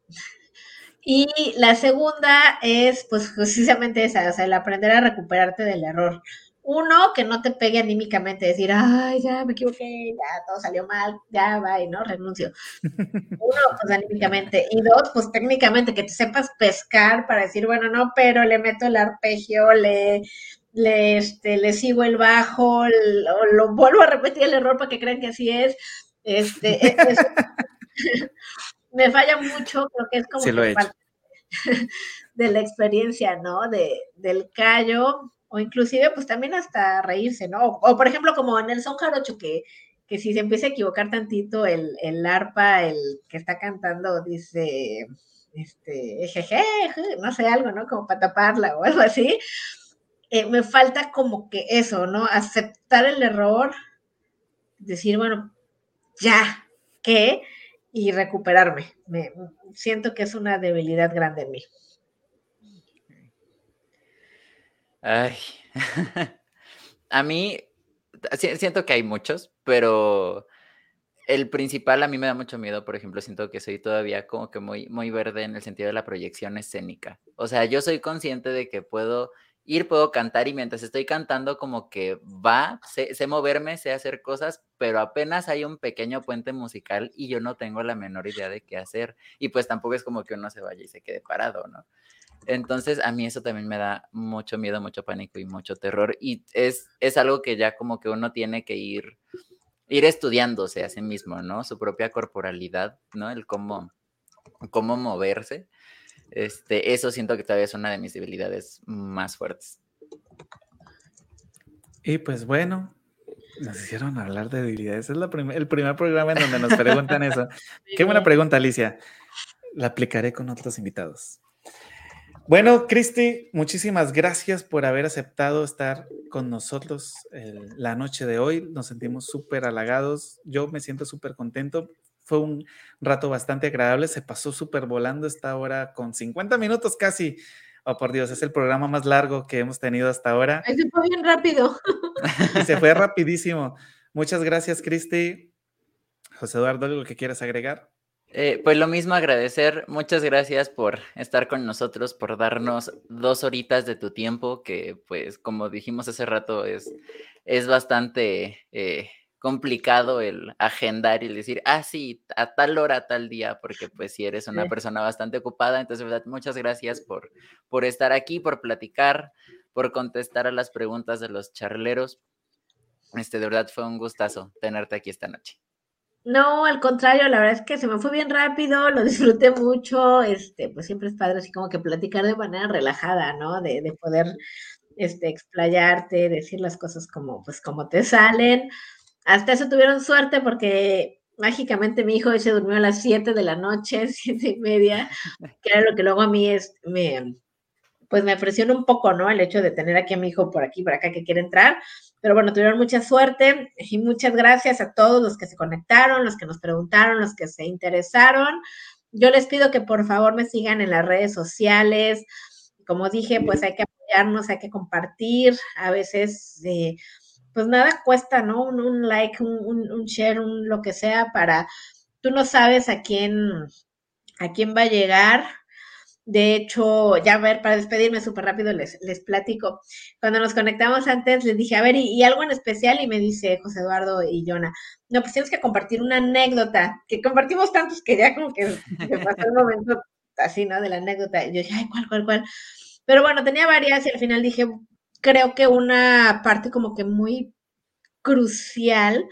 Speaker 3: Y la segunda es, pues, precisamente esa, o sea, el aprender a recuperarte del error uno, que no te pegue anímicamente, decir, ay, ya me equivoqué, ya todo salió mal, ya va y no renuncio. Uno, pues anímicamente. Y dos, pues técnicamente, que te sepas pescar para decir, bueno, no, pero le meto el arpegio, le, le, este, le sigo el bajo, lo, lo vuelvo a repetir el error para que crean que así es. Este, e, me falla mucho, creo que es como de la experiencia, ¿no? De, del callo o inclusive pues también hasta reírse, ¿no? O, por ejemplo como en el son jarocho que, que si se empieza a equivocar tantito el, el arpa, el que está cantando dice, este, jeje, no sé, algo, ¿no? Como para taparla o algo así. Eh, me falta como que eso, ¿no? Aceptar el error, decir, bueno, ya, ¿qué? Y recuperarme. Me, siento que es una debilidad grande en mí.
Speaker 1: Ay, a mí siento que hay muchos, pero el principal a mí me da mucho miedo, por ejemplo, siento que soy todavía como que muy, muy verde en el sentido de la proyección escénica. O sea, yo soy consciente de que puedo ir, puedo cantar y mientras estoy cantando como que va, sé, sé, moverme, sé hacer cosas, pero apenas hay un pequeño puente musical y yo no tengo la menor idea de qué hacer. Y pues tampoco es como que uno se vaya y se quede parado, ¿no? Entonces, a mí eso también me da mucho miedo, mucho pánico y mucho terror. Y es, es algo que ya como que uno tiene que ir, ir estudiándose a sí mismo, ¿no? Su propia corporalidad, ¿no? El cómo, cómo moverse. Este, eso siento que todavía es una de mis debilidades más fuertes.
Speaker 2: Y pues bueno, nos hicieron hablar de debilidades. Es la el primer programa en donde nos preguntan eso. Qué buena pregunta, Alicia. La aplicaré con otros invitados. Bueno, Cristi, muchísimas gracias por haber aceptado estar con nosotros la noche de hoy. Nos sentimos súper halagados. Yo me siento súper contento. Fue un rato bastante agradable. Se pasó súper volando esta hora con 50 minutos casi. Oh, por Dios, es el programa más largo que hemos tenido hasta ahora.
Speaker 3: Se fue bien rápido.
Speaker 2: se fue rapidísimo. Muchas gracias, Cristi. José Eduardo, ¿algo que quieras agregar?
Speaker 1: Eh, pues lo mismo agradecer, muchas gracias por estar con nosotros, por darnos dos horitas de tu tiempo, que pues como dijimos hace rato es, es bastante eh, complicado el agendar y el decir, ah, sí, a tal hora, tal día, porque pues si eres una persona bastante ocupada, entonces, verdad, muchas gracias por, por estar aquí, por platicar, por contestar a las preguntas de los charleros. Este, de verdad fue un gustazo tenerte aquí esta noche.
Speaker 3: No, al contrario, la verdad es que se me fue bien rápido, lo disfruté mucho, este, pues siempre es padre así como que platicar de manera relajada, ¿no? De, de poder, este, explayarte, decir las cosas como, pues como te salen. Hasta eso tuvieron suerte porque mágicamente mi hijo se durmió a las 7 de la noche, siete y media, que era lo que luego a mí es, me, pues me presiona un poco, ¿no? El hecho de tener aquí a mi hijo por aquí, por acá, que quiere entrar. Pero bueno, tuvieron mucha suerte y muchas gracias a todos los que se conectaron, los que nos preguntaron, los que se interesaron. Yo les pido que por favor me sigan en las redes sociales. Como dije, pues hay que apoyarnos, hay que compartir. A veces, eh, pues nada cuesta, ¿no? Un, like, un, un, share, un lo que sea para, tú no sabes a quién, a quién va a llegar de hecho, ya a ver, para despedirme súper rápido les, les platico. Cuando nos conectamos antes, les dije, a ver, ¿y, algo en especial? Y me dice José Eduardo y Jonah, no, pues tienes que compartir una anécdota, que compartimos tantos que ya como que me pasó el momento así, ¿no? De la anécdota. Y yo dije, ay, ¿cuál, cuál, cuál? Pero bueno, tenía varias y al final dije, creo que una parte como que muy crucial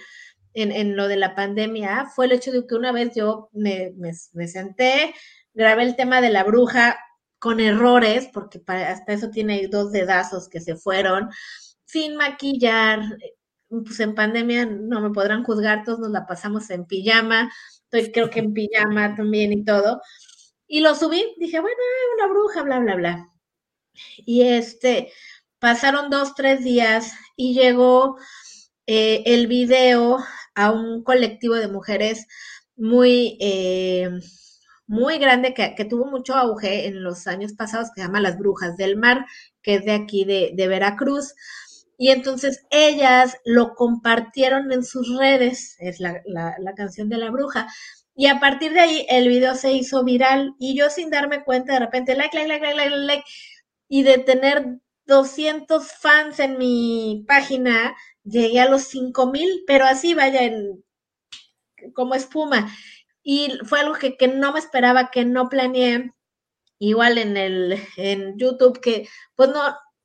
Speaker 3: en, en lo de la pandemia fue el hecho de que una vez yo me, me senté, grabé el tema de la bruja con errores, porque hasta eso tiene dos dedazos que se fueron, sin maquillar. Pues en pandemia no me podrán juzgar, todos nos la pasamos en pijama, estoy creo que en pijama también y todo. Y lo subí, dije, bueno, una bruja, bla, bla, bla. Y este, pasaron dos, tres días y llegó eh, el video a un colectivo de mujeres muy... Eh, muy grande que, tuvo mucho auge en los años pasados, que se llama Las Brujas del Mar, que es de aquí de, Veracruz. Y entonces ellas lo compartieron en sus redes, es la, la, canción de la bruja. Y a partir de ahí el video se hizo viral y yo sin darme cuenta de repente, like, like, like, like, like, like, y de tener 200 fans en mi página, llegué a los 5000, pero así vaya en, como espuma. Y fue algo que, no me esperaba, que no planeé. Igual en el en YouTube, que pues no,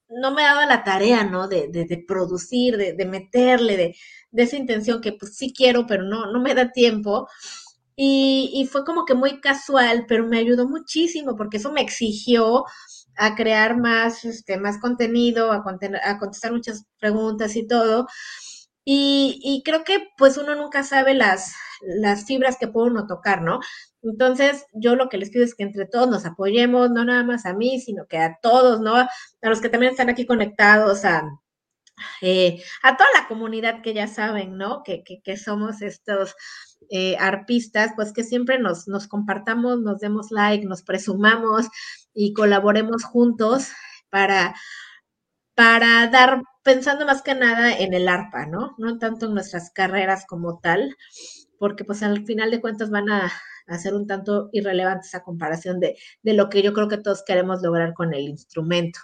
Speaker 3: no me daba la tarea, ¿no? De, de, producir, de, de meterle, de, de, esa intención que pues sí quiero, pero no, no me da tiempo. Y, y, fue como que muy casual, pero me ayudó muchísimo porque eso me exigió a crear más, este, más contenido, a, a contestar muchas preguntas y todo. Y, creo que pues uno nunca sabe las, las fibras que puede uno tocar, ¿no? Entonces, yo lo que les pido es que entre todos nos apoyemos, no nada más a mí, sino que a todos, ¿no? A los que también están aquí conectados, a, eh, a toda la comunidad que ya saben, ¿no? Que, que, que somos estos eh, arpistas, pues que siempre nos, nos compartamos, nos demos like, nos presumamos y colaboremos juntos para, para dar, pensando más que nada en el arpa, ¿no? No tanto en nuestras carreras como tal, porque pues al final de cuentas van a, ser un tanto irrelevantes a comparación de, lo que yo creo que todos queremos lograr con el instrumento.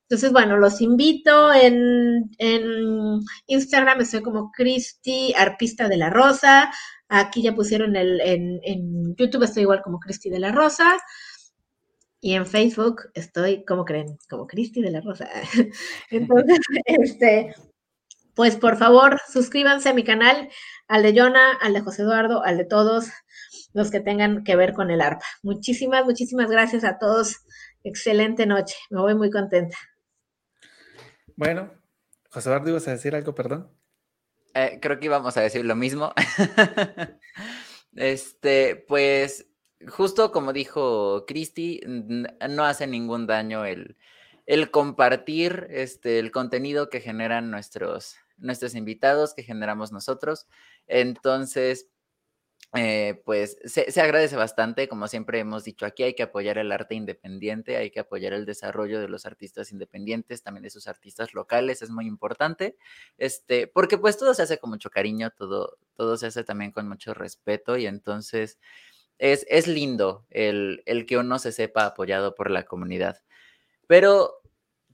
Speaker 3: Entonces, bueno, los invito en, en Instagram, estoy como Cristi, arpista de la Rosa. Aquí ya pusieron en, en YouTube estoy igual como Cristi de la Rosa. Y en Facebook estoy, ¿cómo creen? Como Cristi de la Rosa. Entonces, este, pues por favor, suscríbanse a mi canal, al de Jonah, al de José Eduardo, al de todos los que tengan que ver con el arpa. Muchísimas, muchísimas gracias a todos. Excelente noche. Me voy muy contenta.
Speaker 2: Bueno, José Eduardo, ¿ibas a decir algo, perdón?
Speaker 1: Eh, creo que íbamos a decir lo mismo. este, pues, justo como dijo Cristi, no hace ningún daño el, el compartir este, el contenido que generan nuestros, nuestros invitados, que generamos nosotros. Entonces, eh, pues se, agradece bastante, como siempre hemos dicho aquí, hay que apoyar el arte independiente, hay que apoyar el desarrollo de los artistas independientes, también de sus artistas locales, es muy importante, este, porque pues todo se hace con mucho cariño, todo, todo se hace también con mucho respeto y entonces es, es lindo el, el que uno se sepa apoyado por la comunidad. Pero,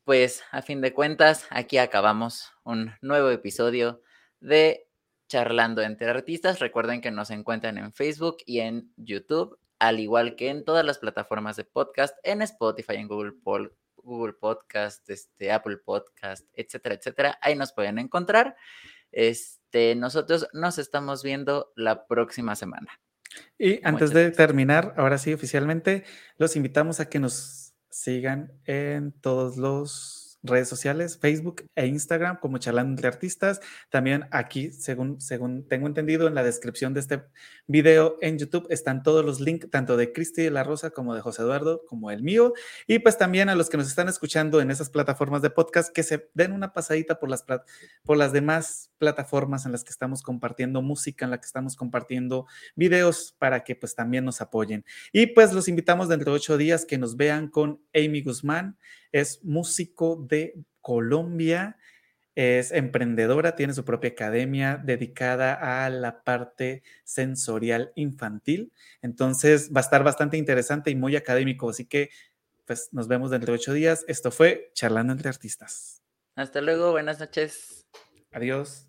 Speaker 1: pues, a fin de cuentas, aquí acabamos un nuevo episodio de Charlando entre Artistas. Recuerden que nos encuentran en Facebook y en YouTube, al igual que en todas las plataformas de podcast, en Spotify, en Google, Google Podcast, este, Apple Podcast, etcétera, etcétera. Ahí nos pueden encontrar. Este, nosotros nos estamos viendo la próxima semana.
Speaker 2: Y antes. de terminar, ahora sí, oficialmente, los invitamos a que nos sigan en todos los redes sociales, Facebook e Instagram como Charlando entre Artistas. También aquí, según, según tengo entendido, en la descripción de este video en YouTube están todos los links, tanto de Cristi de la Rosa como de José Eduardo, como el mío. Y pues también a los que nos están escuchando en esas plataformas de podcast, que se den una pasadita por las, por las demás plataformas en las que estamos compartiendo música, en las que estamos compartiendo videos para que pues también nos apoyen. Y pues los invitamos dentro de ocho días que nos vean con Amy Guzmán es músico de Colombia, es emprendedora, tiene su propia academia dedicada a la parte sensorial infantil. Entonces va a estar bastante interesante y muy académico. Así que pues nos vemos dentro de ocho días. Esto fue Charlando entre Artistas.
Speaker 1: Hasta luego, buenas noches.
Speaker 2: Adiós.